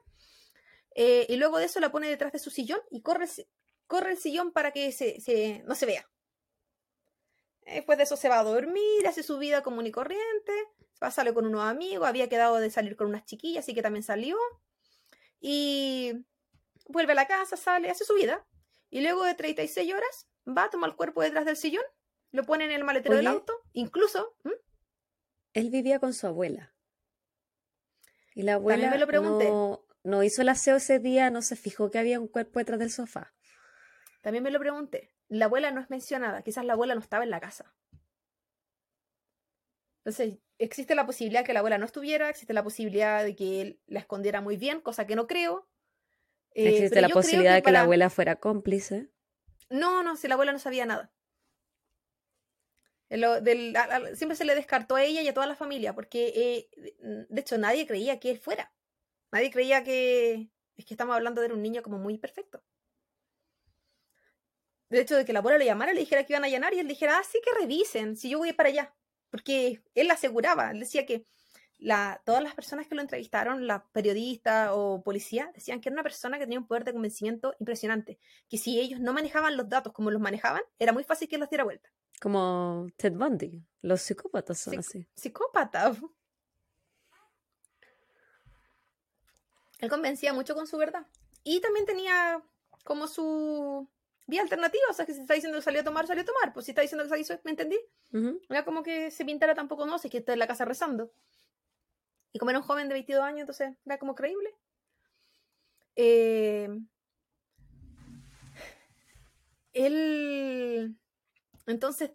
Eh, y luego de eso la pone detrás de su sillón y corre corre el sillón para que se, no se vea. Después de eso se va a dormir, hace su vida común y corriente, va, sale con unos amigos, había quedado de salir con unas chiquillas, así que también salió. Y vuelve a la casa, sale, hace su vida. Y luego de 36 horas va, toma el cuerpo detrás del sillón, lo pone en el maletero del auto, incluso... Él vivía con su abuela. Y la abuela me lo no, no hizo el aseo ese día, no se fijó que había un cuerpo detrás del sofá. También me lo pregunté. La abuela no es mencionada, quizás la abuela no estaba en la casa. Entonces, existe la posibilidad que la abuela no estuviera, existe la posibilidad de que él la escondiera muy bien, cosa que no creo. Eh, existe la posibilidad de que la abuela fuera cómplice. No, no, si la abuela no sabía nada. Siempre se le descartó a ella y a toda la familia, porque eh, de hecho nadie creía que él fuera. Nadie creía que. Es que estamos hablando de un niño como muy perfecto. De hecho, de que la abuela le llamara, le dijera que iban a llenar y él dijera, ah, sí que revisen, si yo voy para allá. Porque él aseguraba, él decía que la, todas las personas que lo entrevistaron, la periodista o policía, decían que era una persona que tenía un poder de convencimiento impresionante. Que si ellos no manejaban los datos como los manejaban, era muy fácil que los diera vuelta. Como Ted Bundy, los psicópatas son así. Psicópata. Él convencía mucho con su verdad. Y también tenía como su vía alternativa. O sea, que si está diciendo que salió a tomar, salió a tomar. Pues si está diciendo que hizo, ¿me entendí? Era como que se pintara tampoco, no sé, que está en la casa rezando. Y como era un joven de 22 años, entonces era como creíble. Eh, él, entonces,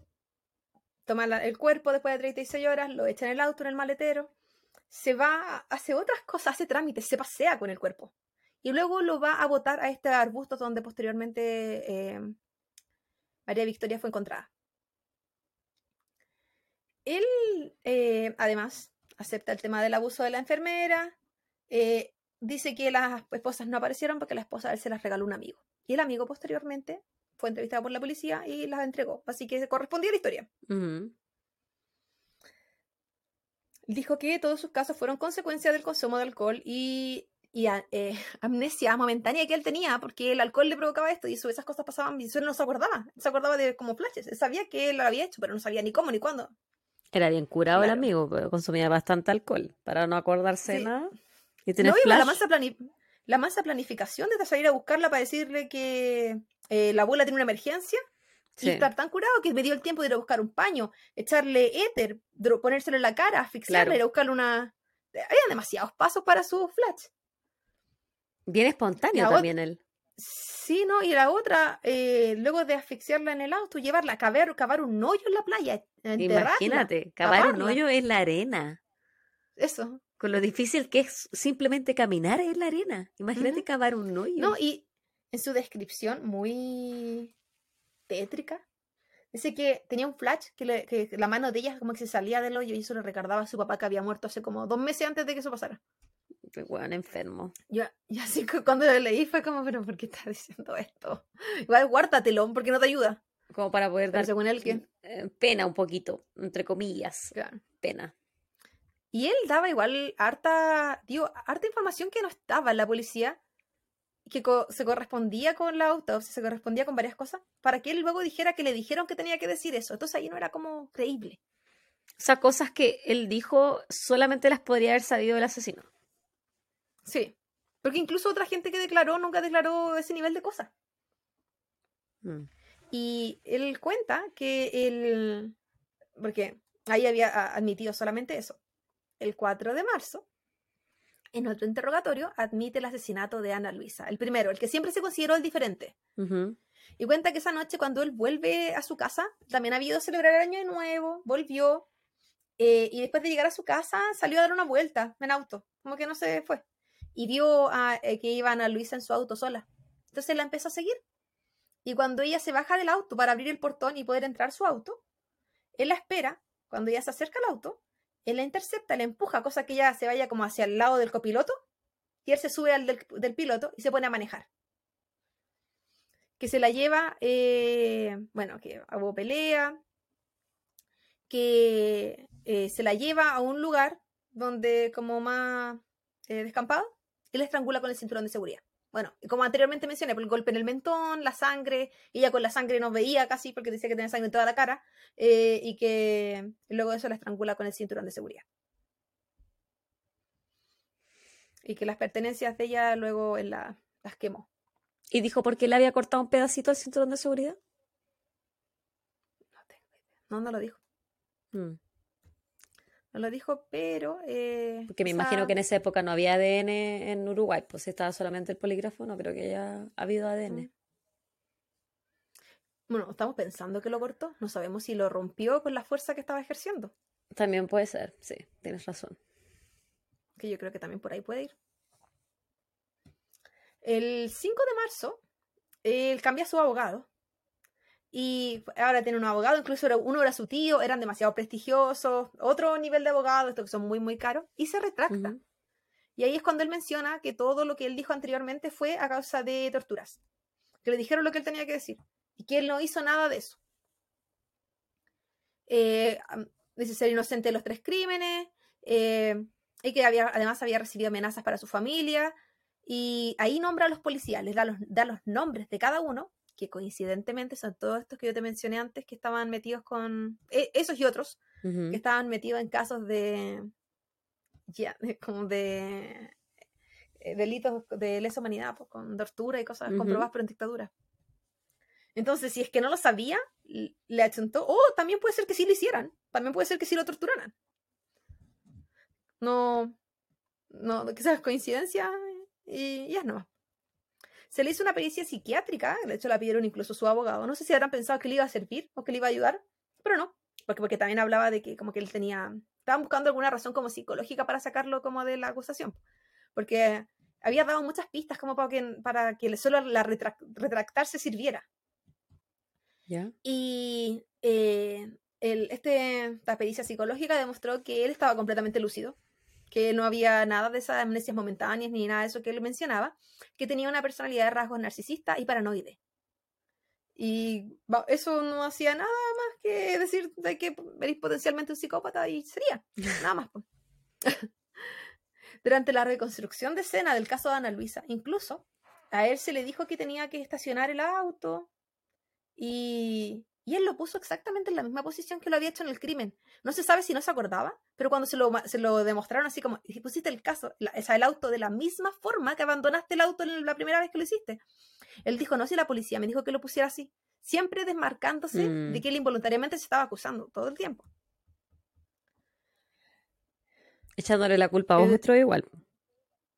toma el cuerpo después de 36 horas, lo echa en el auto, en el maletero, se va, hace otras cosas, hace trámites, se pasea con el cuerpo. Y luego lo va a botar a este arbusto donde posteriormente eh, María Victoria fue encontrada. Él, eh, además, acepta el tema del abuso de la enfermera. Eh, dice que las esposas no aparecieron porque la esposa él se las regaló un amigo. Y el amigo posteriormente fue entrevistado por la policía y las entregó. Así que correspondía a la historia. Dijo que todos sus casos fueron consecuencia del consumo de alcohol y, eh, [laughs] amnesia momentánea que él tenía, porque el alcohol le provocaba esto y eso, esas cosas pasaban y eso no se acordaba. se acordaba de como flashes. Él sabía que él lo había hecho, pero no sabía ni cómo ni cuándo. Era bien curado el amigo, pero consumía bastante alcohol para no acordarse nada. Y tener la masa, la masa planificación de salir a buscarla para decirle que eh, la abuela tiene una emergencia y estar tan curado que me dio el tiempo de ir a buscar un paño, echarle éter, ponérselo en la cara, asfixiarle, ir a buscarle una. Había demasiados pasos para su flash. Bien espontáneo también él. Sí, ¿no? Y la otra, eh, luego de asfixiarla en el auto, llevarla a cavar, cavar un hoyo en la playa. Imagínate, cavar un hoyo en la arena. Eso. Con lo difícil que es simplemente caminar en la arena. Imagínate cavar un hoyo. No, y en su descripción, muy tétrica, dice que tenía un flash que, la mano de ella como que se salía del hoyo y eso le recordaba a su papá que había muerto hace como dos meses antes de que eso pasara. Qué weón enfermo. Yo, yo así que cuando lo leí fue como, pero ¿por qué estás diciendo esto? Igual guárdatelo porque no te ayuda. Como para poder dar según él que eh, pena un poquito, entre comillas. Pena. Y él daba igual harta, digo, harta información que no estaba en la policía, que se correspondía con la autopsia, se correspondía con varias cosas, para que él luego dijera que le dijeron que tenía que decir eso. Entonces ahí no era como creíble. O sea, cosas que él dijo solamente las podría haber sabido el asesino. Sí, porque incluso otra gente que declaró nunca declaró ese nivel de cosas. Mm. Y él cuenta que él, porque ahí había admitido solamente eso, el 4 de marzo, en otro interrogatorio, admite el asesinato de Ana Luisa, el primero, el que siempre se consideró el diferente. Y cuenta que esa noche, cuando él vuelve a su casa, también ha ido a celebrar el año de nuevo, volvió, eh, y después de llegar a su casa, salió a dar una vuelta en auto, como que no se fue y vio a, eh, que iba Ana Luisa en su auto sola. Entonces la empezó a seguir. Y cuando ella se baja del auto para abrir el portón y poder entrar su auto, él la espera. Cuando ella se acerca al auto, él la intercepta, la empuja, cosa que ella se vaya como hacia el lado del copiloto, y él se sube al del, piloto y se pone a manejar. Que se la lleva, eh, bueno, que hubo pelea, que eh, se la lleva a un lugar donde como más descampado, y la estrangula con el cinturón de seguridad. Bueno, como anteriormente mencioné, por el golpe en el mentón, la sangre, ella con la sangre no veía casi porque decía que tenía sangre en toda la cara, eh, y que luego de eso la estrangula con el cinturón de seguridad. Y que las pertenencias de ella luego la, las quemó. ¿Y dijo por qué le había cortado un pedacito al cinturón de seguridad? No tengo idea. No, no lo dijo. Mm. No lo dijo, pero... Eh, Porque me imagino que en esa época no había ADN en Uruguay, pues estaba solamente el polígrafo, no creo que haya habido ADN. Mm. Bueno, estamos pensando que lo cortó, no sabemos si lo rompió con la fuerza que estaba ejerciendo. También puede ser, sí, tienes razón. Que yo creo que también por ahí puede ir. El 5 de marzo, él cambia a su abogado y ahora tiene un abogado, incluso uno era su tío, eran demasiado prestigiosos, otro nivel de abogados, estos que son muy, muy caros, y se retracta. Y ahí es cuando él menciona que todo lo que él dijo anteriormente fue a causa de torturas, que le dijeron lo que él tenía que decir, y que él no hizo nada de eso. Eh, dice ser inocente de los tres crímenes, eh, y que había, además había recibido amenazas para su familia, y ahí nombra a los policías, les da los, da los nombres de cada uno, que coincidentemente son todos estos que yo te mencioné antes que estaban metidos con, e, esos y otros, que estaban metidos en casos de, ya, como de eh, delitos de lesa humanidad, pues, con tortura y cosas comprobadas por en dictadura. Entonces, si es que no lo sabía, le achuntó, oh, también puede ser que sí lo hicieran, también puede ser que sí lo torturaran. No, no, quizás coincidencia y ya no. Se le hizo una pericia psiquiátrica, de hecho la pidieron incluso su abogado. No sé si habrán pensado que le iba a servir o que le iba a ayudar, pero no, porque, porque también hablaba de que como que él tenía, estaban buscando alguna razón como psicológica para sacarlo como de la acusación, porque había dado muchas pistas como para que, para que solo la retractarse sirviera. Y eh, el, este, esta pericia psicológica demostró que él estaba completamente lúcido, que no había nada de esas amnesias momentáneas ni nada de eso que él mencionaba, que tenía una personalidad de rasgos narcisista y paranoide. Y eso no hacía nada más que decir de que eres potencialmente un psicópata y sería, nada más. [laughs] Durante la reconstrucción de escena del caso de Ana Luisa, incluso a él se le dijo que tenía que estacionar el auto y y él lo puso exactamente en la misma posición que lo había hecho en el crimen. No se sabe si no se acordaba, pero cuando se lo, se lo demostraron así como, si pusiste el caso, el auto de la misma forma que abandonaste el auto la primera vez que lo hiciste. Él dijo, no, si la policía me dijo que lo pusiera así. Siempre desmarcándose de mm. que él involuntariamente se estaba acusando todo el tiempo. Echándole la culpa a otro igual.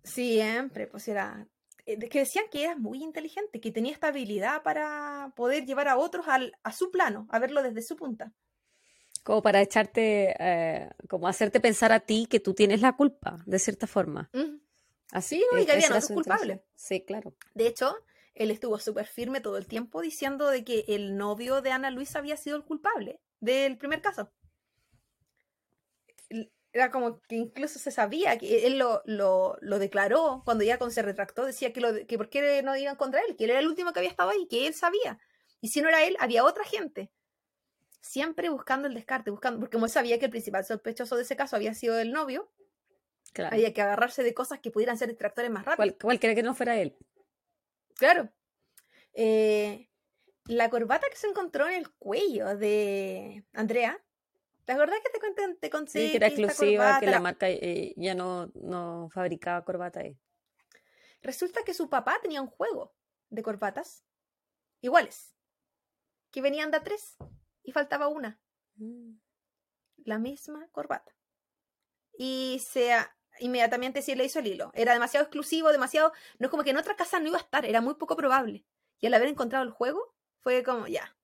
Siempre, pues era eh, que decían que era muy inteligente, que tenía esta habilidad para poder llevar a otros al, a su plano, a verlo desde su punta. Como para echarte, eh, como hacerte pensar a ti que tú tienes la culpa, de cierta forma. Así, ¿no? Y que había otros culpables. Sí, claro. De hecho, él estuvo súper firme todo el tiempo diciendo de que el novio de Ana Luisa había sido el culpable del primer caso era como que incluso se sabía que él lo, lo, lo declaró cuando ya se retractó, decía que, lo, que por qué no iban contra él, que él era el último que había estado ahí, que él sabía. Y si no era él, había otra gente. Siempre buscando el descarte, buscando, porque como él sabía que el principal sospechoso de ese caso había sido el novio, claro. había que agarrarse de cosas que pudieran ser distractores más rápido. cualquiera que no fuera él. Claro. Eh, la corbata que se encontró en el cuello de Andrea ¿Te acordás que te conté, te conté sí, que era exclusiva, que la marca eh, ya no, no fabricaba corbata ahí? Resulta que su papá tenía un juego de corbatas iguales, que venían de a tres y faltaba una. Mm. La misma corbata. Y se inmediatamente sí le hizo el hilo. Era demasiado exclusivo, demasiado... No es como que en otra casa no iba a estar, era muy poco probable. Y al haber encontrado el juego, fue como, ya.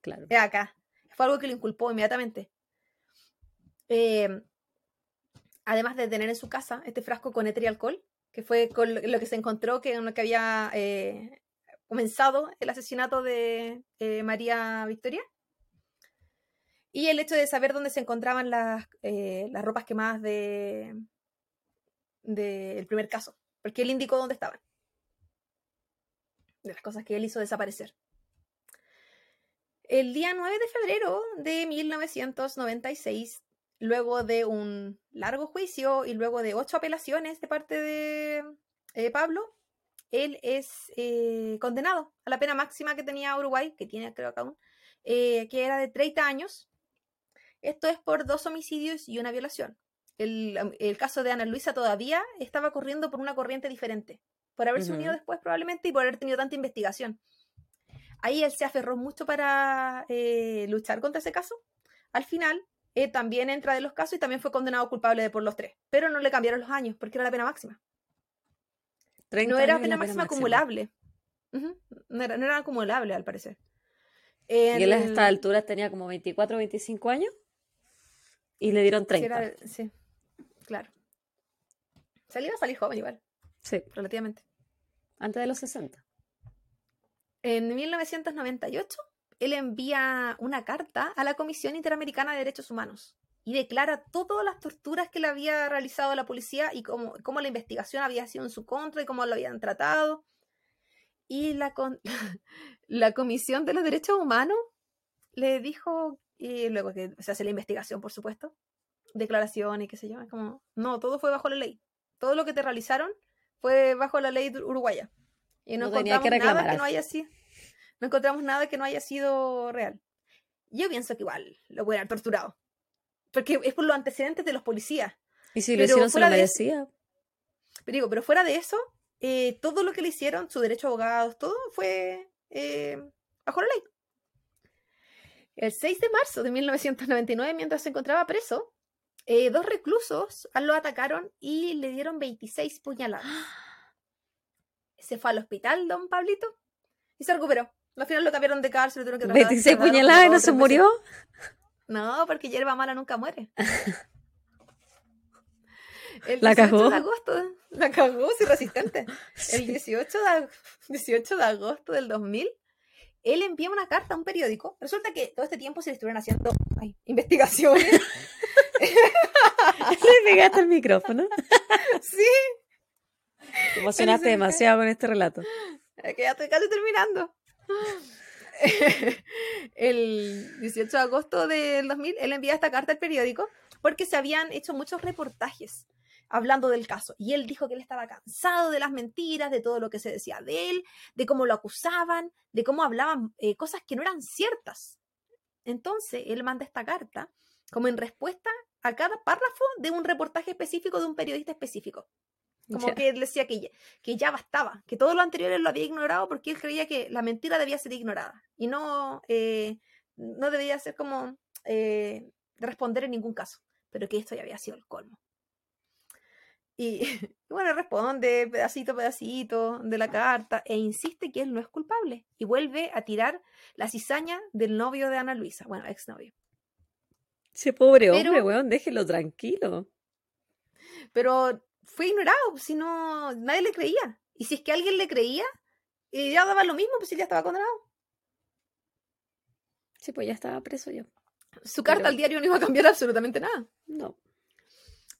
Claro. Es acá. Fue algo que lo inculpó inmediatamente. Eh, además de tener en su casa este frasco con éter y alcohol, que fue lo que se encontró que, en lo que había eh, comenzado el asesinato de eh, María Victoria. Y el hecho de saber dónde se encontraban las, las ropas quemadas de del primer caso, porque él indicó dónde estaban. De las cosas que él hizo desaparecer. El día 9 de febrero de 1996 luego de un largo juicio y luego de ocho apelaciones de parte de eh, Pablo, él es eh, condenado a la pena máxima que tenía Uruguay, que tiene creo que aún, eh, que era de 30 años. Esto es por dos homicidios y una violación. El, el caso de Ana Luisa todavía estaba corriendo por una corriente diferente, por haberse unido después probablemente y por haber tenido tanta investigación. Ahí él se aferró mucho para eh, luchar contra ese caso. Al final, eh, también entra de los casos y también fue condenado culpable de por los tres, pero no le cambiaron los años porque era la pena máxima. 30 No era pena la máxima acumulable. No, era, no era acumulable, al parecer. Y él a El- esta altura tenía como 24 o 25 años y le dieron sí, 30. era- sí, claro. Salió a salir joven igual, Sí, relativamente. antes de los 60. En 1998, él envía una carta a la Comisión Interamericana de Derechos Humanos y declara todas las torturas que le había realizado la policía y cómo, cómo la investigación había sido en su contra y cómo lo habían tratado. Y la, con- [laughs] la Comisión de los Derechos Humanos le dijo, y luego que se hace la investigación, por supuesto, declaración y qué sé yo, como, no, todo fue bajo la ley. Todo lo que te realizaron fue bajo la ley uruguaya. Y no, No tenía que encontramos nada reclamar que no haya sido, no encontramos nada que no haya sido real. Yo pienso que igual lo haber torturado. Porque es por los antecedentes de los policías. Y si lo hicieron, se lo fuera de eso- merecía. Pero digo, pero fuera de eso, eh, todo lo que le hicieron, su derecho a abogados, todo fue eh, bajo la ley. El 6 de marzo de 1999, mientras se encontraba preso, eh, dos reclusos lo atacaron y le dieron 26 puñaladas. [gasps] Se fue al hospital, don Pablito, y se recuperó. Al final lo cambiaron de cárcel, lo tuvieron que trasladar- 26 trasladar como puñaladas y no se murió. No, porque hierba mala nunca muere. [laughs] El La 18 cagó. de agosto, la cagó, sí, resistente. [laughs] El 18 de, ag- 18 de agosto del 2000, él envía una carta a un periódico. Resulta que todo este tiempo se le estuvieron haciendo ay, investigaciones. [laughs] Le pegaste el micrófono. sí, Te emocionaste demasiado con este relato. que ya estoy casi terminando. [laughs] El 18 de agosto del 2000, él envía esta carta al periódico porque se habían hecho muchos reportajes hablando del caso. Y él dijo que él estaba cansado de las mentiras, de todo lo que se decía de él, de cómo lo acusaban, de cómo hablaban eh, cosas que no eran ciertas. Entonces, él manda esta carta como en respuesta a cada párrafo de un reportaje específico de un periodista específico. Como que él decía que ya, que ya bastaba, que todo lo anterior él lo había ignorado porque él creía que la mentira debía ser ignorada y no, eh, no debía ser como eh, responder en ningún caso, pero que esto ya había sido el colmo. Y, [laughs] y bueno, responde pedacito a pedacito de la carta e insiste que él no es culpable y vuelve a tirar la cizaña del novio de Ana Luisa, bueno, exnovio. Ese pobre Pero- hombre, weón, déjelo tranquilo. Pero fue ignorado, si no, nadie le creía. Y si es que alguien le creía, y ya daba lo mismo, pues él ya estaba condenado. Sí, pues ya estaba preso yo. Su carta Pero- al diario no iba a cambiar [laughs] absolutamente nada. No.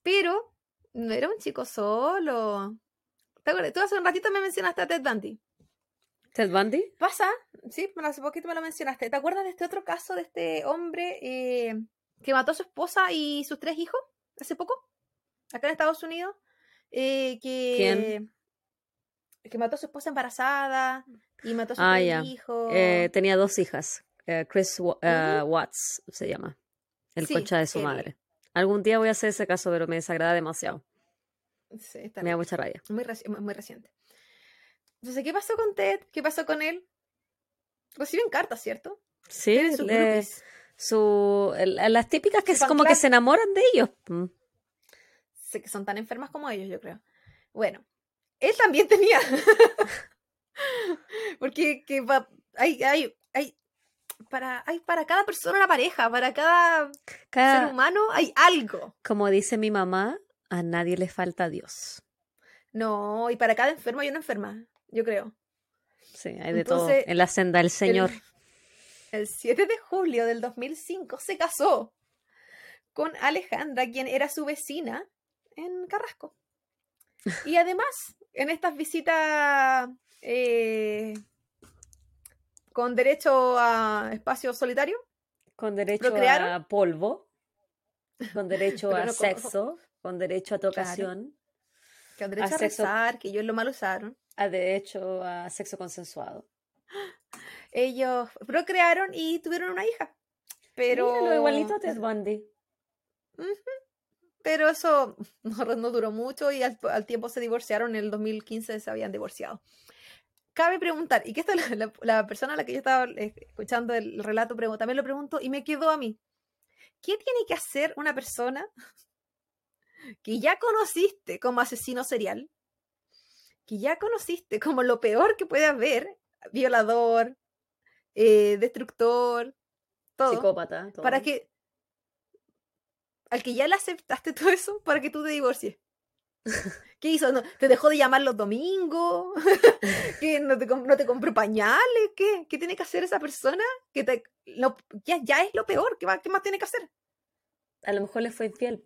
Pero no era un chico solo. ¿Te acuerdas? Tú hace un ratito me mencionaste a Ted Bundy. ¿Ted Bundy? Pasa, sí, hace poquito me lo mencionaste. ¿Te acuerdas de este otro caso de este hombre eh, que mató a su esposa y sus tres hijos hace poco? Acá en Estados Unidos. Eh, que, ¿Quién? Que mató a su esposa embarazada y mató a su Ah, hijo. Eh, tenía dos hijas. Eh, Chris eh, Watts se llama. El Sí, concha de su madre. Algún día voy a hacer ese caso, pero me desagrada demasiado. Sí, está Me da mucha rabia. muy, reci- muy- reciente. Entonces, ¿qué pasó con Ted? ¿Qué pasó con él? Reciben cartas, ¿cierto? Sí, su, las típicas que es como que se enamoran de ellos. Sé que son tan enfermas como ellos, yo creo. Bueno, él también [laughs] tenía. Porque que va- hay, hay, hay, para, hay para cada persona una pareja, para cada ser Cada- humano hay algo. como dice mi mamá, a nadie le falta Dios. No, y para cada enfermo hay una enferma, yo creo. Sí, hay de todo. En la senda del Señor. El, el 7 de julio del 2005 se casó con Alejandra, quien era su vecina en Carrasco. Y además, en estas visitas eh, con derecho a espacio solitario, Con derecho ¿Procrearon? a polvo. Con derecho [laughs] a con- sexo. Con derecho a tocación. con derecho A a, sexo- rezar, que ellos lo mal usaron. a derecho a sexo consensuado. [gasps] Ellos procrearon y tuvieron una hija. Pero. Míralo, igualito a Ted Bundy. Pero eso [laughs] no, no duró mucho y al, al tiempo se divorciaron. En el 2015 se habían divorciado. Cabe preguntar, y que esta [laughs] la, la- la persona a la que yo estaba eh, escuchando el relato también lo pregunto y me quedó a mí. ¿Qué tiene que hacer una persona [laughs] que ya conociste como asesino serial? Que ya conociste como lo peor que puede haber, violador, eh, destructor, todo Psicópata. todo. para que al que ya le aceptaste todo eso para que tú te divorcies. ¿Qué hizo? ¿No- ¿Te dejó de llamar los domingos? [laughs] ¿Que no te, no te compró pañales? ¿Qué? ¿Qué tiene que hacer esa persona? Que te, lo- ya, ya es lo peor. ¿Qué, va- ¿Qué más tiene que hacer? A lo mejor le fue infiel.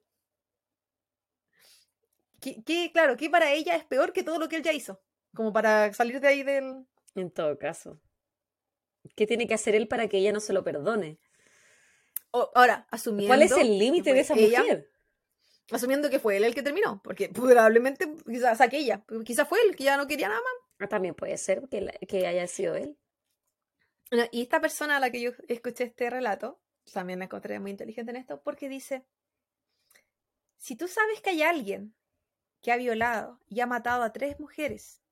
¿Qué, qué- claro, ¿qué para ella es peor que todo lo que él ya hizo? Como para salir de ahí del... En todo caso. ¿Qué tiene que hacer él para que ella no se lo perdone? Ahora, asumiendo... ¿Cuál es el límite de esa ella- mujer? Asumiendo que fue él el que terminó. Porque probablemente, quizás aquella. Quizás fue él que ya no quería nada más. Ah, También puede ser que, la- que haya sido él. Y esta persona a la que yo escuché este relato, también me encontré muy inteligente en esto, porque dice, si tú sabes que hay alguien que ha violado y ha matado a tres mujeres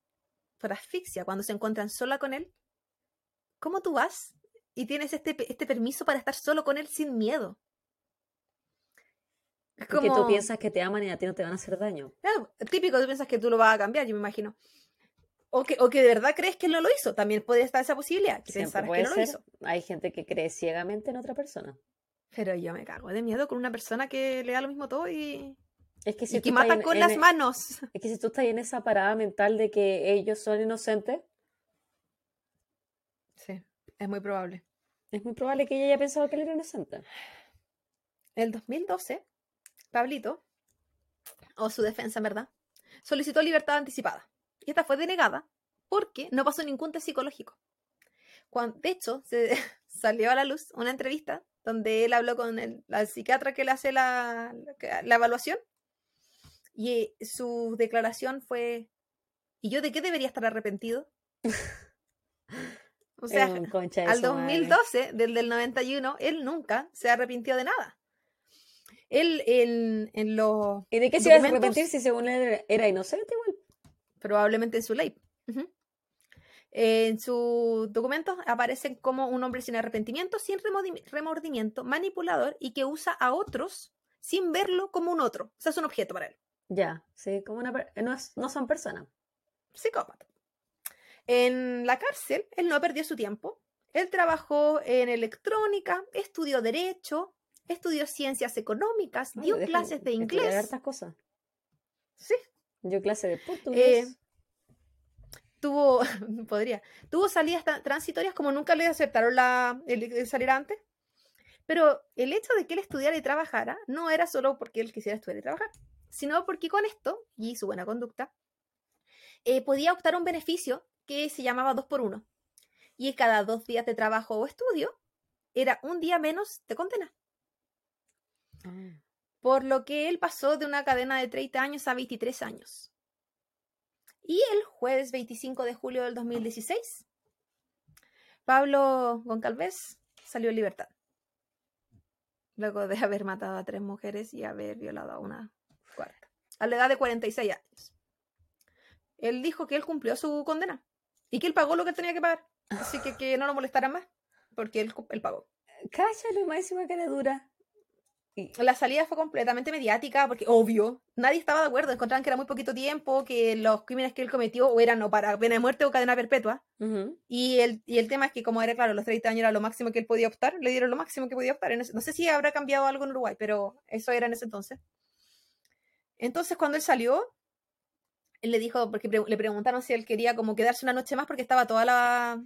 por asfixia cuando se encuentran sola con él, ¿cómo tú vas y tienes este, este permiso para estar solo con él sin miedo? Es Porque tú como- piensas que te aman y a ti no te van a hacer daño. Claro, típico, tú piensas que tú lo vas a cambiar, yo me imagino. O que, o que de verdad crees que él no lo hizo. También puede estar esa posibilidad, que puede que no lo hizo. Hay gente que cree ciegamente en otra persona. Pero yo me cago de miedo con una persona que le da lo mismo todo y, Es que y si que tú estás mata en- con en las e- manos. Es que si tú estás en esa parada mental de que ellos son inocentes, Sí, es muy probable. Es muy probable que ella haya pensado que él era inocente. En el 2012, Pablito, o su defensa en verdad, solicitó libertad anticipada. Y esta fue denegada porque no pasó ningún test psicológico. Cuan- de hecho, se [laughs] salió a la luz una entrevista donde él habló con el, la psiquiatra que le hace la, la- la evaluación y su declaración fue, ¿y yo de qué debería estar arrepentido? [laughs] O sea, al su madre. 2012, del del 91, él nunca se arrepintió de nada. Él en, en los ¿Y de qué se iba a arrepentir si según él era- inocente igual? probablemente en su ley. Ujú. En sus documentos aparecen como un hombre sin arrepentimiento, sin remordimiento, manipulador y que usa a otros sin verlo como un otro. O sea, es un objeto para él. Ya, sí, como una no, es- no son personas. Psicópata. En la cárcel, él no perdió su tiempo. Él trabajó en electrónica, estudió derecho, estudió ciencias económicas, Ay, dio clases de inglés. hartas cosas. Sí, Yo clase de portugués. tuvo, [laughs] podría, tuvo salidas transitorias como nunca le aceptaron la, el, el salir antes. Pero el hecho de que él estudiara y trabajara no era solo porque él quisiera estudiar y trabajar, sino porque con esto y su buena conducta eh, podía optar un beneficio que se llamaba dos por uno. Y cada dos días de trabajo o estudio era un día menos de condena. Ah. Por lo que él pasó de una cadena de 30 años a 23 años. Y el jueves 25 de julio del 2016, Pablo Goncalves salió en libertad. Luego de haber matado a tres mujeres y haber violado a una cuarta. A la edad de 46 años. Él dijo que él cumplió su condena. Y que él pagó lo que él tenía que pagar. Así que que no lo molestaran más. Porque él, él pagó. Cállalo, máxima cara dura. La salida fue completamente mediática porque, obvio, nadie estaba de acuerdo. Encontraban que era muy poquito tiempo, que los crímenes que él cometió o eran o para pena de muerte o cadena perpetua. ujú. Y el, y el tema es que, como era claro, los 30 años era lo máximo que él podía optar, le dieron lo máximo que podía optar. Ese- no sé si habrá cambiado algo en Uruguay, pero eso era en ese entonces. Entonces, cuando él salió, él le dijo, porque pre- le preguntaron si él quería como quedarse una noche más porque estaba toda la,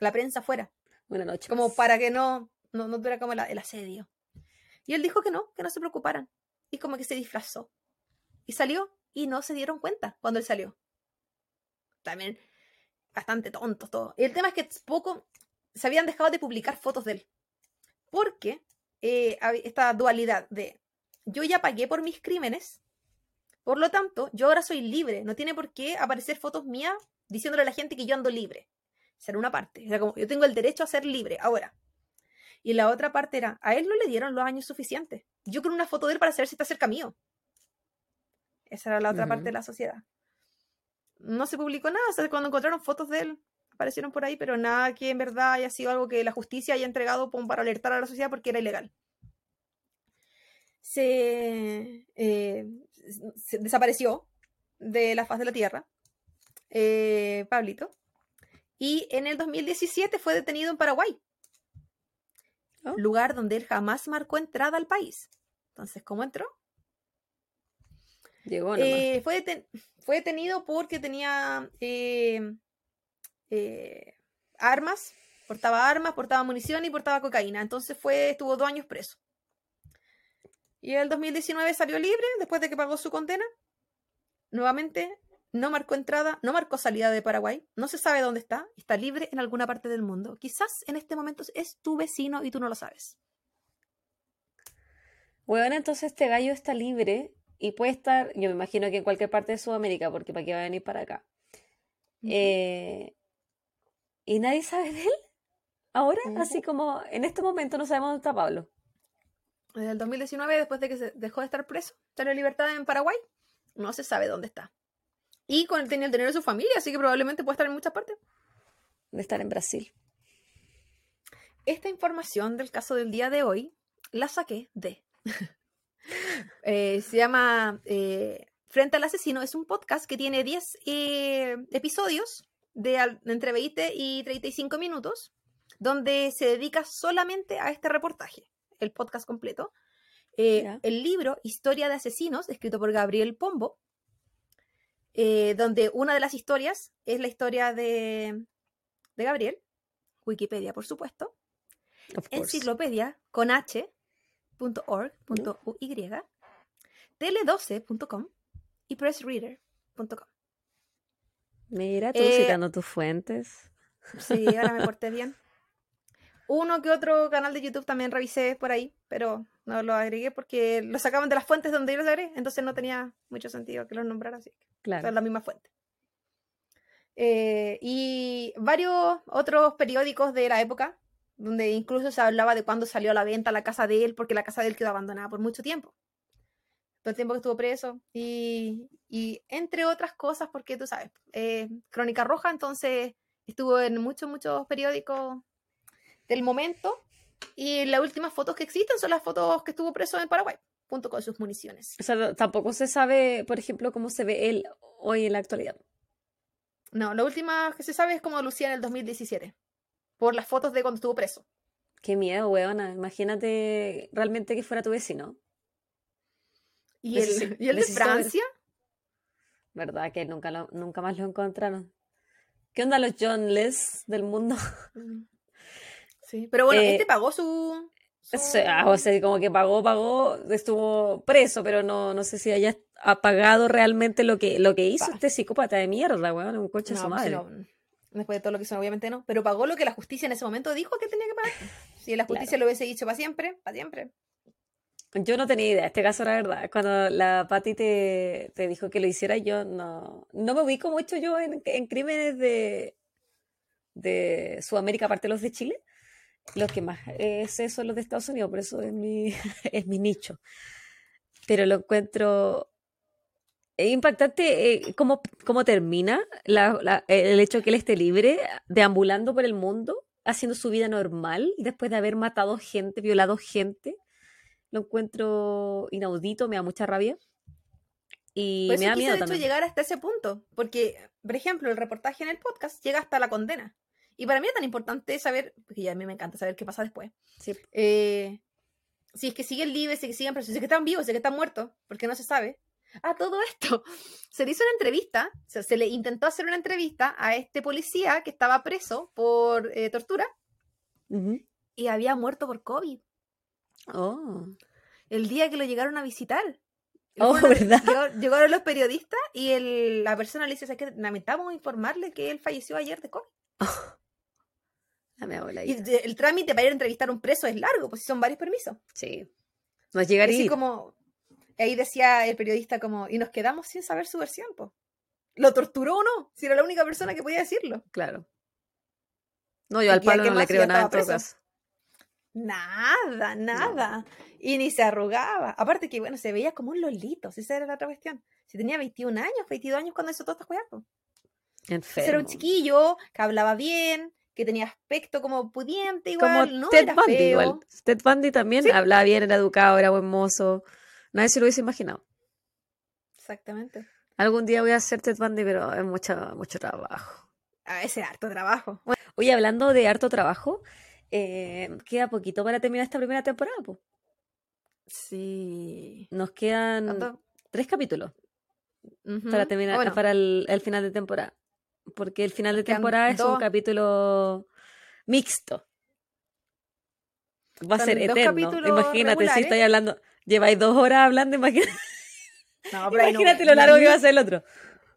la prensa afuera Buenas noches. como para que no, no, no tuviera como el, el asedio. Y él dijo que no, que no se preocuparan. Y como que se disfrazó. Y salió y no se dieron cuenta cuando él salió. También bastante tontos todos. Y el tema es que poco se habían dejado de publicar fotos de él. Porque eh, esta dualidad de yo ya pagué por mis crímenes, por lo tanto, yo ahora soy libre. No tiene por qué aparecer fotos mías diciéndole a la gente que yo ando libre. Esa era una parte. Era como, yo tengo el derecho a ser libre ahora. Y la otra parte era, a él no le dieron los años suficientes. Yo quiero una foto de él para saber si está cerca mío. Esa era la otra parte de la sociedad. No se publicó nada, o sea, cuando encontraron fotos de él, aparecieron por ahí, pero nada que en verdad haya sido algo que la justicia haya entregado para alertar a la sociedad porque era ilegal. Se, eh, desapareció de la faz de la tierra, eh, Pablito, y en el 2017 fue detenido en Paraguay, oh. lugar donde él jamás marcó entrada al país. Entonces, ¿cómo entró? Llegó eh, fue, fue, detenido porque tenía eh, armas, portaba armas, portaba munición y portaba cocaína. Entonces fue, estuvo dos años preso. Y en el 2019 salió libre después de que pagó su condena. Nuevamente no marcó entrada, no marcó salida de Paraguay, no se sabe dónde está, está libre en alguna parte del mundo. Quizás en este momento es tu vecino y tú no lo sabes. Bueno, entonces este gallo está libre y puede estar, yo me imagino que en cualquier parte de Sudamérica, porque para qué va a venir para acá. eh, ¿Y nadie sabe de él? Ahora, así como en este momento no sabemos dónde está Pablo. Desde el 2019, después de que se dejó de estar preso, está en libertad en Paraguay, no se sabe dónde está. Y con, tenía el dinero de su familia, así que probablemente puede estar en muchas partes. De estar en Brasil. Esta información del caso del día de hoy la saqué de. [laughs] Eh, se llama eh, Frente al Asesino. Es un podcast que tiene 10 eh, episodios de entre 20 y 35 minutos, donde se dedica solamente a este reportaje, el podcast completo. Eh, el libro Historia de Asesinos, escrito por Gabriel Pombo, eh, donde una de las historias es la historia de, de Gabriel, Wikipedia, por supuesto, enciclopedia con h.org.uy, tele12.com y pressreader.com. Mira, tú eh, citando tus fuentes. Sí, ahora me porté bien. [laughs] Uno que otro canal de YouTube también revisé por ahí, pero no lo agregué porque lo sacaban de las fuentes donde yo los agregué, entonces no tenía mucho sentido que los nombrara así. Claro. Son la misma fuente. Eh, y varios otros periódicos de la época, donde incluso se hablaba de cuándo salió a la venta la casa de él, porque la casa de él quedó abandonada por mucho tiempo todo el tiempo que estuvo preso y, entre otras cosas porque tú sabes, eh, Crónica Roja, entonces estuvo en muchos, muchos periódicos del momento y las últimas fotos que existen son las fotos que estuvo preso en Paraguay junto con sus municiones. O sea, tampoco se sabe, por ejemplo, cómo se ve él hoy en la actualidad. No, la última que se sabe es cómo lucía en el 2017, por las fotos de cuando estuvo preso. Qué miedo, weona. Imagínate realmente que fuera tu vecino. ¿Y el, ¿y el de Francia? ¿Verdad? Que nunca, nunca más lo encontraron. ¿Qué onda los John Les del mundo? Sí, pero bueno, este eh, pagó su... Ah, o sea, como que pagó, pagó, estuvo preso, pero no, no sé si haya pagado realmente lo que, lo que hizo este psicópata de mierda, weón, un coche a su pues madre. después de todo lo que hizo, obviamente no, pero pagó lo que la justicia en ese momento dijo que tenía que pagar. Si la justicia lo hubiese dicho para siempre, para siempre. Yo no tenía idea, este caso era verdad. Cuando la Patti te, te, dijo que lo hiciera, yo no, no me ubico mucho yo en, en crímenes de, de Sudamérica, aparte de los de Chile. Los que más sé son los de Estados Unidos, por eso es mi, [laughs] es mi nicho. Pero lo encuentro es impactante eh, cómo, cómo, termina la, el hecho de que él esté libre, deambulando por el mundo, haciendo su vida normal, después de haber matado gente, violado gente lo encuentro inaudito, me da mucha rabia. Y me da miedo también. llegar hasta ese punto, porque, por ejemplo, el reportaje en el podcast llega hasta la condena. Y para mí es tan importante saber, porque ya a mí me encanta saber qué pasa después. Eh, si es que siguen libres, si es que siguen presos, si es que están vivos, si es que están muertos, porque no se sabe. A todo esto, [laughs] se le hizo una entrevista, se le intentó hacer una entrevista a este policía que estaba preso por eh, tortura y había muerto por COVID. Oh. El día que lo llegaron a visitar. [laughs] Oh, ¿verdad? llegaron los periodistas y el, la persona le dice, que lamentamos informarle que él falleció ayer de COVID. [laughs] Y el trámite para ir a entrevistar a un preso es largo, pues son varios permisos. Sí. No llegaría. Así como, ahí decía el periodista como, y nos quedamos sin saber su versión, pues. ¿Lo torturó o no? Si era la única persona que podía decirlo. Claro. No, yo al ¿Y qué no le creo nada en todo caso. Nada, nada. Y ni se arrugaba. Aparte que, bueno, se veía como un lolito. si Esa era la otra cuestión. Si tenía 21 años, 22 años cuando hizo estas weas. po. Entonces Era un Enfermo. chiquillo que hablaba bien, que tenía aspecto como pudiente Como igual. no Ted era Bundy feo. igual. Ted Bundy también Sí. hablaba bien, era educado, era buen mozo. Nadie se lo hubiese imaginado. Exactamente. Algún día voy a hacer Ted Bundy, pero es mucho, mucho trabajo. A ese harto trabajo. Bueno, Oye, hablando de harto trabajo, eh, queda poquito para terminar esta primera temporada. po. sí. Nos quedan ¿Cuánto? tres capítulos para terminar, Bueno, para el, el final de temporada. Porque el final de temporada es un capítulo mixto. Va a ser eterno. Imagínate si estáis hablando, lleváis dos horas hablando, imagínate, no, [laughs] pero ahí no- imagínate lo largo ni- que va a ser el otro.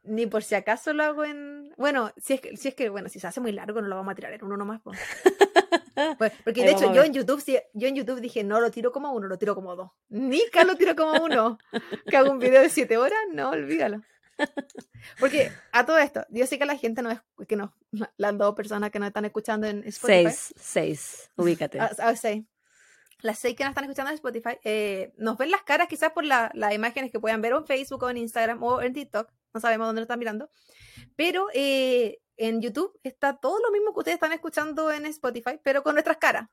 Ni por si acaso lo hago en. Bueno, si es que, si es que, bueno, si se hace muy largo, no lo vamos a tirar en uno nomás. Pues, [laughs] porque Ahí de hecho, yo en YouTube, sí- yo en YouTube dije, no lo tiro como uno, lo tiro como dos. Nica lo tiro como uno. [laughs] que hago un video de siete horas, no, olvídalo. [laughs] Porque a todo esto, yo sé que la gente no es, que no, las dos personas que nos están escuchando en Spotify. Seis, seis, ubícate. [laughs] Ah, ah, seis. Las seis que nos están escuchando en Spotify, eh, nos ven las caras quizás por la- las imágenes que puedan ver en Facebook o en Instagram o en TikTok, no sabemos dónde nos están mirando, pero eh, en YouTube está todo lo mismo que ustedes están escuchando en Spotify, pero con nuestras caras.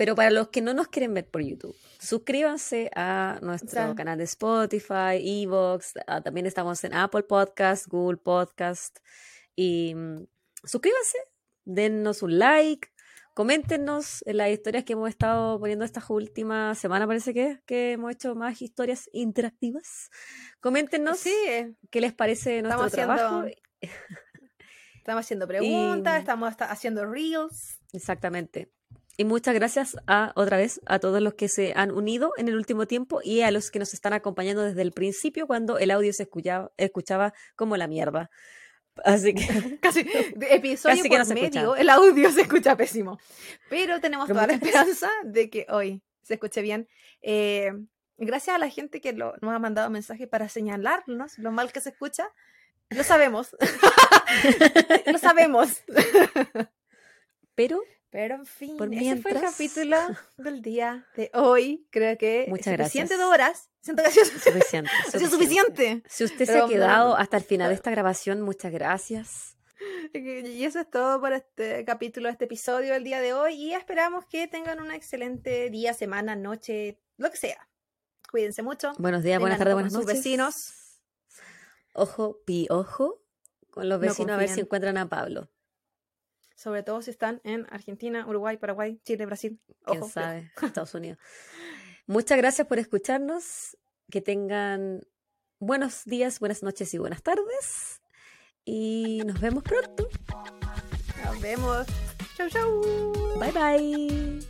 Pero para los que no nos quieren ver por YouTube, suscríbanse a nuestro canal de Spotify, Evox, ah, también estamos en Apple Podcast, Google Podcast. Y mm, suscríbanse, dennos un like, coméntenos en las historias que hemos estado poniendo estas últimas semanas, parece que, que hemos hecho más historias interactivas. Coméntenos Sí, qué les parece nuestro Estamos haciendo trabajo. [laughs] estamos haciendo preguntas, Y- estamos haciendo reels. Exactamente. Y muchas gracias a otra vez a todos los que se han unido en el último tiempo y a los que nos están acompañando desde el principio cuando el audio se escuchaba, escuchaba como la mierda. Así que [laughs] Casi, [laughs] de episodio Casi que no medio, escucha. el audio se escucha pésimo. Pero tenemos toda la esperanza de que hoy se escuche bien. Eh, gracias a la gente que lo- nos ha mandado mensajes para señalarnos lo mal que se escucha. Lo sabemos. [laughs] lo sabemos. pero Pero en fin, Por ese fue el capítulo [laughs] del día de hoy. Creo que Muchas es suficiente gracias. de horas. Siento que ha sido, [laughs] suficiente. [laughs] ha sido suficiente. Si usted se ha quedado hasta el final de esta grabación, muchas gracias. Y eso es todo por este capítulo, este episodio del día de hoy. Y esperamos que tengan un excelente día, semana, noche, lo que sea. Cuídense mucho. Buenos días, buenas tardes, buenas noches. sus vecinos. Ojo, pi, ojo con los No vecinos a ver si encuentran a Pablo. Sobre todo si están en Argentina, Uruguay, Paraguay, Chile, Brasil. quién Ojo, sabe, [laughs] Estados Unidos. [laughs] Muchas gracias por escucharnos. Que tengan buenos días, buenas noches y buenas tardes. Y nos vemos pronto. Nos vemos. Chau, chau. Bye bye.